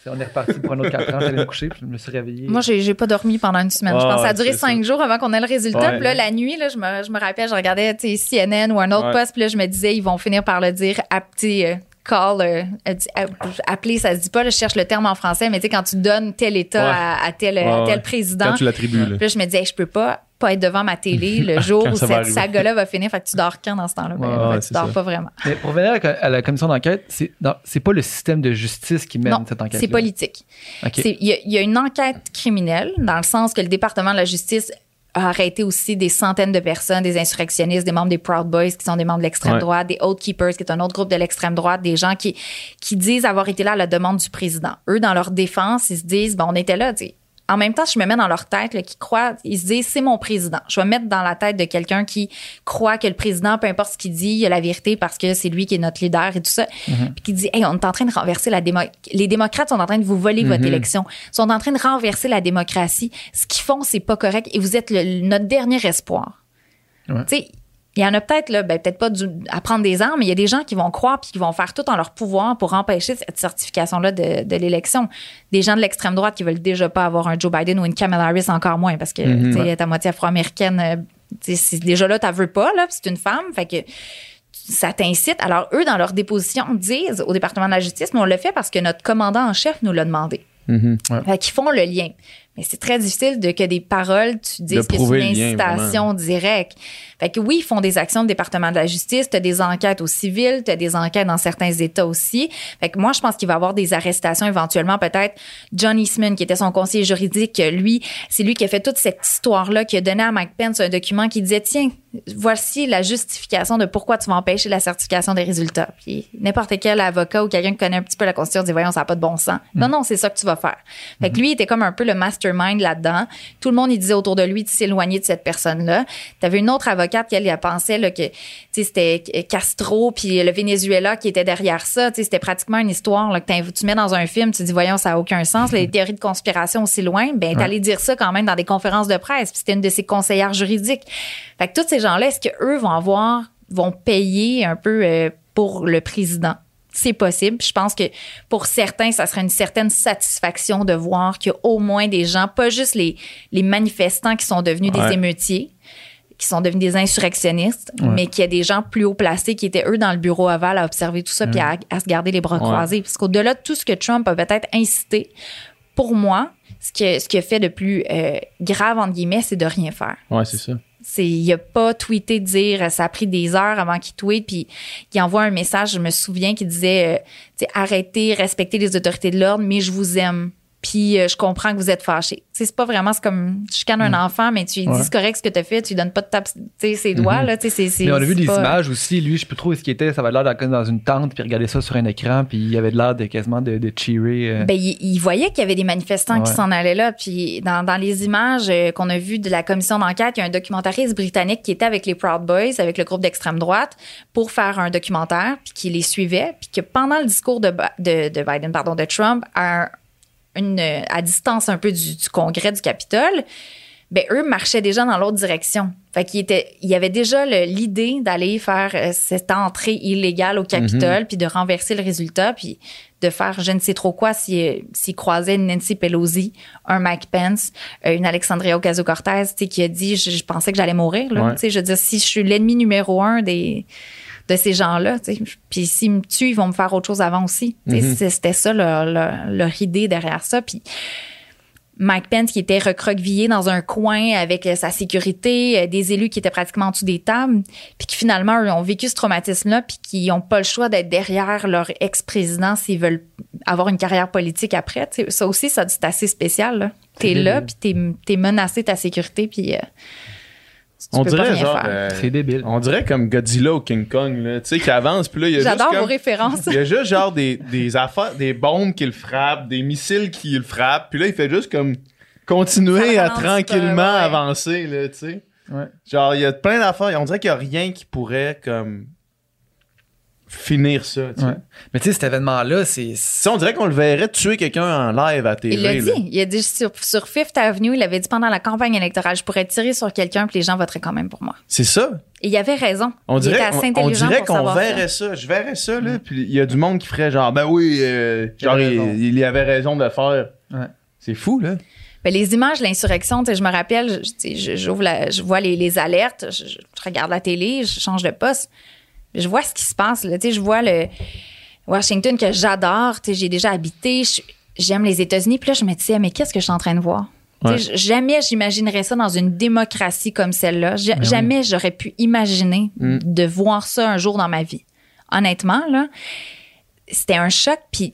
On est reparti pour un autre 4 ans, j'allais me coucher, puis je me suis réveillé. Moi, j'ai pas dormi pendant une semaine. je pense que ça a ouais, duré c'est cinq jours avant qu'on ait le résultat. Ouais. Puis là, la nuit, là, je, me, je me rappelle, je regardais CNN ou un autre Ouais. poste. Puis là, je me disais, ils vont finir par le dire à petit euh, call. euh, appeler, ça se dit pas. là, je cherche le terme en français, mais tu sais, quand tu donnes tel État Ouais. à, à tel, à Ouais, tel ouais. président. Quand tu l'attribues, là. Puis là, je me disais, hey, je peux pas pas être devant ma télé le *laughs* jour où cette saga-là va finir. Fait que tu dors quand dans ce temps-là? Ben, Ouais, ben, ouais, tu c'est dors ça. pas vraiment. Mais pour venir à la- commission d'enquête, c'est c'est pas le système de justice qui mène Non, cette enquête. c'est politique. Y, il y a une enquête criminelle dans le sens que le département de la justice a arrêté aussi des centaines de personnes, des insurrectionnistes, des membres des Proud Boys qui sont des membres de l'extrême Ouais. droite, des Oath Keepers qui est un autre groupe de l'extrême droite, des gens qui qui disent avoir été là à la demande du président. Eux, dans leur défense, ils se disent bon, on était là. tu sais. En même temps, je me mets dans leur tête, là, qui croient, ils se disent c'est mon président. Je vais me mettre dans la tête de quelqu'un qui croit que le président, peu importe ce qu'il dit, il a la vérité parce que c'est lui qui est notre leader et tout ça. Puis qui dit hey, on est en train de renverser la démocratie. Les démocrates sont en train de vous voler votre élection. Ils sont en train de renverser la démocratie. Ce qu'ils font, c'est pas correct et vous êtes le- notre dernier espoir. Ouais. Tu sais, il y en a peut-être, là, ben, peut-être pas du- à prendre des armes, mais il y a des gens qui vont croire puis qui vont faire tout en leur pouvoir pour empêcher cette certification-là de, de l'élection. Des gens de l'extrême droite qui veulent déjà pas avoir un Joe Biden ou une Kamala Harris encore moins parce que, tu est à moitié afro-américaine. euh, tu déjà là, tu veux pas, là, puis c'est une femme. Fait que ça t'incite. Alors, eux, dans leur déposition, disent au département de la justice, mais on le fait parce que notre commandant en chef nous l'a demandé. Fait qu'ils font le lien. Mais c'est très difficile de que des paroles, tu dises De que c'est une incitation directe. Fait que oui, ils font des actions au département de la justice, tu as des enquêtes au civil, tu as des enquêtes dans certains États aussi. Fait que moi, je pense qu'il va y avoir des arrestations éventuellement. Peut-être John Eastman, qui était son conseiller juridique, lui, c'est lui qui a fait toute cette histoire-là, qui a donné à Mike Pence un document qui disait, tiens, voici la justification de pourquoi tu vas empêcher la certification des résultats. Puis n'importe quel avocat ou quelqu'un qui connaît un petit peu la Constitution dit, voyons, ça n'a pas de bon sens. Non, non, c'est ça que tu vas faire. Fait que lui, il était comme un peu le mastermind là-dedans. Tout le monde, il disait autour de lui de s'éloigner de cette personne-là. Tu avais une autre avocate qui, elle, elle pensait là, que c'était Castro puis le Venezuela qui était derrière ça. C'était pratiquement une histoire là, que tu mets dans un film, tu dis, voyons, ça n'a aucun sens. Les théories de conspiration aussi loin, ben, t'allais dire ça quand même dans des conférences de presse. Puis c'était une de ses conseillères juridiques. Fait que tous ces gens-là, est-ce qu'eux vont avoir vont payer un peu euh, pour le président? C'est possible. Je pense que pour certains, ça serait une certaine satisfaction de voir qu'il y a au moins des gens, pas juste les, les manifestants qui sont devenus Ouais. des émeutiers, qui sont devenus des insurrectionnistes, Ouais. mais qu'il y a des gens plus haut placés qui étaient eux dans le bureau aval à observer tout ça puis à, à se garder les bras Ouais. croisés. Parce qu'au-delà de tout ce que Trump a peut-être incité, pour moi, ce qui ce qui a fait de plus euh, grave entre guillemets, c'est de rien faire. Ouais, c'est ça. C'est il a pas tweeté de dire ça a pris des heures avant qu'il tweete puis il envoie un message, je me souviens qu'il disait euh, arrêtez, respectez les autorités de l'ordre, mais je vous aime. Puis euh, je comprends que vous êtes sais, c'est pas vraiment c'est comme tu chicanes un enfant mais tu lui dis Ouais. c'est correct ce que tu as fait, tu lui donnes pas de tape tu sais ses doigts là, tu sais c'est Mais on a vu des pas- images aussi. Lui, je plus trop ce qu'il était. Ça avait l'air dans une tente, puis regarder ça sur un écran, puis il avait l'air de quasiment de, de cheerer. euh. Ben, il, il voyait qu'il y avait des manifestants qui s'en allaient là. Puis dans, dans les images euh, qu'on a vues de la commission d'enquête, il y a un documentariste britannique qui était avec les Proud Boys, avec le groupe d'extrême droite, pour faire un documentaire, puis qui les suivait, puis que pendant le discours de, de, de Biden, pardon, de Trump, à, une, à distance un peu du, du congrès du Capitole, ben eux marchaient déjà dans l'autre direction. Fait qu'il était, il y avait déjà l'idée d'aller faire euh, cette entrée illégale au Capitole, puis de renverser le résultat, puis de faire je ne sais trop quoi s'ils s'ils croisaient une Nancy Pelosi, un Mike Pence, euh, une Alexandria Ocasio-Cortez, tu sais, qui a dit je, je pensais que j'allais mourir. Là, Ouais. Tu sais, je veux dire si je suis l'ennemi numéro un des de ces gens-là, puis s'ils me tuent, ils vont me faire autre chose avant aussi. Mhm. C'était ça leur, leur, leur idée derrière ça, puis Mike Pence qui était recroquevillé dans un coin avec euh, sa sécurité, euh, des élus qui étaient pratiquement en dessous des tables, puis qui finalement eux, ont vécu ce traumatisme-là, puis qui n'ont pas le choix d'être derrière leur ex-président s'ils veulent avoir une carrière politique après. Ça aussi, ça c'est assez spécial. là. T'es là, débile. puis t'es, t'es menacé ta sécurité, puis euh, On dirait genre. faire. euh, C'est débile. On dirait comme Godzilla ou King Kong, là. Tu sais, qui avance, puis là, il y a J'adore juste vos comme- références. Il y a juste genre des, des affaires, des bombes qui le frappent, des missiles qui le frappent, puis là, il fait juste comme continuer à tranquillement euh, ouais. avancer, là, tu sais. Ouais. Genre, il y a plein d'affaires, on dirait qu'il y a rien qui pourrait, comme, finir ça, tu. Ouais. Mais tu sais, cet événement-là, c'est. Sais, on dirait qu'on le verrait tuer quelqu'un en live à TV. Il l'a là. dit. Il a dit sur, sur Fifth Avenue, il avait dit pendant la campagne électorale, je pourrais tirer sur quelqu'un puis les gens voteraient quand même pour moi. C'est ça. Et il avait raison. On il dirait, était assez on, on intelligent dirait pour qu'on ça. verrait ça. Je verrais ça, là. Puis il y a du monde qui ferait genre, ben oui, euh, Il genre, il, il y avait raison de le faire. Ouais. C'est fou, là. Ben, les images de l'insurrection, tu sais, je me rappelle, je, je, j'ouvre la- je vois les, les alertes, je, je regarde la télé, je change de poste, je vois ce qui se passe. Là, je vois le Washington que j'adore, j'ai déjà habité, j'aime les États-Unis, puis là je me disais mais qu'est-ce que je suis en train de voir? Ouais. Jamais j'imaginerais ça dans une démocratie comme celle-là. Oui. jamais j'aurais pu imaginer Mm. de voir ça un jour dans ma vie. Honnêtement, là, c'était un choc. Puis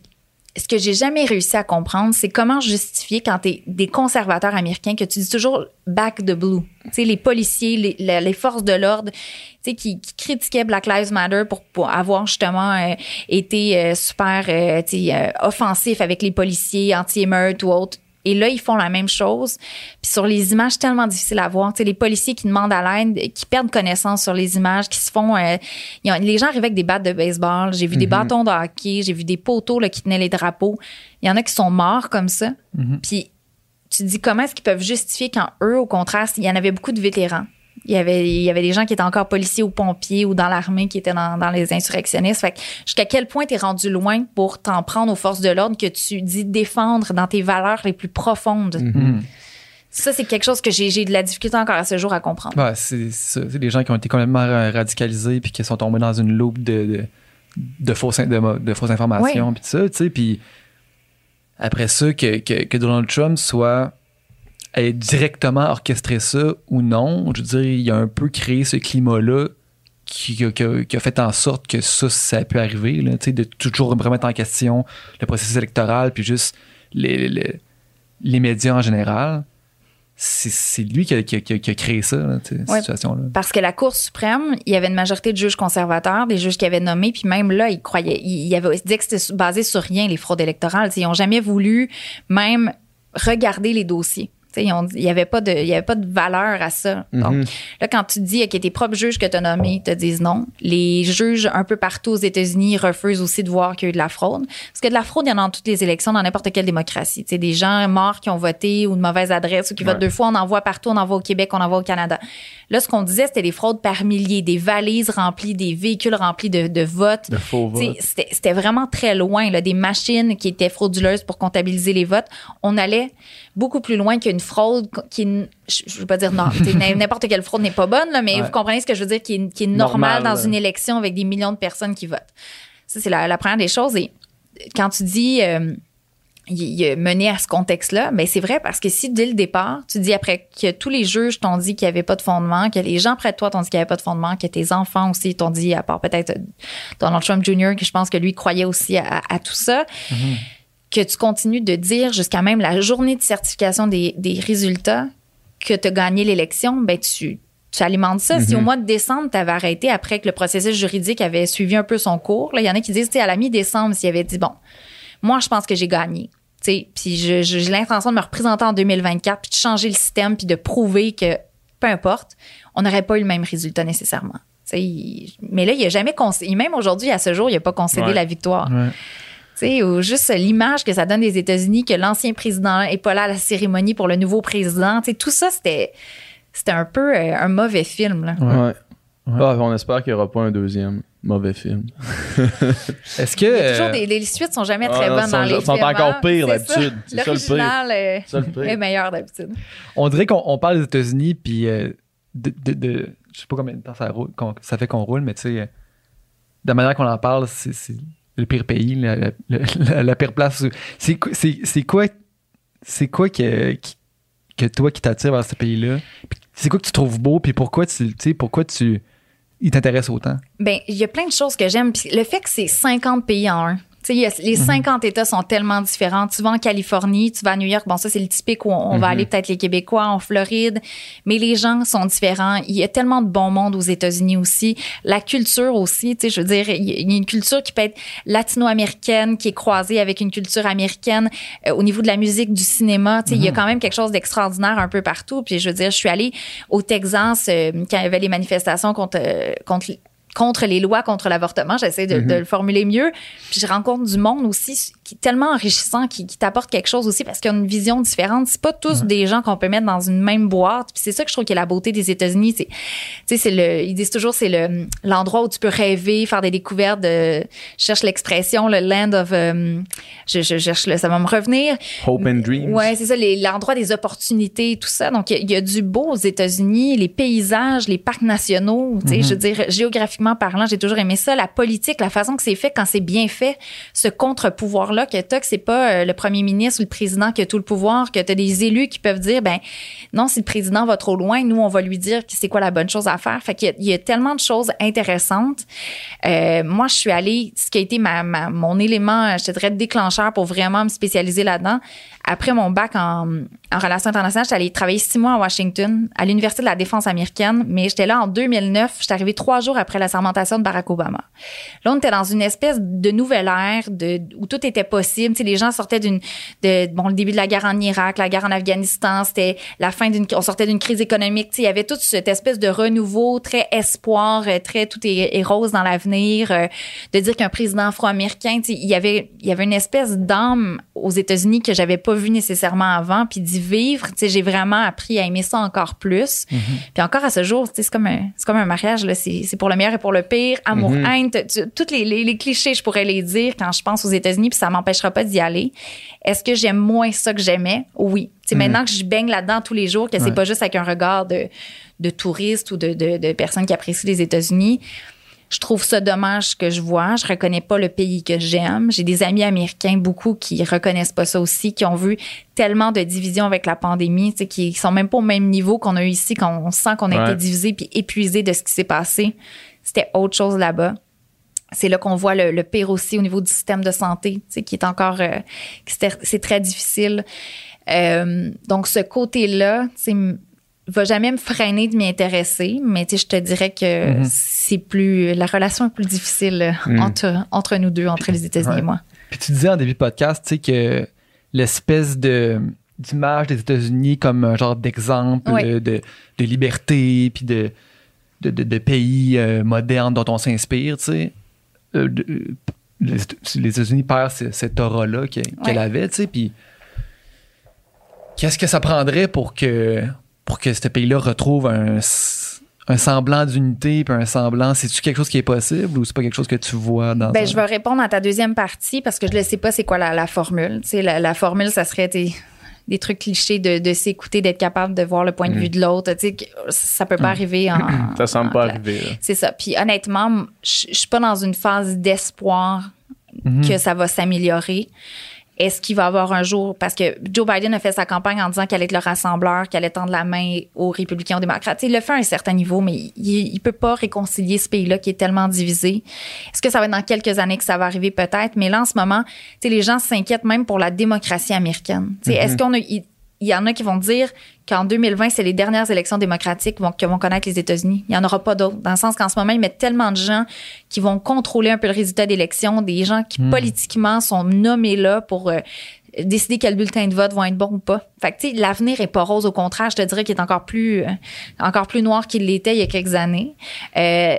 ce que j'ai jamais réussi à comprendre, c'est comment justifier quand t'es des conservateurs américains que tu dis toujours back the blue. Tu les policiers, les, forces de l'ordre, tu qui, qui critiquaient Black Lives Matter pour, avoir justement euh, été euh, super, euh, tu euh, avec les policiers, anti-émeutes ou autres. Et là, ils font la même chose. Puis sur les images, tellement difficile à voir. Tu sais, les policiers qui demandent à l'aide, qui perdent connaissance sur les images, qui se font... euh, ils ont- les gens arrivaient avec des battes de baseball. J'ai vu des bâtons de hockey. J'ai vu des poteaux là, qui tenaient les drapeaux. Il y en a qui sont morts comme ça. Puis tu te dis comment est-ce qu'ils peuvent justifier quand eux, au contraire, il y en avait beaucoup de vétérans? Il y avait, il y avait des gens qui étaient encore policiers ou pompiers ou dans l'armée qui étaient dans, dans les insurrectionnistes. Fait que jusqu'à quel point t'es rendu loin pour t'en prendre aux forces de l'ordre que tu dis défendre dans tes valeurs les plus profondes? Mhm. Ça, c'est quelque chose que j'ai, j'ai de la difficulté encore à ce jour à comprendre. Ouais, c'est c'est ça. C'est des gens qui ont été complètement ra- radicalisés puis qui sont tombés dans une loupe de, de, de fausses, in- de, mo- de fausses informations puis ça, tu sais. Puis après ça, que, que, que Donald Trump soit ait directement orchestré ça ou non, je veux dire, il a un peu créé ce climat-là qui, qui a- qui fait en sorte que ça, ça a pu arriver, là, de toujours remettre en question le processus électoral puis juste les, les, les médias en général. C'est lui qui a, qui a- qui a- créé ça, là, cette Ouais. situation-là. Parce que la Cour suprême, il y avait une majorité de juges conservateurs, des juges qui avaient nommé, puis même là, ils croyaient, ils, ils avaient dit que c'était basé sur rien, les fraudes électorales. Ils n'ont jamais voulu même regarder les dossiers. Il n'y avait, pas de- y avait pas de valeur à ça. Donc, Mhm. là, quand tu dis que tes propres juges que tu as nommés te disent non, les juges un peu partout aux États-Unis refusent aussi de voir qu'il y a eu de la fraude. Parce que de la fraude, il y en a dans toutes les élections, dans n'importe quelle démocratie. Tu sais, des gens morts qui ont voté ou de mauvaise adresse ou qui votent deux fois, on en voit partout, on en voit au Québec, on en voit au Canada. Là, ce qu'on disait, c'était des fraudes par milliers, des valises remplies, des véhicules remplis de, de votes. C'était vraiment très loin, là, des machines qui étaient frauduleuses pour comptabiliser les votes. On allait beaucoup plus loin qu'une fraude qui est, je veux pas dire non, n'importe quelle fraude n'est pas bonne, là, mais Ouais. vous comprenez ce que je veux dire, qui est, qui est Normal, dans une élection avec des millions de personnes qui votent. Ça, c'est la, la première des choses. Et quand tu dis euh, a mené à ce contexte-là, mais c'est vrai parce que si dès le départ, tu dis après que tous les juges t'ont dit qu'il n'y avait pas de fondement, que les gens près de toi t'ont dit qu'il n'y avait pas de fondement, que tes enfants aussi t'ont dit, à part peut-être euh, Donald Trump Jr., que je pense que lui croyait aussi à, à tout ça, que tu continues de dire jusqu'à même la journée de certification des, des résultats que tu as gagné l'élection, ben tu, tu alimentes ça. Si au mois de décembre, tu avais arrêté après que le processus juridique avait suivi un peu son cours, il y en a qui disent, à la mi-décembre, s'il avait dit, bon, moi, je pense que j'ai gagné. Puis j'ai l'intention de me représenter en 2024, puis de changer le système, puis de prouver que, peu importe, on n'aurait pas eu le même résultat nécessairement. Il- mais là, il n'a jamais concédé, même aujourd'hui, à ce jour, il n'a pas concédé Ouais. la victoire. Ouais. Sais, ou juste l'image que ça donne des États-Unis, que l'ancien président est pas là à la cérémonie pour le nouveau président. Tu sais, tout ça, c'était, c'était un peu euh, un mauvais film. Là. Ouais. Ah, on espère qu'il n'y aura pas un deuxième mauvais film. *laughs* Est-ce que. Il y a toujours des, les suites sont jamais Ah, très non, bonnes sont- dans les sont films. encore hein. pires d'habitude. C'est ça le L'original euh, pire. est meilleur d'habitude. On dirait qu'on on parle des États-Unis, puis euh, de, de, de- Je sais pas combien de temps ça, roule, ça fait qu'on roule, mais tu sais, euh, de la manière qu'on en parle, c'est le pire pays, la, pire place. C'est quoi- c'est- quoi, que, que toi qui t'attire vers ce pays-là? C'est quoi que tu trouves beau, puis pourquoi tu, pourquoi tu. Il t'intéresse autant? Ben, il y a plein de choses que j'aime. Le fait que c'est 50 pays en un. Tu sais, il y a- les 50 États sont tellement différents. Tu vas en Californie, tu vas à New York. Bon, ça, c'est le typique où on, on va aller peut-être les Québécois en Floride. Mais les gens sont différents. Il y a tellement de bon monde aux États-Unis aussi. La culture aussi, tu sais, je veux dire, il y a une culture qui peut être latino-américaine, qui est croisée avec une culture américaine. Euh, au niveau de la musique, du cinéma, tu sais, il y a quand même quelque chose d'extraordinaire un peu partout. Puis je veux dire, je suis allée au Texas euh, quand il y avait les manifestations contre, euh, contre contre les lois contre l'avortement. J'essaie de, de le formuler mieux. Puis je rencontre du monde aussi qui est tellement enrichissant, qui, qui t'apporte quelque chose aussi parce qu'ils ont une vision différente. C'est pas tous des gens qu'on peut mettre dans une même boîte. Puis c'est ça que je trouve qui est la beauté des États-Unis. C'est, tu sais, c'est le, ils disent toujours c'est le l'endroit où tu peux rêver, faire des découvertes. De, je cherche l'expression, le land of, euh, je, je cherche le, ça va me revenir. Hope and Dreams. Ouais, c'est ça, l'endroit des opportunités, tout ça. Donc, il y, a- il y a du beau aux États-Unis, les paysages, les parcs nationaux. Tu sais, je veux dire, géographiquement parlant, j'ai toujours aimé ça. La politique, la façon que c'est fait, quand c'est bien fait, ce contre-pouvoir-là que t'as, que c'est pas euh, le premier ministre ou le président qui a tout le pouvoir, que t'as des élus qui peuvent dire, ben non, si le président va trop loin, nous, on va lui dire que c'est quoi la bonne chose à faire. Fait qu'il y a, y a tellement de choses intéressantes. Euh, moi, je suis allée, ce qui a été mon élément, je te dirais, déclencheur pour vraiment me spécialiser là-dedans. Après mon bac en, en relations internationales, j'étais allée travailler six mois à Washington, à l'Université de la défense américaine, mais j'étais là en 2009. J'étais arrivée trois jours après la sermentation de Barack Obama. Là, on était dans une espèce de nouvelle ère de, où tout était possible. Tu sais, les gens sortaient d'une, de, bon, le début de la guerre en Irak, la guerre en Afghanistan, c'était la fin d'une, on sortait d'une crise économique. Tu sais, il y avait toute cette espèce de renouveau, très espoir, euh, très tout est, est rose dans l'avenir, euh, de dire qu'un président afro-américain, tu sais, il y avait, il y avait une espèce d'âme aux États-Unis que j'avais pas vu nécessairement avant, puis d'y vivre, tu sais, j'ai vraiment appris à aimer ça encore plus. Puis encore à ce jour, tu sais, c'est comme un, c'est comme un mariage là, c'est, c'est pour le meilleur et pour le pire, amour, haine, tu- tu- toutes les, les, les clichés, je pourrais les dire quand je pense aux États-Unis, puis ça m'empêchera pas d'y aller. Est-ce que j'aime moins ça que j'aimais? Oui. Sais, maintenant que je baigne là-dedans tous les jours, que c'est Ouais. pas juste avec un regard de, de touriste ou de, de, de personnes qui apprécient les États-Unis. Je trouve ça dommage que je vois. Je reconnais pas le pays que j'aime. J'ai des amis américains, beaucoup, qui reconnaissent pas ça aussi, qui ont vu tellement de divisions avec la pandémie, tu sais, qui sont même pas au même niveau qu'on a eu ici, quand on sent qu'on a Ouais. été divisé puis épuisé de ce qui s'est passé. C'était autre chose là-bas. C'est là qu'on voit le, le pire aussi au niveau du système de santé, tu sais, qui est encore, euh, c'est très difficile. Euh, donc ce côté-là, tu sais, m- va jamais me freiner de m'y intéresser, mais tu sais, je te dirais que Mhm. c'est plus la relation est plus difficile Mhm. entre entre nous deux, entre les États-Unis Ouais. et moi. Puis tu disais en début de podcast, tu sais, que l'espèce de d'image des États-Unis comme un genre d'exemple de, de liberté, puis de, de, de, de pays euh, modernes dont on s'inspire, tu sais. Euh, euh, les, les États-Unis perdent ce- cette aura-là qu'elle Ouais. avait, tu sais, puis qu'est-ce que ça prendrait pour que, pour que ce pays-là retrouve un, semblant d'unité, puis un semblant, c'est-tu quelque chose qui est possible ou c'est pas quelque chose que tu vois dans Ben, un- je vais répondre à ta deuxième partie parce que je ne sais pas c'est quoi la, la formule. Tu sais, la, la formule, ça serait des, trucs clichés de, de s'écouter, d'être capable de voir le point de vue de l'autre. Tu sais, ça peut pas arriver en. Mm. *clears throat* Ça semble en pas arriver. C'est ça. Puis honnêtement, je suis pas dans une phase d'espoir Mhm. que ça va s'améliorer. Est-ce qu'il va y avoir un jour, parce que Joe Biden a fait sa campagne en disant qu'elle allait être le rassembleur, qu'elle allait tendre la main aux républicains, aux démocrates. Il le fait à un certain niveau, mais il, peut pas réconcilier ce pays-là qui est tellement divisé. Est-ce que ça va être dans quelques années que ça va arriver? Peut-être? Mais là, en ce moment, les gens s'inquiètent même pour la démocratie américaine. Sais, est-ce qu'on a, il, il y en a qui vont dire qu'en 2020, c'est les dernières élections démocratiques vont- que vont connaître les États-Unis. Il n'y en aura pas d'autres. Dans le sens qu'en ce moment, ils mettent tellement de gens qui vont contrôler un peu le résultat d'élection, des gens qui politiquement sont nommés là pour euh, décider quels bulletins de vote vont être bons ou pas. Fait que, tu sais, l'avenir est pas rose. Au contraire, je te dirais qu'il est encore plus, euh, encore plus noir qu'il l'était il y a quelques années. Euh,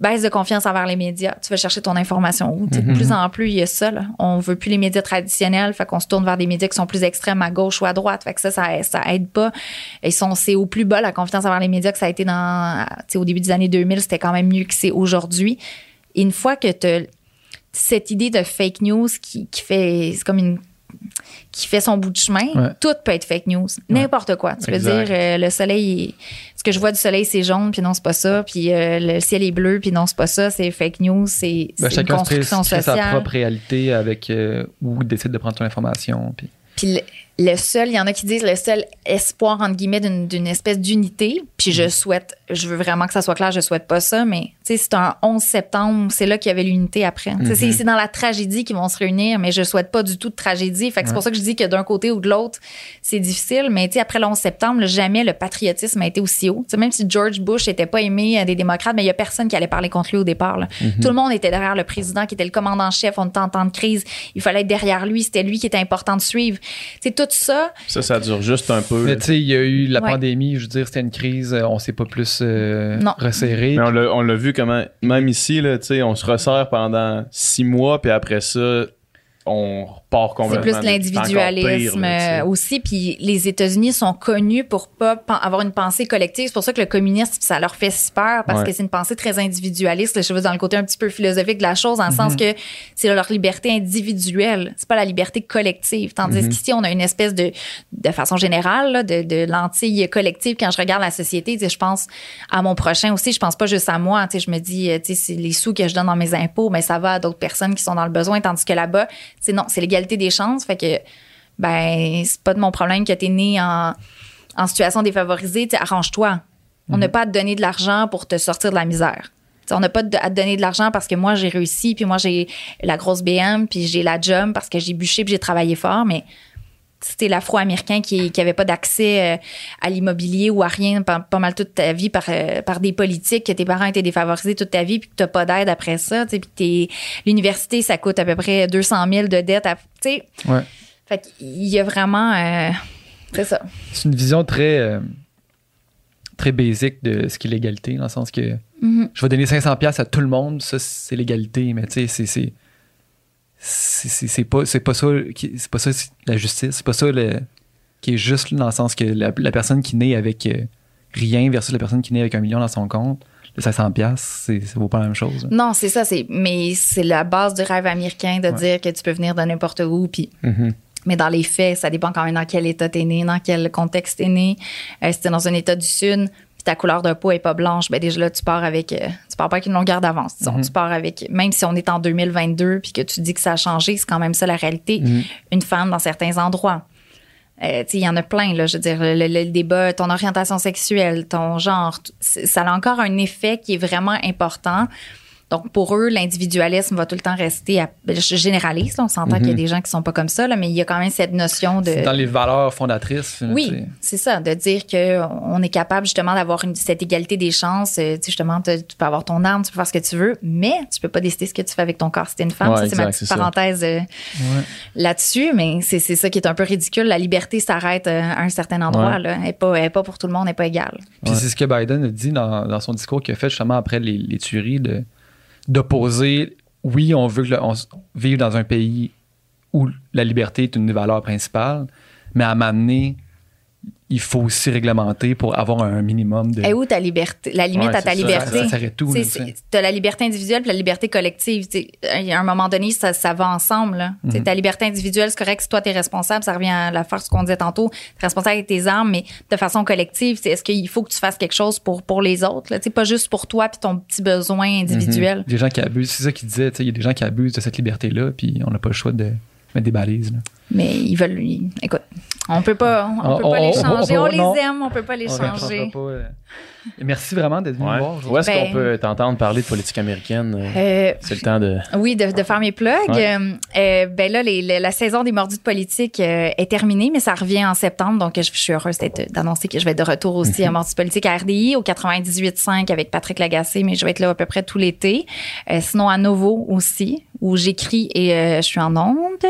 baisse de confiance envers les médias. Tu vas chercher ton information où? Sais, De plus en plus, il y a ça. Là. On veut plus les médias traditionnels, fait qu'on se tourne vers des médias qui sont plus extrêmes à gauche ou à droite. Fait que ça, ça, ça aide pas. Ils sont, c'est au plus bas la confiance envers les médias que ça a été dans, tu sais, au début des années 2000, c'était quand même mieux que c'est aujourd'hui. Et une fois que tu cette idée de fake news qui, qui fait, c'est comme une qui fait son bout de chemin, Ouais. tout peut être fake news. N'importe quoi. Tu peux dire euh, le soleil ce que je vois du soleil c'est jaune puis non c'est pas ça, puis euh, le ciel est bleu puis non c'est pas ça, c'est fake news, c'est Ben, une chacun se crée, construction se crée sa propre réalité avec euh, où il décide de prendre ton information. Puis... Puis le, seul, il y en a qui disent le seul espoir, entre guillemets, d'une espèce d'unité. Puis Mm. je souhaite, je veux vraiment que ça soit clair, je souhaite pas ça, mais tu sais, c'est un 11 septembre, c'est là qu'il y avait l'unité après. Sais, Mm-hmm. C'est dans la tragédie qu'ils vont se réunir, mais je souhaite pas du tout de tragédie. Fait que c'est pour ça que je dis que d'un côté ou de l'autre, c'est difficile. Mais tu sais, après le 11 septembre, là, jamais le patriotisme a été aussi haut. Tu sais, même si George Bush était pas aimé euh, des démocrates, mais il y a personne qui allait parler contre lui au départ. là. Mm-hmm. Tout le monde était derrière le président qui était le commandant-chef. On était en temps de crise. Il fallait être derrière lui. C'était lui qui était important de suivre. Tu sais, tout ça, Ça, ça dure juste un peu. Mais tu sais, il y a eu la Ouais. pandémie, je veux dire, c'était une crise, euh, on s'est pas plus euh, Non. resserré. Mais on l'a, on l'a vu comment, même ici, là, tu sais, on se resserre pendant six mois, puis après ça, on repart C'est complètement. plus C'est encore l'individualisme pire, euh, aussi. Puis les États-Unis sont connus pour pas avoir une pensée collective. C'est pour ça que le communisme, ça leur fait si peur parce Ouais. que c'est une pensée très individualiste. Je veux dans le côté un petit peu philosophique de la chose, dans le sens Mm-hmm. que c'est leur liberté individuelle. C'est pas la liberté collective. Tandis Mm-hmm. qu'ici, on a une espèce de, de façon générale, là, de, de lentille collective. Quand je regarde la société, je pense à mon prochain aussi. Je pense pas juste à moi. Je me dis, euh, c'est les sous que je donne dans mes impôts, mais ça va à d'autres personnes qui sont dans le besoin. Tandis que là-bas, c'est non, c'est l'égalité des chances. Fait que, ben, c'est pas de mon problème que t'es né en, en situation défavorisée. Arrange-toi. On n'a pas à te donner de l'argent pour te sortir de la misère. On n'a pas à te donner de l'argent parce que moi, j'ai réussi, puis moi, j'ai la grosse BM, puis j'ai la job parce que j'ai bûché, puis j'ai travaillé fort, mais c'était l'afro-américain qui, qui avait pas d'accès euh, à l'immobilier ou à rien pas, pas mal toute ta vie par, euh, par des politiques, que tes parents étaient défavorisés toute ta vie puis que t'as pas d'aide après ça, tu puis l'université, ça coûte à peu près 200 000 de dettes, à- tu sais. Ouais. Fait qu'il y a vraiment... euh, c'est ça. C'est une vision très, euh, très basique de ce qu'est l'égalité, dans le sens que Mhm. je vais donner 500$ piastres à tout le monde, ça, c'est l'égalité, mais tu sais, c'est. C'est pas c'est pas ça c'est pas ça la justice c'est pas ça le, qui est juste dans le sens que la, la personne qui naît avec euh, rien versus la personne qui naît avec un million dans son compte le 500 pièces c'est ça vaut pas la même chose hein. Non, c'est ça, c'est mais c'est la base du rêve américain de dire que tu peux venir de n'importe où puis Mhm. mais dans les faits, ça dépend quand même dans quel état t'es né, dans quel contexte t'es né. Euh, si t'es dans un état du sud, puis ta couleur de peau est pas blanche, ben déjà là tu pars avec euh, tu pars pas avec une longueur d'avance. disons. Tu pars avec même si on est en 2022 puis que tu dis que ça a changé, c'est quand même ça la réalité. Une femme dans certains endroits. Euh, il y en a plein, là. Je veux dire, le, le- débat, ton orientation sexuelle, ton genre, ça a encore un effet qui est vraiment important. Donc, pour eux, l'individualisme va tout le temps rester. À, ben, je généralise, on s'entend qu'il y a des gens qui sont pas comme ça, là, mais il y a quand même cette notion de. C'est dans les valeurs fondatrices. tu Oui, sais. c'est ça, de dire que on est capable justement d'avoir une- cette égalité des chances. Euh, Tu sais, justement, te- tu peux avoir ton arme, tu peux faire ce que tu veux, mais tu peux pas décider ce que tu fais avec ton corps si t'es une femme. Ouais, c'est ma petite parenthèse euh, Ouais. là-dessus, mais c'est c'est ça qui est un peu ridicule. La liberté s'arrête euh, à un certain endroit. Ouais. Là. Elle n'est pas, elle est pas pour tout le monde, elle n'est pas égale. Puis c'est ce que Biden a dit dans, dans son discours qu'il a fait justement après les, les tueries, de- d'opposer, oui, on veut que le- on s- vive dans un pays où la liberté est une des valeurs principales, mais à m'amener, il faut aussi réglementer pour avoir un minimum de... Et où ta liberté? La limite Ouais, à ta ça. liberté. Ça- ça tout, là, T'as la liberté individuelle puis la liberté collective. A un moment donné, ça, ça va ensemble. là. Sais, Ta liberté individuelle, c'est correct si toi, t'es responsable. Ça revient à la force qu'on disait tantôt. T'es responsable avec tes armes, mais de façon collective, est-ce qu'il faut que tu fasses quelque chose pour, pour les autres? Là? Pas juste pour toi puis ton petit besoin individuel. Des gens qui abusent, c'est ça qu'il disait, il y a des gens qui abusent de cette liberté-là, puis on n'a pas le choix de mettre des balises. là. Mais ils veulent... ils- Écoute, on peut pas, on, On- peut pas on- les changer. on- On, non. les aime, on peut pas les On changer. Merci vraiment d'être venu Ouais. voir. Où est-ce Ben- qu'on peut t'entendre parler de politique américaine? euh, Euh, C'est le temps de. Oui, de, de faire mes plugs. Ouais. Euh, ben là, les- les- la saison des mordus de politique euh, est terminée, mais ça revient en septembre. Donc, je, je suis heureuse d'annoncer que je vais être de retour aussi Mhm. à Mordus de politique à RDI au 98.5 avec Patrick Lagacé, mais je vais être là à peu près tout l'été. Euh, sinon, à Novo aussi, où j'écris et euh, je suis en onde.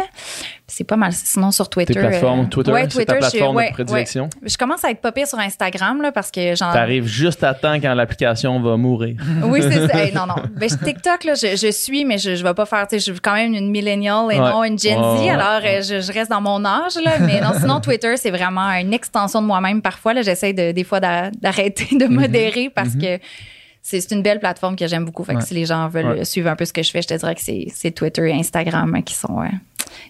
C'est pas mal. Sinon, sur Twitter. Tes plateformes Twitter, ouais, c'est Twitter, ta je plateforme ouais, de prédilection? ouais. Je commence à être pas pire sur Instagram, là, parce que j'en T'arrives juste à temps quand l'application va mourir. *laughs* oui, c'est ça. Hey, non, non. *laughs* Ben, TikTok, là, je, je suis, mais je, je vais pas faire, je suis quand même une millennial et Ouais. non une Gen Z. Ouais, alors, euh, je, je reste dans mon âge, là. Mais non, sinon, Twitter, c'est vraiment une extension de moi-même. Parfois, j'essaie de, des fois d'a- d'arrêter de modérer parce que c'est une belle plateforme que j'aime beaucoup. Fait que Ouais. si les gens veulent suivre un peu ce que je fais, je te dirais que c'est Twitter et Instagram qui sont, euh,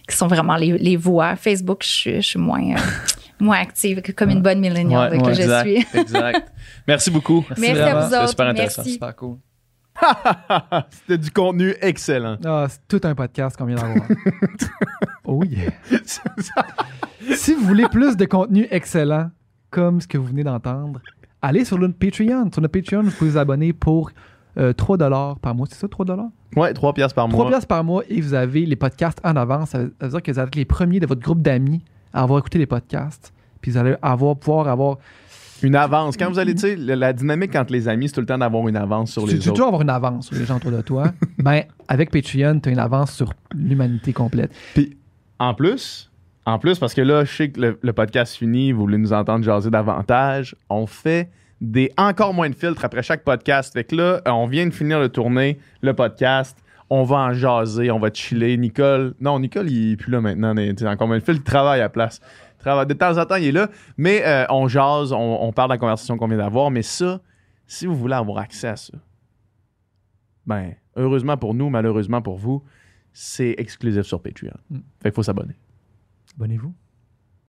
qui sont vraiment les, les voies. Facebook, je suis, je suis moins, euh, *laughs* moins active que comme une bonne millennial là, que je suis. *laughs* exact. Merci beaucoup. Merci à vous C'était autres. super intéressant. Merci. Super cool. *laughs* C'était du contenu excellent. Ah, c'est tout un podcast qu'on vient d'avoir. *laughs* oh yeah. si vous voulez plus de contenu excellent, comme ce que vous venez d'entendre, allez sur notre Patreon. Sur notre Patreon, vous pouvez vous abonner pour euh, 3 par mois. C'est ça, 3 Ouais, 3 piastres par 3 mois. par mois et vous avez les podcasts en avance. Ça veut ça veut dire que vous êtes les premiers de votre groupe d'amis à avoir écouté les podcasts. Puis vous allez avoir, pouvoir avoir. Une avance. Quand vous allez, tu sais, la, dynamique entre les amis, c'est tout le temps d'avoir une avance sur Tu les tu autres. toujours avoir une avance sur les gens autour de toi. *laughs* ben, avec Patreon, tu as une avance sur l'humanité complète. Puis, en plus, en plus, parce que là, je sais que le, le podcast finit, vous voulez nous entendre jaser davantage, on fait des encore moins de filtres après chaque podcast. Fait que là, on vient de finir de tourner le podcast. On va en jaser, on va chiller. Nicole, non, Nicole, il est plus là maintenant. sais, encore moins de il travaille à la place. Il travaille- De temps en temps, il est là. Mais euh, on jase, on, on parle de la conversation qu'on vient d'avoir. Mais ça, si vous voulez avoir accès à ça, ben, heureusement pour nous, malheureusement pour vous, c'est exclusif sur Patreon. Mm. Fait qu'il faut s'abonner. Abonnez-vous.